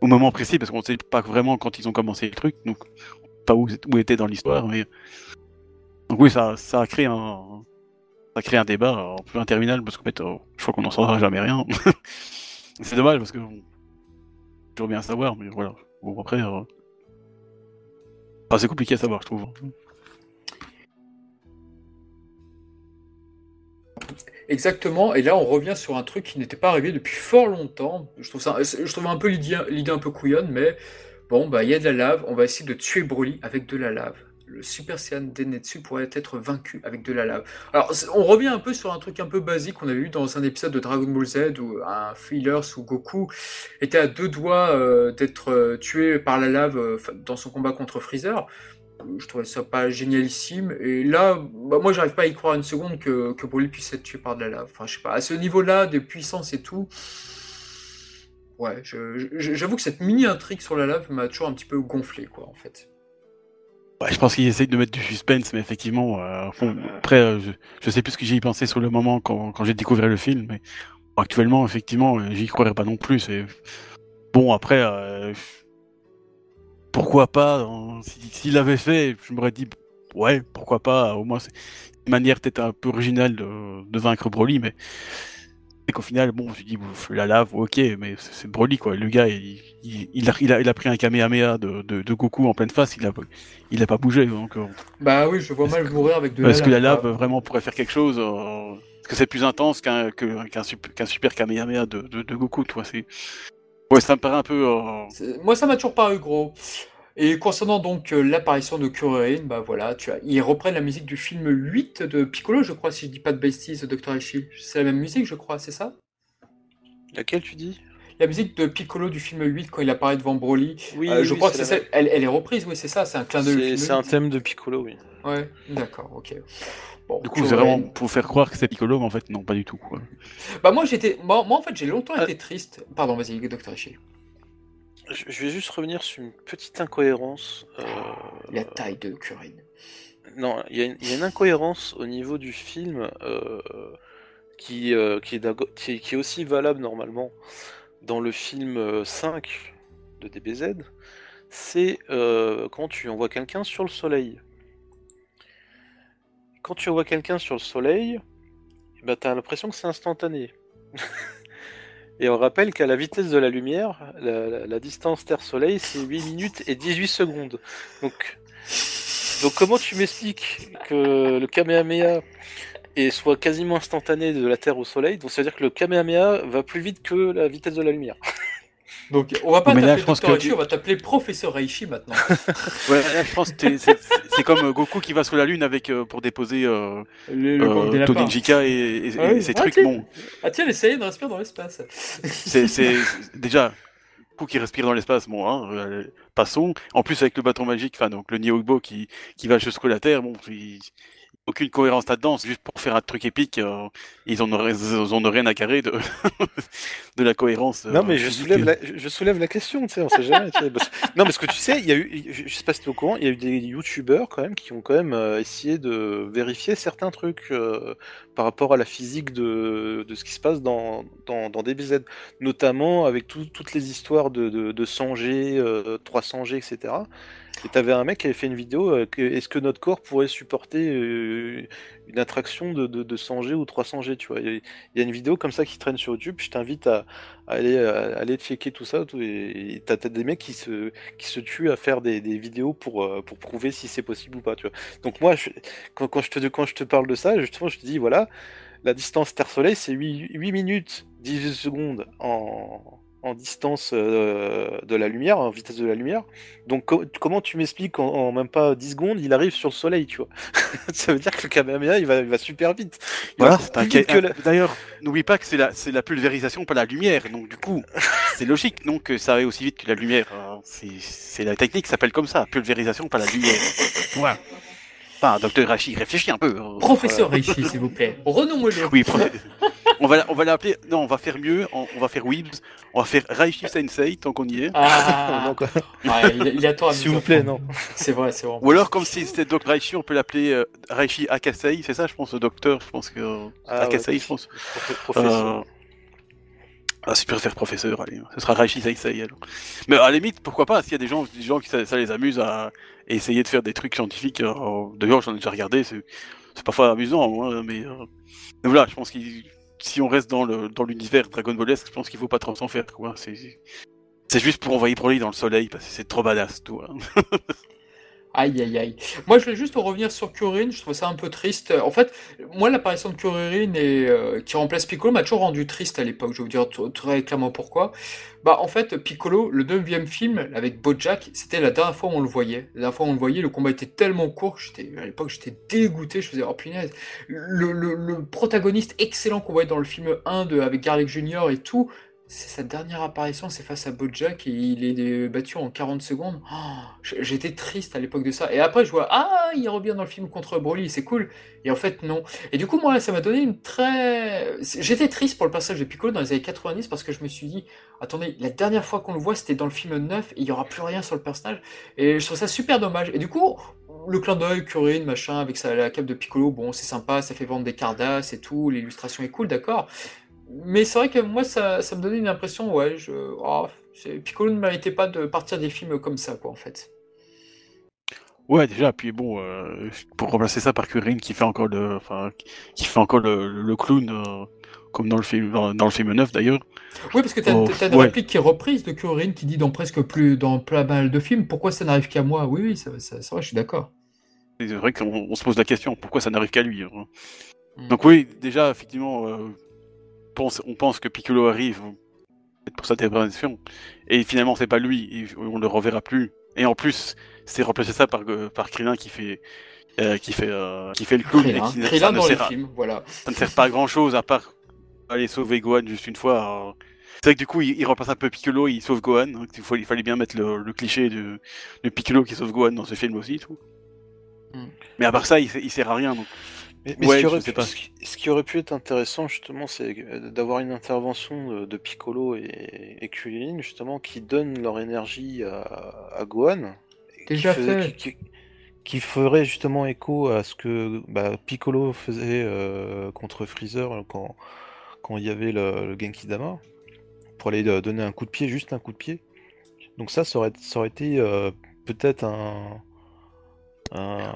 au moment précis, parce qu'on ne sait pas vraiment quand ils ont commencé le truc, donc pas où, où était dans l'histoire, mais donc oui, ça, ça a créé un, ça a créé un débat un peu interminable parce qu'en fait, euh, je crois qu'on n'en saura jamais rien. c'est dommage parce que toujours bien savoir, mais voilà. Bon après, euh... c'est compliqué à savoir, je trouve. Exactement, et là on revient sur un truc qui n'était pas arrivé depuis fort longtemps. Je trouve, ça, je trouve un peu l'idée un peu couillonne, mais bon, bah il y a de la lave, on va essayer de tuer Broly avec de la lave. le Super Saiyan Denetsu pourrait être vaincu avec de la lave. Alors, on revient un peu sur un truc un peu basique qu'on avait vu dans un épisode de Dragon Ball Z où un filler sous Goku était à deux doigts euh, d'être euh, tué par la lave euh, dans son combat contre Freezer. Je trouvais ça pas génialissime. Et là, bah, moi, j'arrive pas à y croire une seconde que, que puisse être tué par de la lave. Enfin, je sais pas, à ce niveau-là, de puissance et tout. Ouais, j'avoue que cette mini-intrigue sur la lave m'a toujours un petit peu gonflé, quoi, en fait. Ouais, je pense qu'il essaye de mettre du suspense, mais effectivement, euh, après, euh, je, sais plus ce que j'y pensé sur le moment quand, quand j'ai découvert le film, mais actuellement, effectivement, euh, j'y croirais pas non plus. Bon après, pourquoi pas hein, S'il l'avait fait, je m'aurais dit ouais, pourquoi pas Au moins, c'est une manière peut-être un peu originale de, de vaincre Broly, mais et qu'au final, bon, je dis, la lave, ok, mais c'est Broly, quoi. Le gars, il, il, a, il, a, pris un Kamehameha de, de, Goku en pleine face, il a, il a pas bougé. Donc, euh. Bah oui, je vois mal mourir avec de la lave. Est-ce que la lave vraiment pourrait faire quelque chose euh, Est-ce que c'est plus intense qu'un super Kamehameha de, de, Goku, toi c'est... Ouais, ça me paraît un peu... Euh, moi, ça m'a toujours paru gros. Et concernant donc l'apparition de Kuririn, bah voilà, tu as, ils reprennent la musique du film 8 de Piccolo, je crois, si je dis pas de bêtises, Dr. Ishii. C'est la même musique, je crois, c'est ça? Laquelle tu dis? La musique de Piccolo du film 8 quand il apparaît devant Broly. Oui, je crois que c'est Elle, elle, est reprise, oui, c'est ça, c'est un clin d'œil. C'est un thème de Piccolo, oui. Ouais, d'accord, ok. Bon, du coup, c'est vraiment pour faire croire que c'est Piccolo, mais en fait, non, pas du tout. Quoi. Bah moi, j'étais, moi, en fait, j'ai longtemps été triste. Pardon, vas-y, Dr. Ishii. Je vais juste revenir sur une petite incohérence. Euh... La taille de Kurin. Non, il y, a une incohérence au niveau du film euh, qui, euh, qui, est qui, est aussi valable normalement dans le film 5 euh, de DBZ. C'est quand tu envoies quelqu'un sur le soleil. Quand tu envoies quelqu'un sur le soleil, bah, tu as l'impression que c'est instantané. Et on rappelle qu'à la vitesse de la lumière, la, distance Terre-Soleil, c'est 8 minutes et 18 secondes. Donc, donc comment tu m'expliques que le Kamehameha est, soit quasiment instantané de la Terre au Soleil Donc ça veut dire que le Kamehameha va plus vite que la vitesse de la lumière. Donc on va pas t'appeler Dr. on va t'appeler Professeur Reishi maintenant. ouais, je pense que c'est comme euh, Goku qui va sur la Lune avec euh, pour déposer euh, le, euh, et, ah ses trucs. Bon. Ah tiens, essayez de respirer dans l'espace. c'est déjà Goku qui respire dans l'espace, bon, hein, passons. En plus avec le bâton magique, enfin donc le Niohbo qui qui va jusqu'à la Terre, bon, il, aucune cohérence là-dedans, juste pour faire un truc épique. Euh, ils, en auraient, ils rien à carrer de, de la cohérence. non, mais je soulève, la, je soulève la question, tu sais, on sait jamais. non, mais ce que tu sais, il y a eu, je sais pas si tu es au courant, il y a eu des youtubeurs quand même qui ont quand même euh, essayé de vérifier certains trucs euh, par rapport à la physique de, de ce qui se passe dans, dans, dans DBZ, notamment avec toutes les histoires de, de, de 100G, 300G, etc. Et t'avais un mec qui avait fait une vidéo, euh, est-ce que notre corps pourrait supporter euh, une attraction de, de, 100G ou 300G, tu vois? Il y, a une vidéo comme ça qui traîne sur YouTube, je t'invite à, aller, aller checker tout ça, et t'as des mecs qui se, qui se tuent à faire des, vidéos pour, euh, pour prouver si c'est possible ou pas, tu vois? Donc moi, quand, je te, quand je te parle de ça, justement, je te dis, voilà, la distance Terre-Soleil, c'est 8, 8 minutes 18 secondes en en distance euh, de la lumière, en vitesse de la lumière. Donc comment tu m'expliques en, même pas 10 secondes, il arrive sur le soleil, tu vois? Ça veut dire que le Kamehameha, il va, il va super vite. voilà, D'ailleurs, n'oublie pas que c'est la, la pulvérisation, pas la lumière. Donc du coup, c'est logique donc que ça va aussi vite que la lumière. Hein. C'est la technique qui s'appelle comme ça, pulvérisation, pas la lumière. Voilà. Enfin, docteur Rachi, réfléchis un peu. Hein. Professeur Rachi, s'il vous plaît. Renommez-le. Oui, on va, on va l'appeler. Non, on va faire mieux. On, va faire Weebs. On va faire Raichi Sensei tant qu'on y est. Ah, il, y a toi. S'il vous plaît, non. C'est vrai, c'est vrai. Ou alors, comme si c'était Docteur Raichi, on peut l'appeler euh, Raichi Akasei. C'est ça, je pense, le docteur. Je pense que ah, Akasei, je pense. Professeur. Euh... Ah, si tu préfères professeur, allez, ce sera Raichi Sensei alors. Mais à la limite, pourquoi pas, s'il y a des gens, des gens qui ça, ça les amuse à essayer de faire des trucs scientifiques. Euh, d'ailleurs, j'en ai déjà regardé, c'est parfois amusant, hein, mais, euh, voilà, je pense que si on reste dans le dans l'univers Dragon Ballesque, je pense qu'il faut pas trop s'en faire, quoi. C'est juste pour envoyer Broly dans le soleil parce que c'est trop badass, tout. Hein. Aïe, aïe, aïe. Moi, je voulais juste revenir sur Kuririn, je trouve ça un peu triste. En fait, moi, l'apparition de Kuririn et, euh, qui remplace Piccolo m'a toujours rendu triste à l'époque, je vais vous dire très clairement pourquoi. Bah, en fait, Piccolo, le neuvième film avec Bojack, c'était la dernière fois où on le voyait. La dernière fois où on le voyait, le combat était tellement court j'étais, à l'époque, j'étais dégoûté, je faisais, oh punaise. Le, le, le protagoniste excellent qu'on voyait dans le film 1 de, avec Garlic Jr. et tout, c'est sa dernière apparition, c'est face à Bojack et il est battu en 40 secondes. Oh, j'étais triste à l'époque de ça. Et après, je vois, ah, il revient dans le film contre Broly, c'est cool. Et en fait, non. Et du coup, moi, ça m'a donné une très. J'étais triste pour le passage de Piccolo dans les années 90 parce que je me suis dit, attendez, la dernière fois qu'on le voit, c'était dans le film 9 et il n'y aura plus rien sur le personnage. Et je trouve ça super dommage. Et du coup, le clin d'œil, Curine, machin, avec sa, la cape de Piccolo, bon, c'est sympa, ça fait vendre des Cardass et tout, l'illustration est cool, d'accord mais c'est vrai que moi, ça, ça, me donnait une impression, ouais, je, oh, Piccolo ne méritait pas de partir des films comme ça, quoi, en fait. Ouais, déjà, puis bon, euh, pour remplacer ça par Kurin qui fait encore le, enfin, qui fait encore le, clown, euh, comme dans le film, dans, le film 9 d'ailleurs. Oui, parce que t'as oh, as une réplique qui est reprise de Kurin qui dit dans presque plus, dans plein mal de films, pourquoi ça n'arrive qu'à moi? Oui, oui, c'est vrai, je suis d'accord. C'est vrai qu'on se pose la question, pourquoi ça n'arrive qu'à lui hein. hmm. Donc oui, déjà, effectivement, euh, on pense que Piccolo arrive pour sa dépression, et finalement c'est pas lui, on le reverra plus. Et en plus, c'est remplacé ça par, euh, par Krillin qui fait, euh, qui fait, euh, qui fait le clown. Krillin, dans le film, voilà. Ça ne sert pas à grand chose à part aller sauver Gohan juste une fois. C'est vrai que du coup, il, remplace un peu Piccolo, il sauve Gohan. il, fallait bien mettre le, cliché de, de, Piccolo qui sauve Gohan dans ce film aussi. Tout. Hmm. Mais à part ça, il, il sert à rien. Donc. Mais, ce, qui aurait pu, ce, qui aurait pu, être intéressant, justement, c'est d'avoir une intervention de, Piccolo et, et justement, qui donnent leur énergie à, Gohan. Déjà qui, fait. Qui, ferait justement écho à ce que bah, Piccolo faisait euh, contre Freezer quand, quand il y avait le, le Genki Dama, pour aller euh, donner un coup de pied, juste un coup de pied. Donc ça, ça aurait, ça aurait été euh, peut-être un, un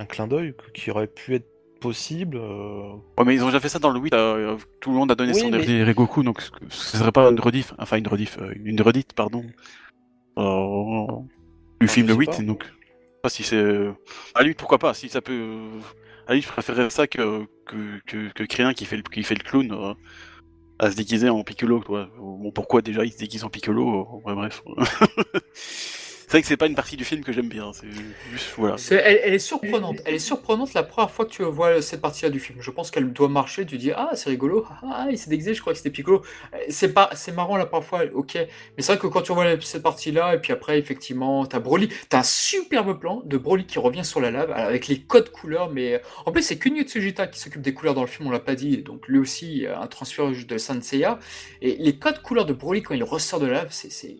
un clin d'œil qui aurait pu être possible. Euh. Ouais, mais ils ont déjà fait ça dans le 8. Euh, tout le monde a donné son mais... Regoku, donc ce serait pas une rediff, enfin une rediff, euh, une redite, pardon. du film de 8, donc. Pas si c'est. À lui, pourquoi pas, si ça peut. À lui, je préférerais ça que, que, que, que qui fait le, qui fait le clown à se déguiser en Piccolo, toi. Bon, pourquoi déjà il se déguise en Piccolo ouais, Bref. c'est vrai que c'est pas une partie du film que j'aime bien. C'est juste voilà. elle, est surprenante. Elle est surprenante la première fois que tu vois cette partie-là du film. Je pense qu'elle doit marcher. Tu dis ah c'est rigolo. Ah il s'est déguisé. Je crois que c'était Piccolo. C'est pas c'est marrant la première fois. Ok. Mais c'est vrai que quand tu vois cette partie-là et puis après effectivement t'as Broly. T'as un superbe plan de Broly qui revient sur la lave avec les codes couleurs. Mais en plus c'est Kunio Tsujita qui s'occupe des couleurs dans le film. On l'a pas dit. Donc lui aussi un transfert de Sanseiya. Et les codes couleurs de Broly quand il ressort de la lave, c'est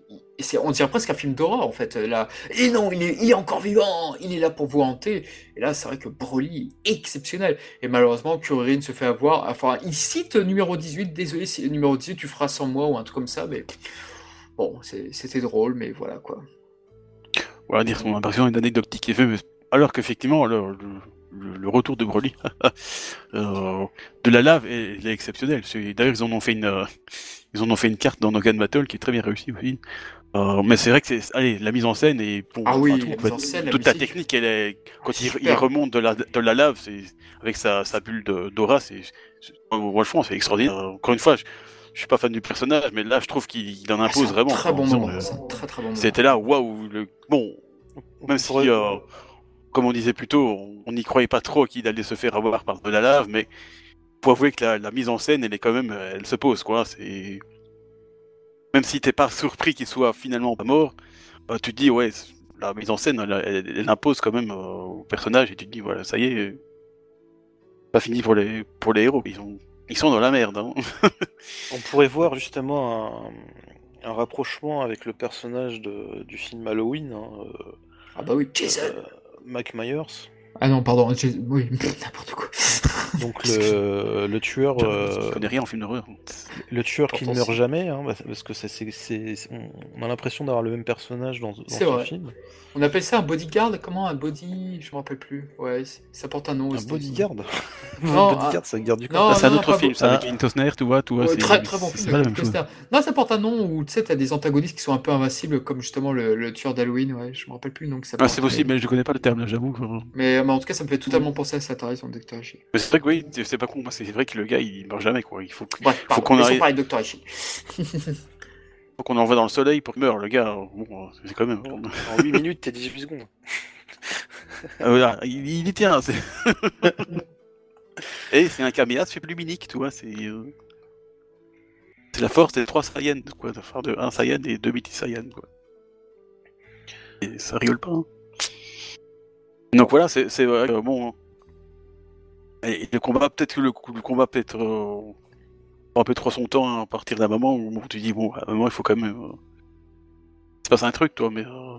on dirait presque un film d'horreur en fait. Là, et non, il est, est encore vivant, il est là pour vous hanter. Et là, c'est vrai que Broly est exceptionnel. Et malheureusement, Kuririn se fait avoir. Enfin, il cite numéro 18. Désolé si numéro 18 tu feras sans moi ou un truc comme ça, mais bon, c'était drôle, mais voilà quoi. Voilà, dire son impression une anecdote qui est fait, alors qu'effectivement, le, le, retour de Broly euh, de la lave est, est exceptionnel. D'ailleurs, ils en ont fait une, euh, ils en ont fait une carte dans Nogan Battle qui est très bien réussie aussi. Euh, mais c'est vrai que c'est, allez, la mise en scène et bon, ah oui, toute la technique, elle est quand il, remonte de la, de la lave, c'est avec sa, sa bulle d'aura, c'est, c'est extraordinaire. encore une fois, je, je, suis pas fan du personnage, mais là, je trouve qu'il en impose vraiment. Très bon moment. très très bon C'était là, waouh, le bon, même si, euh, comme on disait plus tôt, on n'y croyait pas trop qu'il allait se faire avoir par de la lave, mais faut avouer que la, la, mise en scène, elle est quand même, elle se pose, quoi. C'est même si t'es pas surpris qu'il soit finalement pas mort, euh, tu te dis ouais, la mise en scène, elle, impose quand même euh, au personnage et tu te dis voilà, ça y est, pas fini pour les pour les héros, ils sont ils sont dans la merde. Hein. On pourrait voir justement un, rapprochement avec le personnage de, du film Halloween. Hein, euh, ah bah oui, Jason. Mike Myers. Ah non, pardon, oui, n'importe quoi. Donc le, le tueur. Je connais rien en film d'horreur. Le tueur qui ne meurt jamais, hein, parce que c'est, on a l'impression d'avoir le même personnage dans, dans ce vrai. film. On appelle ça un bodyguard, comment un body, je me rappelle plus. Ouais, ça porte un nom. Un bodyguard. non, bodyguard, ça garde du corps. c'est un autre film, ça avec Clint Osner, tu vois, tu vois. très très bon film. Non, ça porte un nom où tu sais, t'as des antagonistes qui sont un peu invincibles, comme justement le, tueur d'Halloween. Ouais, je me rappelle plus. Donc ça. Ah, c'est possible, mais je connais pas le terme, j'avoue. Mais, en tout cas, ça me fait totalement penser à ça. T'as raison, Dr. Ishii. Mais c'est vrai que oui, c'est pas con. C'est vrai que le gars, il meurt jamais, quoi. Il faut, Bref, faut qu'on arrive. parler de Dr. Ishii. faut qu'on envoie dans le soleil pour qu'il meure, le gars. Bon, c'est quand même. En 8 minutes, t'es 18 secondes. ah, voilà, il, il, y tient. Et c'est un caméra, c'est luminique, tu vois. C'est euh... la force des 3 Saiyans, quoi. De faire de 1 Saiyan et 2 Miti Saiyan, quoi. Et ça rigole pas. Hein. Donc voilà, c'est vrai que bon. Hein. Et le combat, peut-être que le, le, combat peut être. Euh, un peu trop son temps hein, à partir d'un moment où tu dis, bon, à un moment, il faut quand même. Euh, il se passe un truc, toi, mais. Euh,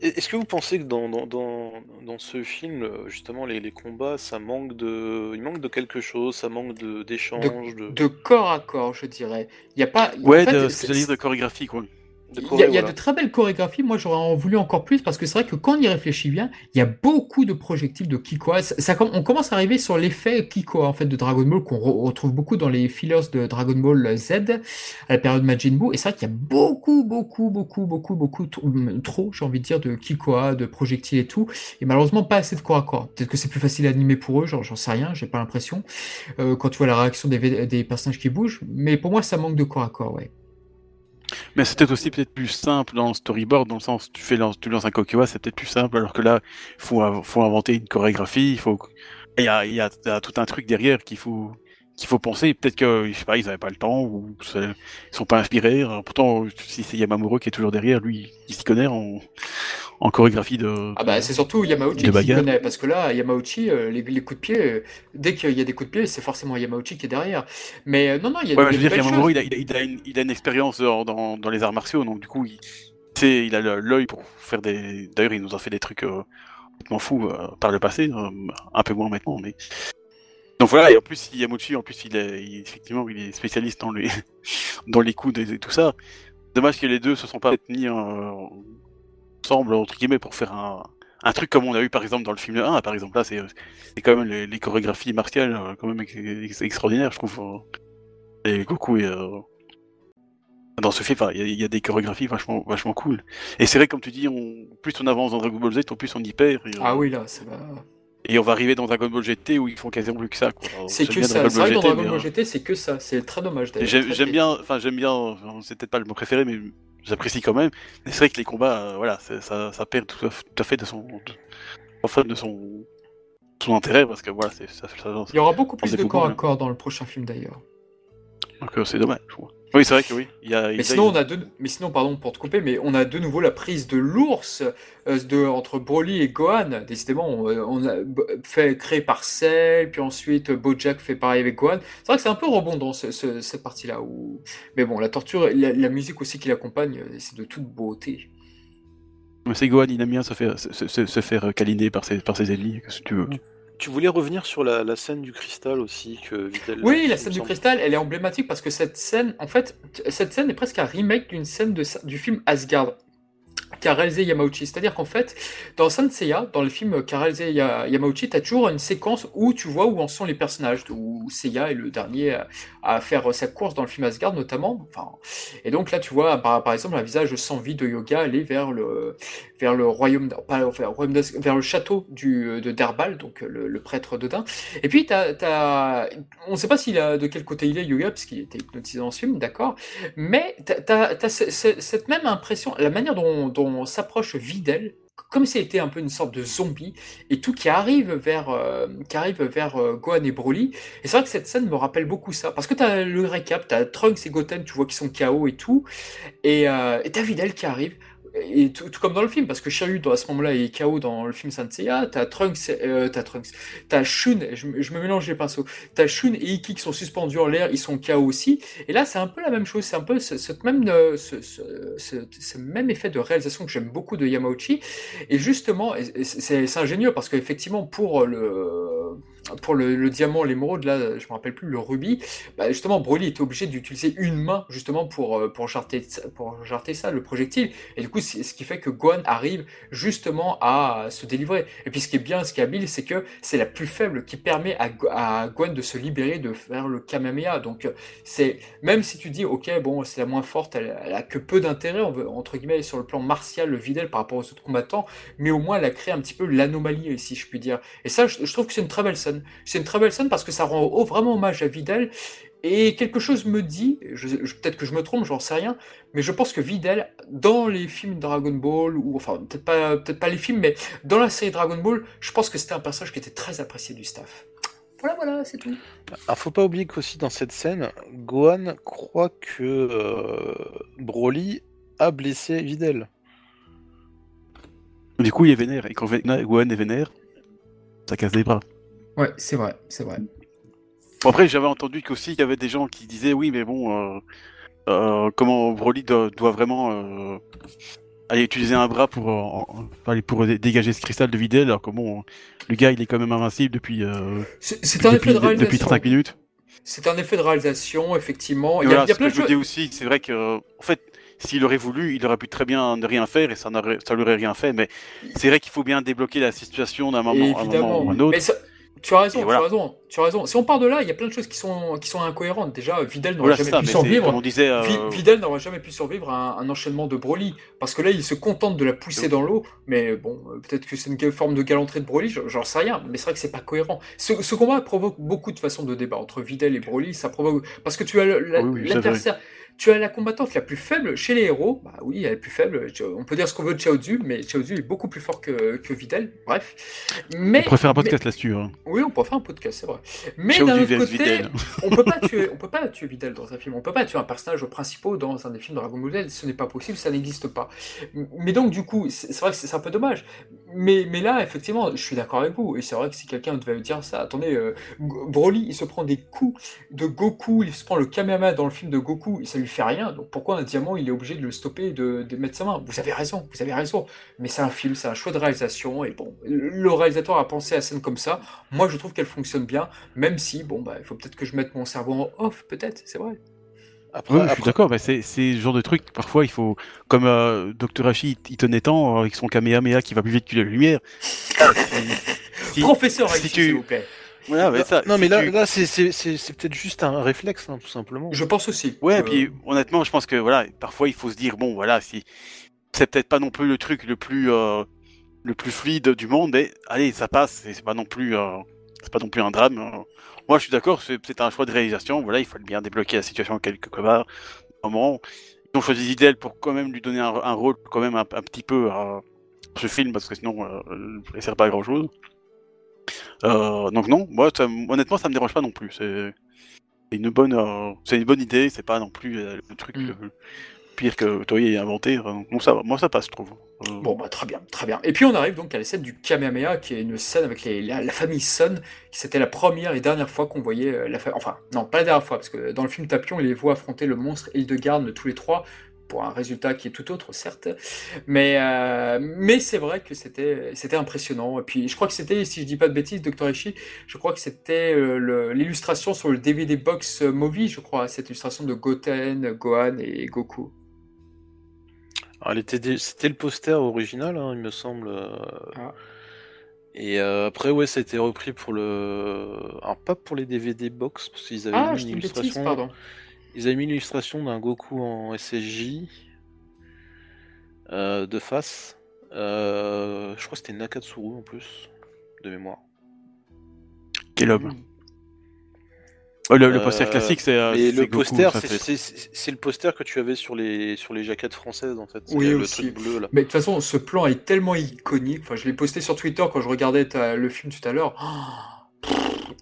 est-ce que vous pensez que dans, dans, dans, dans ce film, justement, les, les, combats, ça manque de, il manque de quelque chose, ça manque d'échanges, de, de... corps à corps, je dirais. Il y a pas. Ouais, en fait, de, de chorégraphie, quoi. Il y, a, de très belles chorégraphies. Moi, j'aurais voulu encore plus parce que c'est vrai que quand on y réfléchit bien, il y a beaucoup de projectiles de Kikoa. Ça, on commence à arriver sur l'effet Kikoa en fait de Dragon Ball qu'on retrouve beaucoup dans les fillers de Dragon Ball Z à la période Majin Buu. Et c'est vrai qu'il y a beaucoup, beaucoup, beaucoup, beaucoup, beaucoup trop, j'ai envie de dire, de Kikoa, de projectiles et tout. Et malheureusement, pas assez de corps à corps. Peut-être que c'est plus facile à animer pour eux. Genre, j'en sais rien. J'ai pas l'impression euh, quand tu vois la réaction des, des personnages qui bougent. Mais pour moi, ça manque de corps à corps, ouais. Mais c'était aussi peut-être plus simple dans le storyboard, dans le sens tu fais tu lances un Kokiwa, c'est peut-être plus simple, alors que là, faut, faut inventer une chorégraphie, il faut, il y a, y a, tout un truc derrière qu'il faut, qu'il faut penser. Peut-être que, je sais pas, ils avaient pas le temps, ou ils sont pas inspirés. pourtant, si c'est Yamamuro qui est toujours derrière, lui, il s'y connaît en, en chorégraphie de. Ah bah c'est surtout Yamauchi qui connaît, parce que là, Yamauchi, euh, les, coups de pied, euh, dès qu'il y a des coups de pied, c'est forcément Yamauchi qui est derrière. Mais euh, non, non, il y a ouais, des, je veux dire, Yamamuro, il a, il, a une, il a une expérience dans, dans, les arts martiaux, donc du coup, il, il a l'œil pour faire des. D'ailleurs, il nous a fait des trucs complètement fous par le passé, un peu moins maintenant, mais. Donc voilà, et en plus Yamauchi, en plus il est effectivement il est spécialiste dans les dans les coups et, tout ça. Dommage que les deux se sont pas mis ensemble, entre guillemets, pour faire un, un truc comme on a eu par exemple dans le film 1, par exemple là, c'est quand même les, chorégraphies martiales euh, quand même extraordinaires, je trouve. Euh. Et Goku est... Euh, dans ce film, il y, a des chorégraphies vachement, vachement cool. Et c'est vrai, comme tu dis, on, plus on avance dans Dragon Ball Z, plus on y perd. ah oui, là, c'est Et on va arriver dans Dragon Ball GT où ils font quasiment plus que ça. C'est que ça. Dans Dragon Ball GT, c'est que ça. C'est très dommage. J'aime bien, enfin j'aime bien. C'est peut-être pas le mot préféré, mais j'apprécie quand même. Mais c'est vrai que les combats, euh, voilà, ça, ça, perd tout à, fait de son, enfin de son, son intérêt parce que voilà, c'est ça, ça, Il y aura beaucoup plus de corps à corps dans le prochain film d'ailleurs. Donc euh, c'est dommage. Oui, c'est vrai que oui. Il y a, mais, sinon, on a deux... mais sinon, pardon pour te couper, mais on a de nouveau la prise de l'ours euh, de... entre Broly et Gohan. Décidément, on, a fait créé par Cell, puis ensuite Bojack fait pareil avec Gohan. C'est vrai que c'est un peu rebondant ce, cette partie-là. Où... Mais bon, la torture, la, musique aussi qui l'accompagne, c'est de toute beauté. Mais c'est Gohan, il aime bien se faire, se, faire câliner par ses, par ses ennemis, que tu veux. Tu voulais revenir sur la, scène du cristal aussi que. Oui, la scène du cristal, elle est emblématique parce que cette scène, en fait, cette scène est presque un remake d'une scène de, du film Asgard qu'a réalisé Yamauchi. C'est-à-dire qu'en fait, dans dans le film qu'a réalisé Yamauchi, tu as toujours une séquence où tu vois où en sont les personnages, où Seiya est le dernier à, faire sa course dans le film Asgard notamment. Enfin, et donc là, tu vois, par, exemple, un visage sans vie de yoga aller vers le, vers le royaume, pas, vers, vers le château du, de Derbal, donc le, prêtre d'Odin. Et puis, t'as, on ne sait pas a, de quel côté il est yoga, parce qu'il était hypnotisé dans ce film, d'accord, mais tu as, cette même impression, la manière dont on s'approche Videl, comme si c'était un peu une sorte de zombie, et tout qui arrive vers, euh, qui arrive vers euh, Gohan et Broly. Et c'est vrai que cette scène me rappelle beaucoup ça, parce que tu as le récap, tu as Trunks et Goten, tu vois, qui sont KO et tout, et euh, tu as Videl qui arrive. Et tout, comme dans le film, parce que Shiryu, à ce moment-là, est KO dans le film Senseiya, t'as Trunks, euh, t'as Trunks, t'as Shun, je, me mélange les pinceaux, t'as Shun et Iki qui sont suspendus en l'air, ils sont KO aussi, et là, c'est un peu la même chose, c'est un peu ce, même, euh, ce, ce, même effet de réalisation que j'aime beaucoup de Yamauchi, et justement, c'est ingénieux, parce qu'effectivement, pour le pour le, diamant, l'émeraude, là, je me rappelle plus, le rubis, bah, justement, Broly était obligé d'utiliser une main, justement, pour, euh, pour, jarter, pour ça, le projectile. Et du coup, ce qui fait que Gohan arrive justement à se délivrer. Et puis, ce qui est bien, ce qui est habile, c'est que c'est la plus faible qui permet à, à de se libérer, de faire le Kamehameha. Donc, c'est, même si tu dis, ok, bon, c'est la moins forte, elle, a que peu d'intérêt, entre guillemets, sur le plan martial, le Videl, par rapport aux autres combattants, mais au moins, elle a créé un petit peu l'anomalie, si je puis dire. Et ça, je, je trouve que c'est une très belle scène. C'est une très belle scène parce que ça rend vraiment hommage à Videl. Et quelque chose me dit, peut-être que je me trompe, j'en sais rien, mais je pense que Videl, dans les films Dragon Ball, ou enfin peut-être pas, peut-être pas les films, mais dans la série Dragon Ball, je pense que c'était un personnage qui était très apprécié du staff. Voilà, voilà, c'est tout. Alors faut pas oublier qu'aussi dans cette scène, Gohan croit que euh, Broly a blessé Videl. Du coup, il est vénère, et quand Gohan est vénère, ça casse des bras. Ouais, c'est vrai, c'est vrai. Bon, après, j'avais entendu qu'aussi il y avait des gens qui disaient oui, mais bon, euh, euh, comment Broly doit, vraiment euh, aller utiliser un bras pour, pour dégager ce cristal de Videl, alors que bon, le gars il est quand même invincible depuis, c'est un effet de réalisation. depuis 35 minutes. C'est un effet de réalisation, effectivement. Il y a, il y a plein de choses. aussi, c'est vrai que, en fait, s'il aurait voulu, il aurait pu très bien ne rien faire et ça, ça lui aurait rien fait, mais c'est vrai qu'il faut bien débloquer la situation d'un moment, moment, ou un autre. Tu as raison, tu as raison, tu as raison. Si on part de là, il y a plein de choses qui sont, qui sont incohérentes. Déjà, Vidal n'aurait jamais pu survivre. On disait, euh, Vidal n'aurait jamais pu survivre à un, enchaînement de Broly. Parce que là, il se contente de la pousser dans l'eau. Mais bon, euh, peut-être que c'est une forme de galanterie de Broly, j'en sais rien. Mais c'est vrai que c'est pas cohérent. Ce, combat provoque beaucoup de façons de débat entre Vidal et Broly. Ça provoque. Parce que tu as l'adversaire. Tu as la combattante la plus faible chez les héros. Bah oui, elle est plus faible. On peut dire ce qu'on veut de Chaozu, mais Chaozu est beaucoup plus fort que, que Vidal. Bref. Mais, on préfère un podcast là-dessus. Hein. Oui, on peut faire un podcast, c'est vrai. Mais d'un autre côté, on peut pas tuer, on peut pas tuer Vidal dans un film. On peut pas tuer un personnage principal dans un des films de Dragon Ball Ce n'est pas possible, ça n'existe pas. Mais donc, du coup, c'est vrai que c'est un peu dommage. Mais, mais là, effectivement, je suis d'accord avec vous. Et c'est vrai que si quelqu'un devait dire ça, attendez, euh, Broly, il se prend des coups de Goku, il se prend le Kamehameha dans le film de Goku, et ça lui fait rien. Donc pourquoi un diamant, il est obligé de le stopper et de, de, mettre sa main? Vous avez raison, vous avez raison. Mais c'est un film, c'est un choix de réalisation. Et bon, le réalisateur a pensé à scène comme ça. Moi, je trouve qu'elle fonctionne bien, même si, bon, bah, il faut peut-être que je mette mon cerveau en off, peut-être, c'est vrai. Après, je suis d'accord, mais c'est ce genre de truc, parfois il faut, comme euh, Dr. Hachi, il tenait tant avec son Kamehameha qui va plus vite que la lumière. Professeur Hachi, s'il vous plaît non, mais là, là c'est peut-être juste un réflexe, hein, tout simplement. Je pense aussi. Ouais, et puis honnêtement, je pense que voilà, parfois il faut se dire bon, voilà, si c'est peut-être pas non plus le truc le plus euh, le plus fluide du monde, mais allez, ça passe, c'est pas non plus euh, c'est pas non plus un drame. Hein. Moi, je suis d'accord, c'est un choix de réalisation. Voilà, il fallait bien débloquer la situation quelque part. Moment, ils ont choisi Zidel pour quand même lui donner un, rôle quand même un, petit peu à ce film parce que sinon, euh, il sert pas à grand chose. Euh, donc non, moi honnêtement ça me dérange pas non plus. C'est une bonne, euh, c'est une bonne idée. C'est pas non plus euh, le truc mm. pire que Toei ait inventé. Donc ça, moi ça passe, je trouve. Bon bah très bien, très bien. Et puis on arrive donc à la scène du Kamehameha, qui est une scène avec la, famille Sun. C'était la première et dernière fois qu'on voyait la famille. Enfin non, pas la dernière fois parce que dans le film Tapion, il les voit affronter le monstre Hildegarde tous les trois pour un résultat qui est tout autre, certes. Mais, euh, mais c'est vrai que c'était, c'était impressionnant. Et puis, je crois que c'était, si je dis pas de bêtises, Dr. Ishii, je crois que c'était euh, l'illustration sur le DVD Box Movie, je crois, cette illustration de Goten, Gohan et Goku. c'était le poster original, hein, il me semble. Euh. Ah. Et après, ouais, ça a été repris pour le. Alors, pas pour les DVD box, parce qu'ils avaient ah, une illustration. Bêtise, pardon. Ils avaient mis l'illustration d'un Goku en SSJ euh, de face. Euh, je crois que c'était Nakatsuru en plus, de mémoire. Quel homme le, poster euh, classique, c'est. le poster, c'est le poster que tu avais sur les sur les jaquettes françaises en fait. Oui aussi. bleu là. Mais de toute façon, ce plan est tellement iconique. Enfin, je l'ai posté sur Twitter quand je regardais le film tout à l'heure.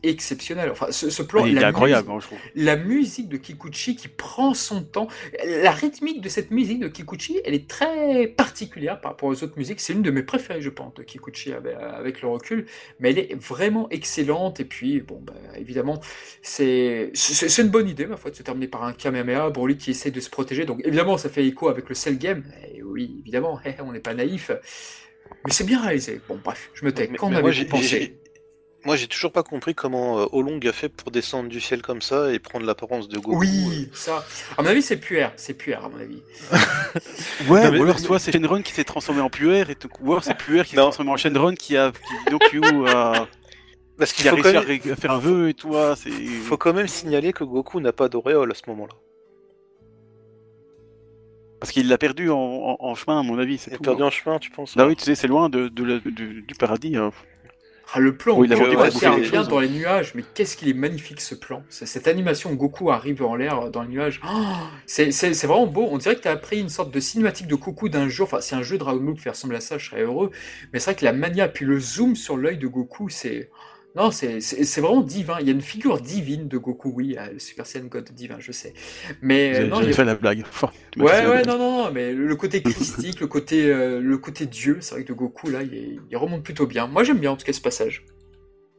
Exceptionnel. Enfin, ce, plan, il est incroyable, je trouve. La musique de Kikuchi qui prend son temps. La rythmique de cette musique de Kikuchi, elle est très particulière par rapport aux autres musiques. C'est une de mes préférées, je pense, de Kikuchi avec, le recul. Mais elle est vraiment excellente. Et puis, bon, bah, évidemment, c'est une bonne idée, ma foi, de se terminer par un Kamehameha. Broly qui essaie de se protéger. Donc, évidemment, ça fait écho avec le Cell Game. Et oui, évidemment, on n'est pas naïf. Mais c'est bien réalisé. Bon, bref, je me tais. Quand on avait pensé? Moi, j'ai toujours pas compris comment euh, Olong a fait pour descendre du ciel comme ça et prendre l'apparence de Goku. Oui, euh. ça. À mon avis, c'est puer. C'est puer, à mon avis. ouais, ou alors soit c'est Shenron qui s'est transformé en puer, et ou alors c'est puer qui s'est transformé en Shenron qui a. Qui, a... Parce qu'il a réussi à faire un vœu et tout. Il faut quand même signaler que Goku n'a pas d'auréole à ce moment-là. Parce qu'il l'a perdu en, chemin, à mon avis. Il l'a perdu en chemin, tu penses Bah oui, tu sais, c'est loin de, du, paradis. Hein. Ah, le plan, il a dans les nuages, mais qu'est-ce qu'il est magnifique ce plan. Cette animation Goku arrive en l'air dans les nuages, oh, c'est vraiment beau. On dirait que tu as pris une sorte de cinématique de Goku d'un jeu. Enfin, si un jeu Dragon Ball fait ressembler à ça, je serais heureux. Mais c'est vrai que la mania, puis le zoom sur l'œil de Goku, c'est. Non, c'est vraiment divin. Il y a une figure divine de Goku, oui, le Super Saiyan God divin, je sais. Mais non, il a... fait la blague. ouais, ouais, non, non, mais le côté christique, le côté, euh, le côté Dieu, c'est vrai que de Goku là, il, remonte plutôt bien. Moi, j'aime bien en tout cas ce passage.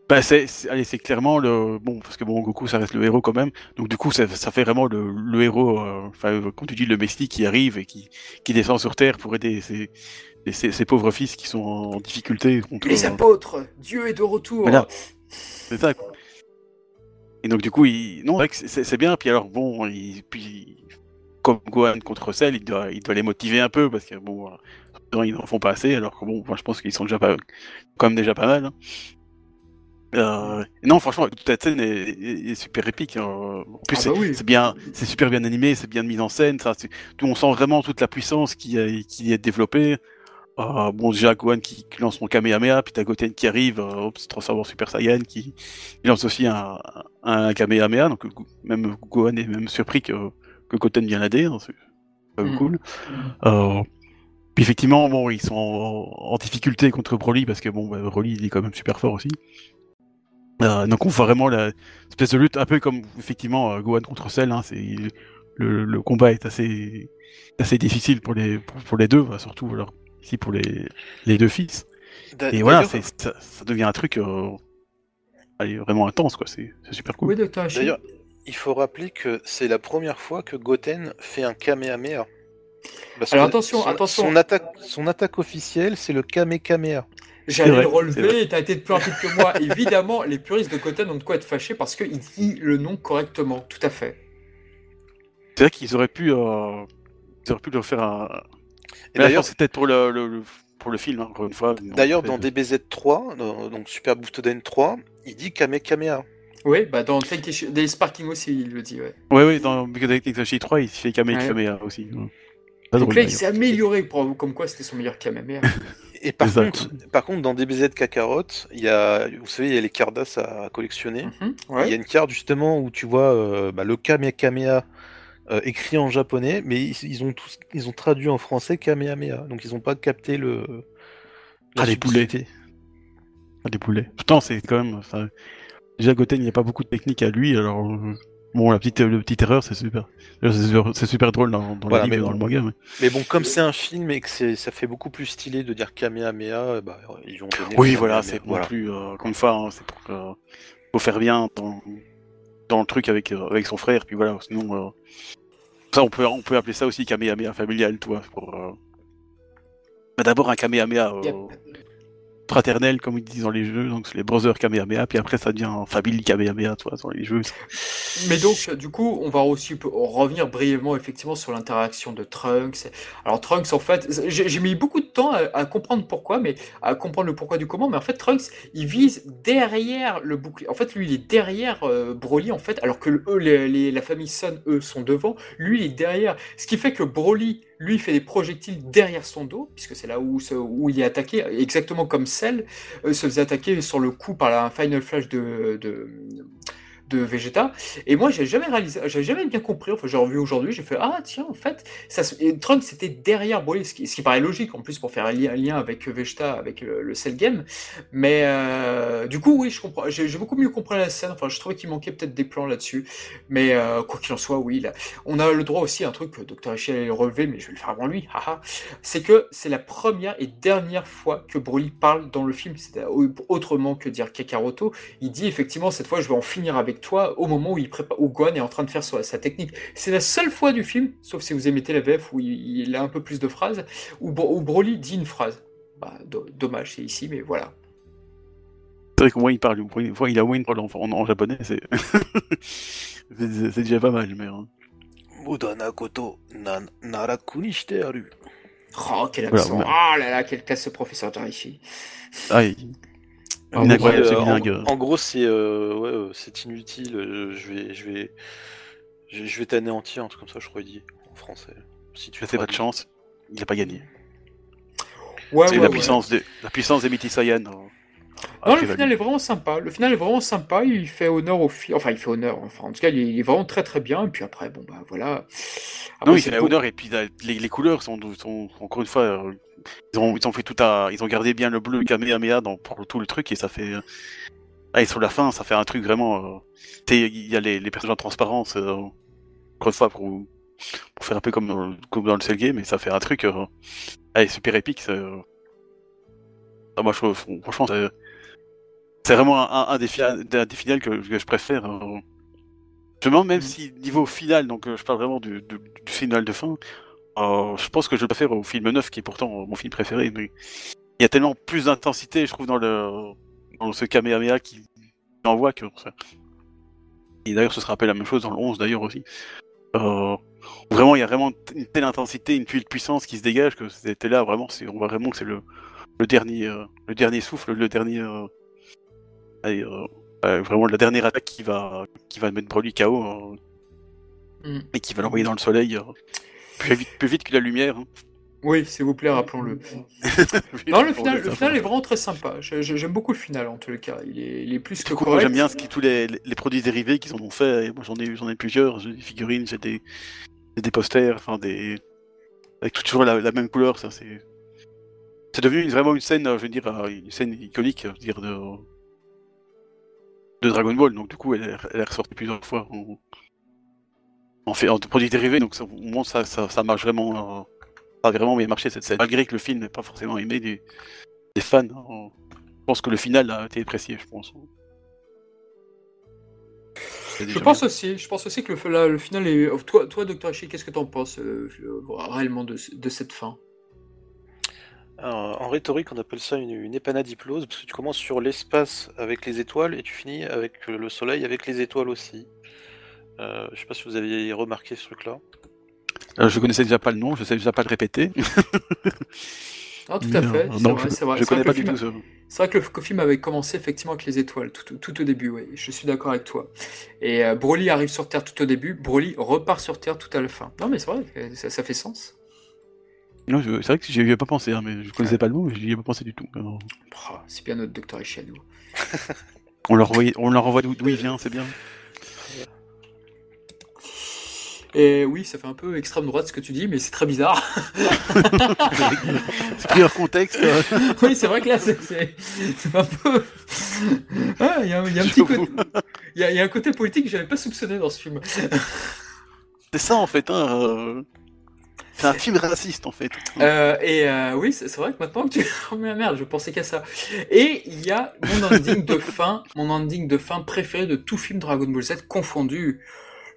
Bah c'est, allez, c'est clairement le bon parce que bon Goku ça reste le héros quand même. Donc du coup ça, ça fait vraiment le, le héros, euh, enfin quand tu dis le Messie qui arrive et qui, qui descend sur terre pour aider ces, pauvres fils qui sont en difficulté. Contre, les apôtres, Dieu est de retour. Voilà. C'est ça. Quoi. Et donc du coup, il... non, c'est bien. Puis alors bon, il... puis comme Gohan contre Cell, il doit, il doit les motiver un peu parce que bon, euh, ils n'en font pas assez. Alors que bon, moi, je pense qu'ils sont déjà pas, quand même déjà pas mal. Hein. Euh, non, franchement, toute la scène est, super épique. Hein. En plus, ah bah c'est bien, c'est super bien animé, c'est bien mis en scène. Ça, on sent vraiment toute la puissance qui, qui est développée. Bon, déjà, Gohan qui, lance son Kamehameha, puis t'as Goten qui arrive, euh, se transforme en Super Saiyan, qui lance aussi un, un Kamehameha, donc même Gohan est même surpris que, que Goten vient l'aider, hein, c'est mm. cool. Euh, puis effectivement, bon, ils sont en, difficulté contre Broly, parce que bon, bah, Broly, il est quand même super fort aussi. Euh, donc on voit vraiment la espèce de lutte, un peu comme effectivement euh, Gohan contre Cell, hein, c'est le, le, combat est assez assez difficile pour les pour, les deux, surtout alors ici pour les, les deux fils. Et voilà, ça, ça, devient un truc euh, vraiment intense, quoi. C'est super cool. D'ailleurs, il faut rappeler que c'est la première fois que Goten fait un Kamehameha. Alors attention, son, attention. Son attaque, son attaque officielle, c'est le Kamehameha. J'allais le relever, t'as été plus rapide que moi. Évidemment, les puristes de Goten ont de quoi être fâchés parce qu'il dit le nom correctement, tout à fait. C'est vrai qu'ils auraient pu, euh, ils auraient pu leur faire un, d'ailleurs, c'est peut-être pour le, pour le film, hein, encore une fois. D'ailleurs, dans DBZ3, donc Super Butoden 3, il dit Kame Kamea. Oui, bah dans des Sparking aussi, il le dit, ouais. Oui, oui, dans Butoden 3, il fait Kame Kamea aussi. donc là, il s'est amélioré, pour, comme quoi c'était son meilleur Kamehameha. Et par contre, par contre, dans DBZ Kakarot, il y a, vous savez, il y a les cardas à collectionner. Mhm, il y a une carte justement où tu vois euh, bah, le Kame Kamea euh, écrit en japonais, mais ils, ont tous, ils ont traduit en français Kamehameha, donc ils n'ont pas capté le. Ah les poulets. Ah des poulets. Putain, c'est quand même. Ça... Déjà Goten, il n'y a pas beaucoup de technique à lui, alors euh, bon, la petite, la petite erreur, c'est super. C'est super, drôle dans, dans, le dans le manga. Mais, bon, comme c'est un film et que ça fait beaucoup plus stylé de dire Kamehameha, bah, ils ont donné. Oui, voilà, c'est voilà. plus euh, comme ça, hein, c'est pour, pour faire bien dans, dans le truc avec, avec son frère, puis voilà, sinon ça, on peut, appeler ça aussi Kamehameha familial, toi. Pour, euh, bah, D'abord un Kamehameha euh, fraternel, comme ils disent dans les jeux, donc c'est les brothers Kamehameha, puis après ça devient famille Kamehameha, toi, dans les jeux. Mais donc, du coup, on va aussi revenir brièvement, effectivement, sur l'interaction de Trunks. Alors, Trunks, en fait, j'ai mis beaucoup de temps à, comprendre pourquoi, mais à comprendre le pourquoi du comment, mais en fait, Trunks, il vise derrière le bouclier. En fait, lui, il est derrière euh, Broly, en fait, alors que eux, les, la famille Sun, eux, sont devant. Lui, il est derrière. Ce qui fait que Broly, lui, fait des projectiles derrière son dos, puisque c'est là où, où il est attaqué, exactement comme Cell euh, se faisait attaquer sur le coup par la Final Flash de Vegeta. Et moi, j'ai jamais réalisé, jamais bien compris. Enfin, j'ai revu aujourd'hui, j'ai fait ah tiens, en fait, ça, Trunks c'était derrière Broly, ce qui, paraît logique en plus pour faire un lien, avec Vegeta, avec le, Cell Game. Mais euh, du coup, oui, je comprends. J'ai beaucoup mieux compris la scène. Enfin, je trouvais qu'il manquait peut-être des plans là-dessus. Mais euh, quoi qu'il en soit, oui, là, on a le droit aussi à un truc que Dr. Allait relever, mais je vais le faire avant lui. C'est que c'est la première et dernière fois que Broly parle dans le film. C'est autrement que dire Kakaroto. Il dit effectivement cette fois, je vais en finir avec toi au moment où il prépare, où Gohan est en train de faire sa, sa technique. C'est la seule fois du film, sauf si vous émettez la VF où il, a un peu plus de phrases, où, où Broly dit une phrase. Bah, dommage, c'est ici, mais voilà. C'est vrai qu'au moins il parle, il a moins une parole en, en, japonais, c'est déjà pas mal, mais. Hein. Koto nan narakuni shite aru. Oh, quel accent! Oh là là, quel casse ce professeur Jarishi! Ah. Ah, euh, en, gros, c'est euh, ouais, euh, c'est inutile. je vais, je vais, je, vais t'anéantir, un truc comme ça, je crois dit en français. Si tu fais pas de chance, il a pas gagné. Ouais, c'est la puissance des, la puissance des Saiyan. Non, le final est vraiment sympa. Le final est vraiment sympa. Il fait honneur au film. Enfin, il fait honneur. Enfin, en tout cas, il est vraiment très très bien. Et puis après, bon, bah voilà. non, il fait honneur. Et puis les, couleurs sont, sont, encore une fois. Ils, ont, ils ont fait tout à. Ils ont gardé bien le bleu Kamehameha dans, pour tout le truc. Et ça fait. Ah, et sur la fin, ça fait un truc vraiment. il y a les, les personnages en transparence. encore une fois, pour, pour faire un peu comme, comme dans le Cell Game. Mais ça fait un truc. allez, super épique. Ah, moi, je, franchement, c'est vraiment un, un, des, finales que, je préfère. Je me demande même mm. si, niveau final, donc euh, je parle vraiment du, final de fin, euh, je pense que je le préfère au film 9, qui est pourtant mon film préféré. Mais il y a tellement plus d'intensité, je trouve, dans, le, dans ce Kamehameha qui envoie que. Et d'ailleurs, ce sera peu la même chose dans le 11 d'ailleurs aussi. Euh, vraiment, il y a vraiment une telle intensité, une tuile de puissance qui se dégage que c'était là, vraiment, on voit vraiment que c'est le, le, dernier, le dernier souffle, le dernier euh, vraiment la dernière attaque qui va, qui va mettre Broly KO mm. et qui va l'envoyer dans le soleil euh, plus, vite, plus vite que la lumière. Hein. Oui, s'il vous plaît, rappelons-le. non, le final, le final est vraiment très sympa. J'aime beaucoup le final en tout cas. Il est, il est plus que correct. J'aime bien ce qui, tous les, les, produits dérivés qu'ils en ont fait. moi, j'en ai, j'en ai plusieurs. J'ai des figurines, j'ai des, des posters, enfin des avec toujours la, la même couleur. Ça, c'est c'est devenu une, vraiment une scène, je veux dire, une scène iconique, je veux dire de de Dragon Ball, donc du coup elle, est ressortie plusieurs fois en, en, fait, en produit dérivé, donc ça, au moins ça, ça, marche vraiment, euh, ça a vraiment bien marché cette scène, malgré que le film n'est pas forcément aimé des, des fans. Hein. je pense que le final a été apprécié, je pense. Je pense aussi, je pense aussi que le, le final est. Toi, toi Dr. Ishii, qu'est-ce que tu en penses euh, réellement de, de cette fin? En rhétorique, on appelle ça une, une épanadiplose, parce que tu commences sur l'espace avec les étoiles et tu finis avec le soleil avec les étoiles aussi. Euh, je sais pas si vous aviez remarqué ce truc-là. Euh, je connaissais déjà pas le nom, je sais déjà pas le répéter. Ah, tout à fait. c'est vrai, je, connais pas du tout C'est vrai que le film avait commencé effectivement avec les étoiles, tout, au début, oui. Je suis d'accord avec toi. Et euh, Broly arrive sur Terre tout au début, Broly repart sur Terre tout à la fin. Non, mais c'est vrai, ça fait sens. Non, c'est vrai que j'y avais pas pensé, hein, mais je connaissais pas le mot, mais j'y ai pas pensé du tout. Oh, c'est bien notre docteur envoie, on leur envoie d'où il vient, c'est bien. Et oui, ça fait un peu extrême droite ce que tu dis, mais c'est très bizarre. c'est pris hors contexte. oui, c'est vrai que là, c'est un peu. Ah, il y, a un petit côté. Il y, a un côté politique que j'avais pas soupçonné dans ce film. c'est ça en fait, hein. Euh, c'est un film raciste en fait. Euh, et euh, oui, c'est vrai que maintenant que tu. Oh merde, je pensais qu'à ça. Et il y a mon ending de fin, mon ending de fin préféré de tout film Dragon Ball Z confondu.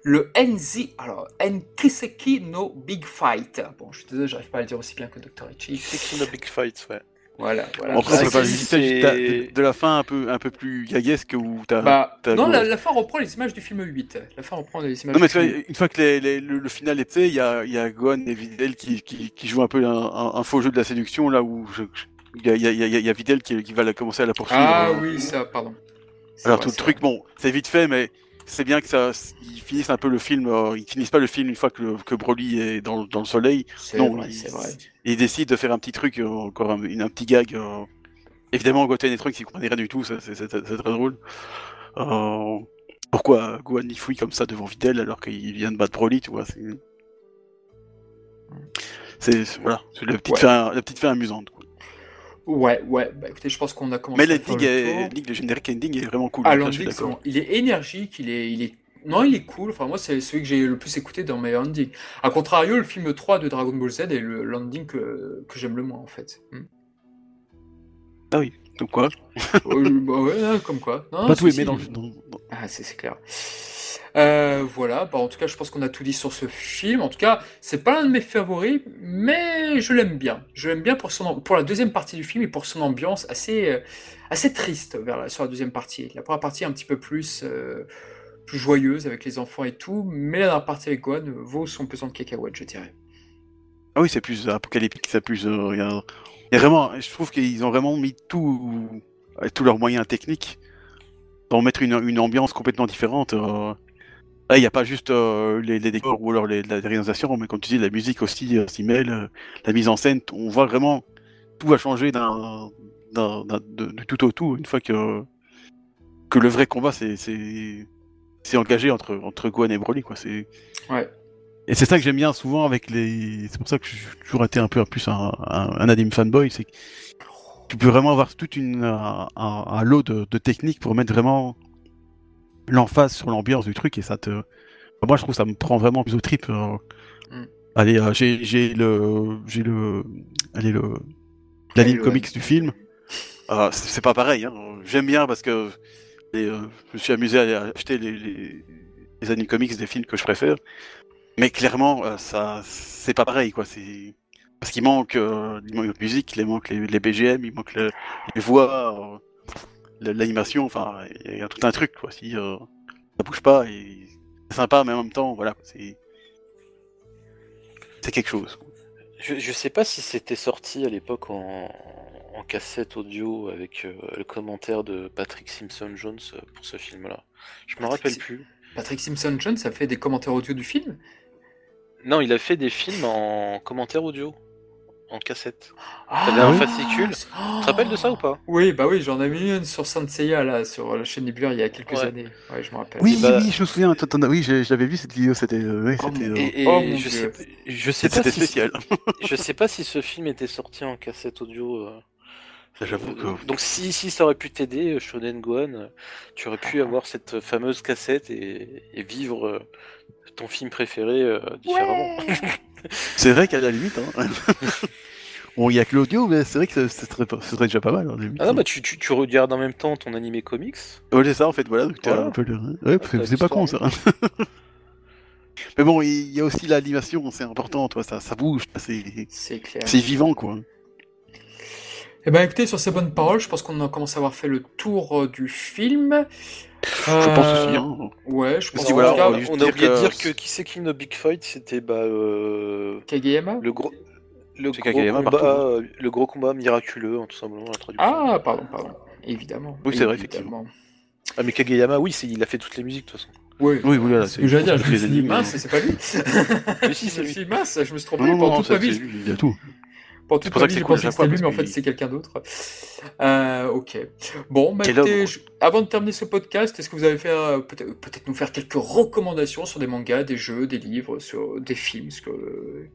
Le NZ, alors Nkiseki no Big Fight. Bon, je suis désolé, j'arrive pas à le dire aussi bien que Dr. Ichi. Nkiseki no Big Fight, ouais. Voilà, voilà. Après, on peut pas de, de la fin un peu, un peu plus gaguesque où t'as. Bah, non, la, fin reprend les images du film 8. La fin reprend les images. Non, mais une fois que le, final est fait, il y a, y a Gohan et Videl qui, qui, qui jouent un peu un, faux jeu de la séduction là où il y, a, y, a, y a Videl qui, qui va commencer à la poursuivre. Ah oui, ça, pardon. Alors tout le truc, bon, c'est vite fait, mais c'est bien que ça, ils finissent un peu le film. Euh, ils finissent pas le film une fois que, que Broly est dans, dans le soleil. Non, vrai, ils, vrai. ils, décident de faire un petit truc, euh, encore un, un, petit gag. Euh. Évidemment, Goten et Trunks, ils comprenaient rien du tout. C'est très drôle. pourquoi Gohan il fouille comme ça devant Videl alors qu'il vient de battre Broly, tu vois. C'est voilà, c'est la petite, fin, la petite fin amusante. Ouais, ouais, bah écoutez, je pense qu'on a commencé. Mais l'ending, le, le générique ending est vraiment cool. Ah, l'ending, il est énergique, il est, il est non, il est cool. Enfin, moi, c'est celui que j'ai le plus écouté dans mes endings. A contrario, le film 3 de Dragon Ball Z est le landing que, que j'aime le moins, en fait. Hmm. Ah oui, comme quoi? Bah ouais, comme quoi. Non, Pas tout aimé dans le Ah, c'est clair. Euh, voilà, bah, en tout cas, je pense qu'on a tout dit sur ce film. En tout cas, c'est pas l'un de mes favoris, mais je l'aime bien. Je l'aime bien pour, son, pour la deuxième partie du film et pour son ambiance assez, euh, assez triste vers la, sur la deuxième partie. La première partie, un petit peu plus. Euh, plus joyeuse avec les enfants et tout, mais la partie avec Gohan vaut son pesant de cacahuètes, je dirais. Ah oui, c'est plus apocalyptique, c'est plus. A, vraiment, je trouve qu'ils ont vraiment mis tout, tous leurs moyens techniques pour mettre une, une ambiance complètement différente. Euh. Là, il n'y a pas juste euh, les, décors ou alors les, la réalisation, mais comme tu dis, la musique aussi s'y mêle, la mise en scène, on voit vraiment tout va changer d'un, de, tout au tout une fois que, que le vrai combat, c'est engagé entre, entre Gohan et Broly, quoi. C'est... Ouais. Et c'est ça que j'aime bien souvent avec les. C'est pour ça que j'ai toujours été un peu plus un, un, anime fanboy, c'est que tu peux vraiment avoir toute une un, lot de, de, techniques pour mettre vraiment l'emphase sur l'ambiance du truc et ça te. Moi, je trouve que ça me prend vraiment plus au trip. Euh. Mm. Allez, euh, j'ai, j'ai le j'ai le allez le l'anime comics du film. Euh, c'est pas pareil. Hein. J'aime bien parce que euh, je me suis amusé à acheter les, les, les anime comics des films que je préfère. Mais clairement, euh, ça, c'est pas pareil, quoi. C'est parce qu'il manque, il manque la musique, il manque les, les BGM, il manque les voix, l'animation. Enfin, il y a tout un truc, quoi. Si ça bouge pas, et c'est sympa, mais en même temps, voilà, c'est c'est quelque chose. Je, je sais pas si c'était sorti à l'époque en, en cassette audio avec euh, le commentaire de Patrick Simpson Jones euh, pour ce film-là. Je me rappelle plus. Patrick Simpson Jones a fait des commentaires audio du film? Non, il a fait des films en commentaire audio en cassette. Ah, un fascicule. Tu te rappelles de ça ou pas? Oui, bah oui, j'en ai mis une sur Saint là, sur la chaîne Nebula, il y a quelques années. Ouais, je me rappelle. Oui, bah oui, je me souviens. Oui, j'avais vu cette vidéo. C'était. Euh, oh, et, oh, je, sais, je sais pas si spécial. je sais pas si ce film était sorti en cassette audio. Donc si, si ça aurait pu t'aider, euh, Shonen Gohan, euh, tu aurais pu avoir cette fameuse cassette et, vivre euh, ton film préféré différemment. c'est vrai qu'à la limite, hein. bon, il y a que l'audio, mais c'est vrai que ce serait, serait, déjà pas mal. Hein, ah non, bah tu, tu, tu, regardes en même temps ton animé comics. Ouais, c'est ça en fait, voilà. Un peu Ouais, c'est pas con ça. mais bon, il y a aussi l'animation, c'est important, toi, ça, ça bouge, c'est vivant quoi. Eh ben écoutez, sur ces bonnes paroles, je pense qu'on a commencé à avoir fait le tour euh, du film. Je pense aussi. Hein. Ouais, je pense. on, a, oublié de dire que qui c'est qui no Big Fight, c'était bah euh... Kageyama. Le gros. Le gros, combat, euh, le gros combat miraculeux, en hein, tout simplement, la traduction. Ah, pardon, pardon. Évidemment. Oui, c'est vrai, effectivement. Ah, mais Kageyama, oui, il a fait toutes les musiques, de toute façon. Oui, oui, voilà. C'est ce que j'allais dire. Je me suis dit, mince, c'est pas lui. mais si, c'est lui. mince, je me suis trompé. Pendant toute ma vie. Il y a tout. Pour toute ma vie, j'ai pensé que c'était lui, mais en fait, c'est quelqu'un d'autre. Euh, ok. Bon, bah, avant de terminer ce podcast, est-ce que vous avez fait euh, peut-être peut nous faire quelques recommandations sur des mangas, des jeux, des livres, sur des films ce que...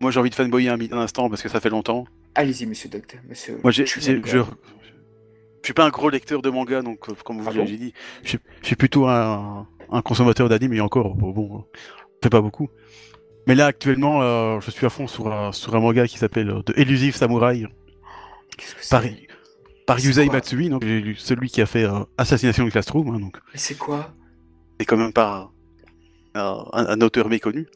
Moi, j'ai envie de fanboyer un, un instant parce que ça fait longtemps. Allez-y, monsieur Docteur. Monsieur... Moi, j'ai, je, suis pas un gros lecteur de manga, donc euh, comme vous ah l'avez dit, je, suis plutôt un, un consommateur d'anime, et encore, bon, bon, fait pas beaucoup. Mais là, actuellement, euh, je suis à fond sur, un, sur un manga qui s'appelle euh, The Elusive Samurai. Par, par Yusei Matsui, donc celui qui a fait euh, Assassination de Classroom. Hein, donc. Mais c'est quoi C'est quand même pas un, un, auteur méconnu.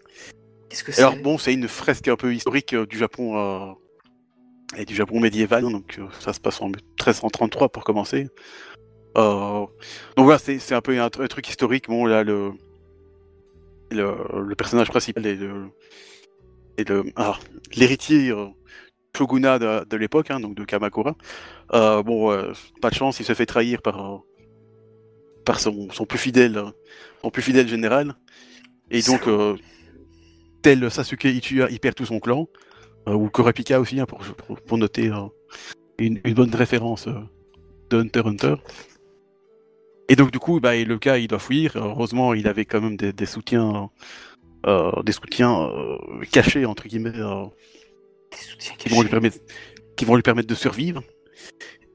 Qu'est-ce que c'est Alors bon, c'est une fresque un peu historique du Japon et du Japon médiéval, donc ça se passe en 1333 pour commencer. donc voilà, c'est un peu un, un, truc historique. Bon là, le le, personnage principal est le, ah, l'héritier euh, shogunat de, l'époque, hein, donc de Kamakura. Euh, bon, euh, pas de chance, il se fait trahir par par son, plus fidèle son plus fidèle général. Et donc, tel Sasuke Ichiya, il perd tout son clan, ou Kurapika aussi, hein, pour, pour, noter une, bonne référence de Hunter Hunter. Et donc du coup, bah, le cas, il doit fuir. Heureusement, il avait quand même des, soutiens, euh, des soutiens euh, cachés entre guillemets, euh, qui vont lui permettre, qui vont lui permettre de survivre.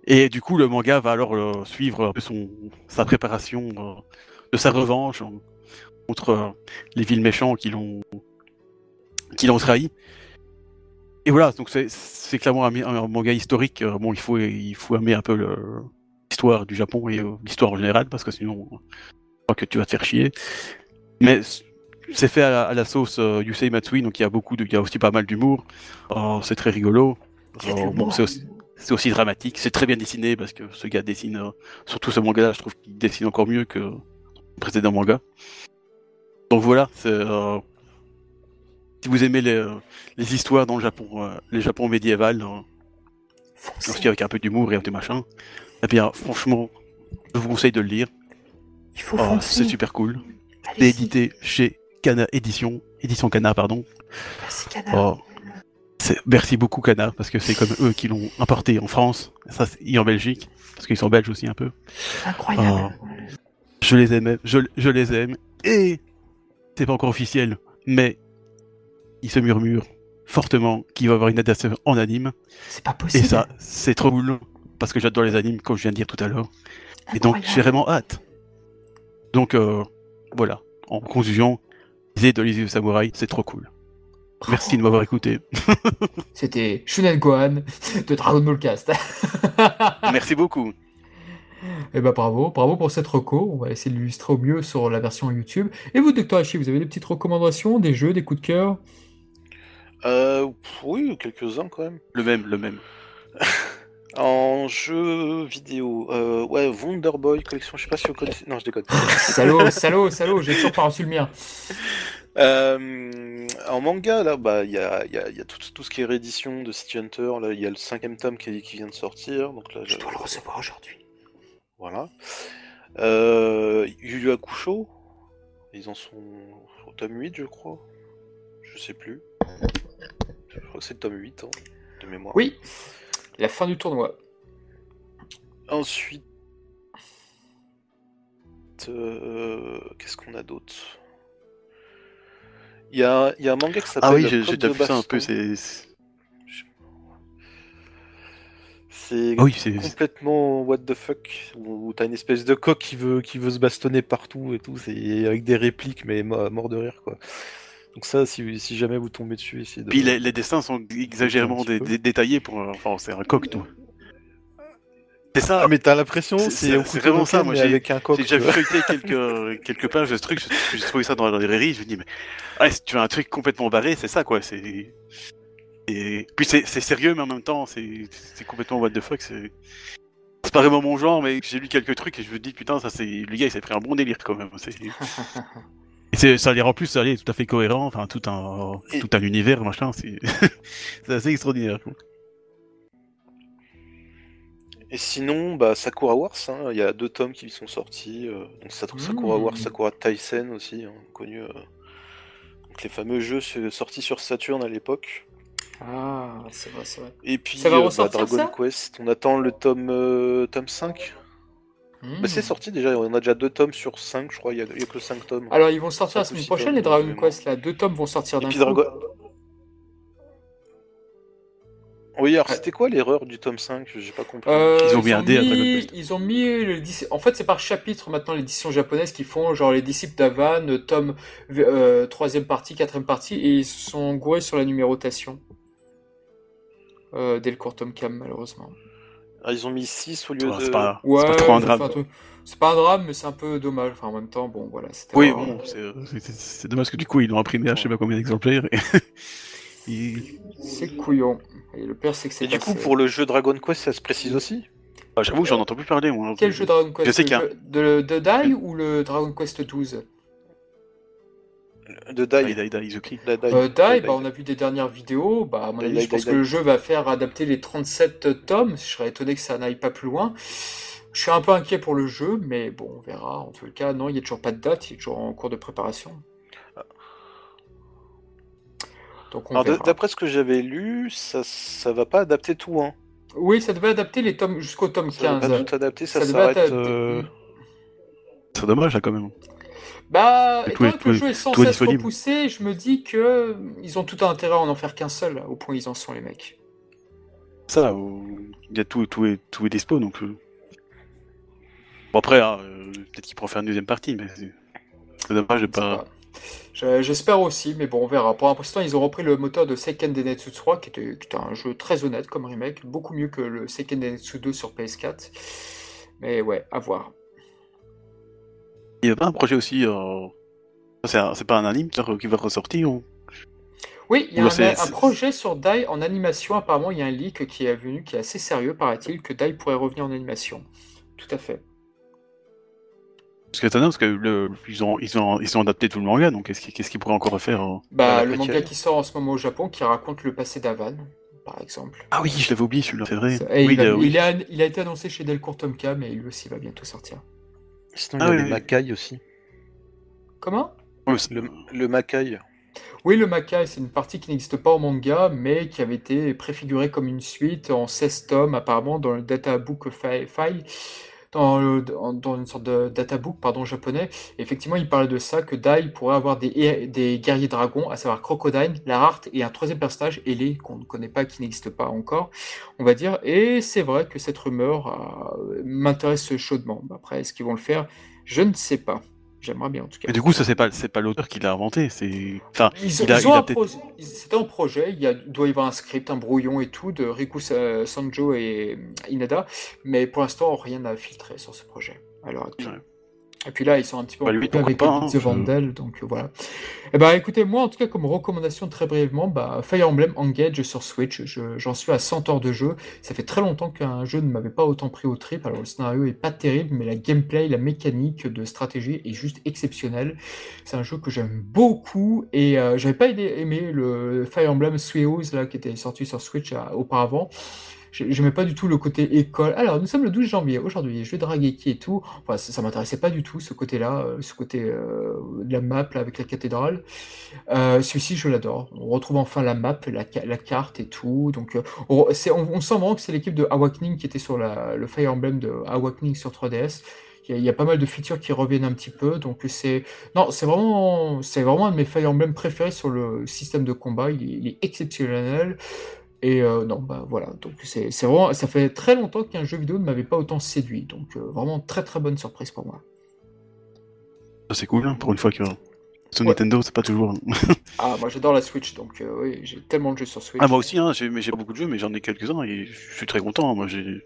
Et du coup, le manga va alors suivre son, sa préparation de sa revanche contre les villes méchants qui l'ont, qui l'ont trahi. Et voilà, donc c'est clairement un, un, manga historique. Bon, il faut, il faut aimer un peu le, l'histoire du Japon et euh, l'histoire en général, parce que sinon, je crois que tu vas te faire chier. Mais c'est fait à la, sauce euh, Yusei Matsui, donc il y a beaucoup de, il y a aussi pas mal d'humour. Oh, c'est très rigolo. Oh, bon, c'est aussi, dramatique. C'est très bien dessiné parce que ce gars dessine, euh, surtout ce manga-là, je trouve qu'il dessine encore mieux que le précédent manga. Donc voilà, euh, si vous aimez les, les, histoires dans le Japon, les Japon médiéval, aussi avec un peu d'humour et un peu machin, eh bien, franchement, je vous conseille de le lire. Il faut oh, C'est super cool. C'est édité chez Kana Édition, Édition Kana, pardon. Merci. Oh, merci beaucoup Kana, parce que c'est comme eux qui l'ont importé en France, ça, et en Belgique, parce qu'ils sont belges aussi un peu. Incroyable. Oh, je les aime, je, je les aime, et c'est pas encore officiel, mais il se murmure fortement qu'il va y avoir une adaptation en anime. C'est pas possible. Et ça, c'est trop cool parce que j'adore les animes, comme je viens de dire tout à l'heure. Et donc, j'ai vraiment hâte. Donc, euh, voilà. En conclusion, lisez de Lizzie Samurai, c'est trop cool. Merci de m'avoir écouté. C'était Shunen Gohan de Dragon Ball Cast. Merci beaucoup. Eh ben bravo, bravo pour cette reco. On va essayer de l'illustrer au mieux sur la version YouTube. Et vous, Docteur Hachi, vous avez des petites recommandations, des jeux, des coups de cœur? Euh, Oui, quelques-uns quand même. Le même, le même. En jeu vidéo, euh, ouais, Wonder Boy collection, je sais pas si vous connaissez. Non, je déconne. salaud, salaud, salaud, j'ai toujours pas reçu le mien. Euh, en manga, là, bah, il y a, y a, y a tout, tout, ce qui est réédition de City Hunter. Là, il y a le cinquième tome qui, qui, vient de sortir. Donc là, je dois le recevoir aujourd'hui. Voilà. Euh, Yu Yu Hakusho, ils en sont au tome 8, je crois. Je sais plus. Je crois que c'est le tome 8, hein, de mémoire. Oui. La fin du tournoi. Ensuite, euh, qu'est-ce qu'on a d'autre? Il y a, y a, un manga qui s'appelle. Ah oui, j'ai déjà vu ça un peu. C'est c'est oui, complètement what the fuck où t'as une espèce de coq qui veut qui veut se bastonner partout et tout c'est avec des répliques mais mort de rire quoi donc ça, si, si, jamais vous tombez dessus, essayez de... Puis les, dessins sont exagérément détaillés pour... Enfin, c'est un coq, tout. C'est ça. Ah, mais t'as l'impression, c'est vraiment ça. Moi, j'ai déjà feuilleté quelques, quelques pages de ce truc, j'ai trouvé ça dans la librairie, je me dis, mais ouais, si tu as un truc complètement barré, c'est ça, quoi. C'est... Et puis c'est sérieux, mais en même temps, c'est complètement what the fuck. C'est pas vraiment mon genre, mais j'ai lu quelques trucs et je me dis, putain, ça c'est. Le gars, il s'est pris un bon délire quand même. Et ça les rend plus, ça est tout à fait cohérent, enfin tout un, tout un univers, machin, c'est assez extraordinaire. Et sinon, bah, Sakura Wars, hein, il y a deux tomes qui sont sortis. Euh, donc Sakura Wars, mmh. Sakura Tyson aussi, hein, connu. Euh, donc les fameux jeux sortis sur Saturn à l'époque. Ah, c'est vrai, c'est vrai. Et puis ça va euh, bah, Dragon Quest, on attend le tome, tome 5 bah, c'est hmm. sorti déjà, on a déjà deux tomes sur 5, je crois, il n'y a, que 5 tomes. Alors ils vont sortir la semaine prochaine, les Dragon Quest, là, deux tomes vont sortir d'un coup. Oui, alors c'était quoi l'erreur du tome 5 J'ai pas compris. Euh, ils ont mis un dé Ils ont mis le En fait, c'est par chapitre maintenant l'édition japonaise qui font genre les disciples d'Avan, tome 3 euh, troisième partie, quatrième partie, et ils se sont gourés sur la numérotation. Euh, dès le court tome cam, malheureusement. Ah, ils ont mis 6 au lieu de. C'est pas, ouais, pas trop un drame. C'est pas un drame, mais c'est un peu dommage. Enfin, en même temps, bon, voilà. Oui, bon, c'est dommage que du coup, ils l'ont imprimé à je sais pas combien d'exemplaires. C'est couillon. Et le pire, c'est que c'est. Et du coup, pour le jeu Dragon Quest, ça se précise aussi? Ah, J'avoue que j'en entends plus parler, moi. Quel jeu Dragon Quest? Je sais De, de Die ou le Dragon Quest 12 de Die. Die, Die, Die, Die, euh, Die, bah, on a vu des dernières vidéos. Bah, à mon avis, je pense que le jeu va faire adapter les 37 tomes. Je serais étonné que ça n'aille pas plus loin. Je suis un peu inquiet pour le jeu, mais bon, on verra. En tout cas, non, il n'y a toujours pas de date, il est toujours en cours de préparation. D'après ce que j'avais lu, ça, ça va pas adapter tout. Hein. Oui, ça devait adapter les tomes jusqu'au tome 15. Ça va pas tout adapter, ça, ça s'arrête. Euh, C'est dommage, là, quand même. Bah, étant que le jeu est sans cesse repoussé, je me dis que ils ont tout intérêt à en faire qu'un seul, au point où ils en sont, les mecs. Ça, il y a tout, tout, est, tout est dispo, donc... Euh. Bon, après, hein, euh, peut-être qu'ils pourront faire une deuxième partie, mais c'est dommage, j'ai pas... J'espère aussi, mais bon, on verra. Pour l'instant, ils ont repris le moteur de Seiken Denetsu 3, qui était, qui était, un jeu très honnête comme remake, beaucoup mieux que le Seiken Denetsu 2 sur PS4. Mais ouais, à voir. Il n'y a pas un projet aussi. Euh... C'est pas un anime qui va ressortir ou... Oui, il y a un, projet sur Dai en animation. Apparemment, il y a un leak qui est venu qui est assez sérieux, paraît-il, que Dai pourrait revenir en animation. Tout à fait. C'est étonnant parce que le, ils, ont, ils, ont, ils ont adapté tout le manga, donc qu'est-ce qu'ils qu pourraient encore refaire euh, Bah, le manga qui sort en ce moment au Japon qui raconte le passé d'Avan, par exemple. Ah oui, je l'avais oublié celui-là, c'est vrai. il, a, il, a, été annoncé chez Delcourt Tomka, mais lui aussi va bientôt sortir. Sinon, il y a ah le Makai aussi. Comment? Le, le Makai. Oui, le Makai, c'est une partie qui n'existe pas au manga, mais qui avait été préfigurée comme une suite en 16 tomes, apparemment, dans le databook File dans, une sorte de databook pardon, japonais. effectivement, il parlait de ça, que Dai pourrait avoir des, guerriers dragons, à savoir Crocodile, Larart et un troisième personnage, Elé, qu'on ne connaît pas, qui n'existe pas encore, on va dire. Et c'est vrai que cette rumeur euh, m'intéresse chaudement. Après, est-ce qu'ils vont le faire? Je ne sais pas. J'aimerais bien en tout cas. Mais du coup, ça c'est pas c'est pas l'auteur qui l'a inventé, c'est enfin c'était en projet, il, y a, doit y avoir un script, un brouillon et tout de Riku Sanjo et Inada, mais pour l'instant rien n'a filtré sur ce projet. Alors et puis là, ils sont un petit peu bah, avec hein, The Vandal, donc euh, voilà. Et eh bah écoutez, moi en tout cas, comme recommandation très brièvement, bah, Fire Emblem Engage sur Switch, j'en suis à 100 heures de jeu. Ça fait très longtemps qu'un jeu ne m'avait pas autant pris au trip. Alors le scénario est pas terrible, mais la gameplay, la mécanique de stratégie est juste exceptionnelle. C'est un jeu que j'aime beaucoup et euh, j'avais pas aimé le Fire Emblem Sueos là qui était sorti sur Switch euh, auparavant je n'aimais pas du tout le côté école. Alors, nous sommes le 12 janvier aujourd'hui, je vais draguer qui et tout. Enfin, ça, ne m'intéressait pas du tout, ce côté-là, euh, ce côté euh, de la map là, avec la cathédrale. Euh, celui-ci, je l'adore. On retrouve enfin la map, la, carte et tout. Donc, on, sent vraiment que c'est l'équipe de Awakening qui était sur le Fire Emblem de Awakening sur 3DS. Il y, a, pas mal de features qui reviennent un petit peu, donc c'est non, c'est vraiment, vraiment un de mes Fire Emblem préférés sur le système de combat. Il est exceptionnel. Et euh, non, bah voilà, donc c'est vraiment, ça fait très longtemps qu'un jeu vidéo ne m'avait pas autant séduit, donc euh, vraiment très très bonne surprise pour moi. C'est cool, hein, pour une fois que sur Nintendo, c'est pas toujours. ah, moi j'adore la Switch, donc euh, oui, j'ai tellement de jeux sur Switch. Ah, moi aussi, hein, j'ai beaucoup de jeux, mais j'en ai quelques-uns et je suis très content. Hein, moi j'ai.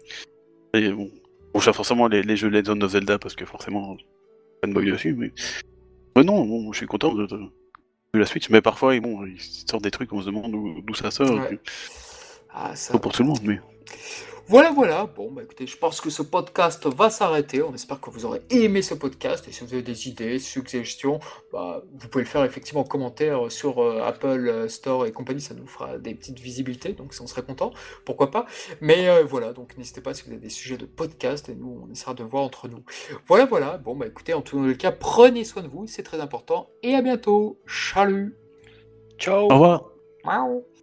Bon, bon j'ai forcément les, jeux Legend of Zelda parce que forcément, fanboy dessus, mais. mais non, bon, je suis content de, la Switch, mais parfois, bon, ils sortent des trucs, on se demande d'où ça sort. Ah, Pas pour tout le monde, mais. Voilà, voilà. Bon, bah écoutez, je pense que ce podcast va s'arrêter. On espère que vous aurez aimé ce podcast. Et si vous avez des idées, suggestions, bah, vous pouvez le faire effectivement en commentaire sur euh, Apple euh, Store et compagnie. Ça nous fera des petites visibilités. Donc, on serait content. Pourquoi pas? Mais euh, voilà, donc n'hésitez pas si vous avez des sujets de podcast. Et nous, on essaiera de voir entre nous. Voilà, voilà. Bon, bah écoutez, en tout cas, prenez soin de vous. C'est très important. Et à bientôt. Salut. Ciao. Au revoir. Ciao.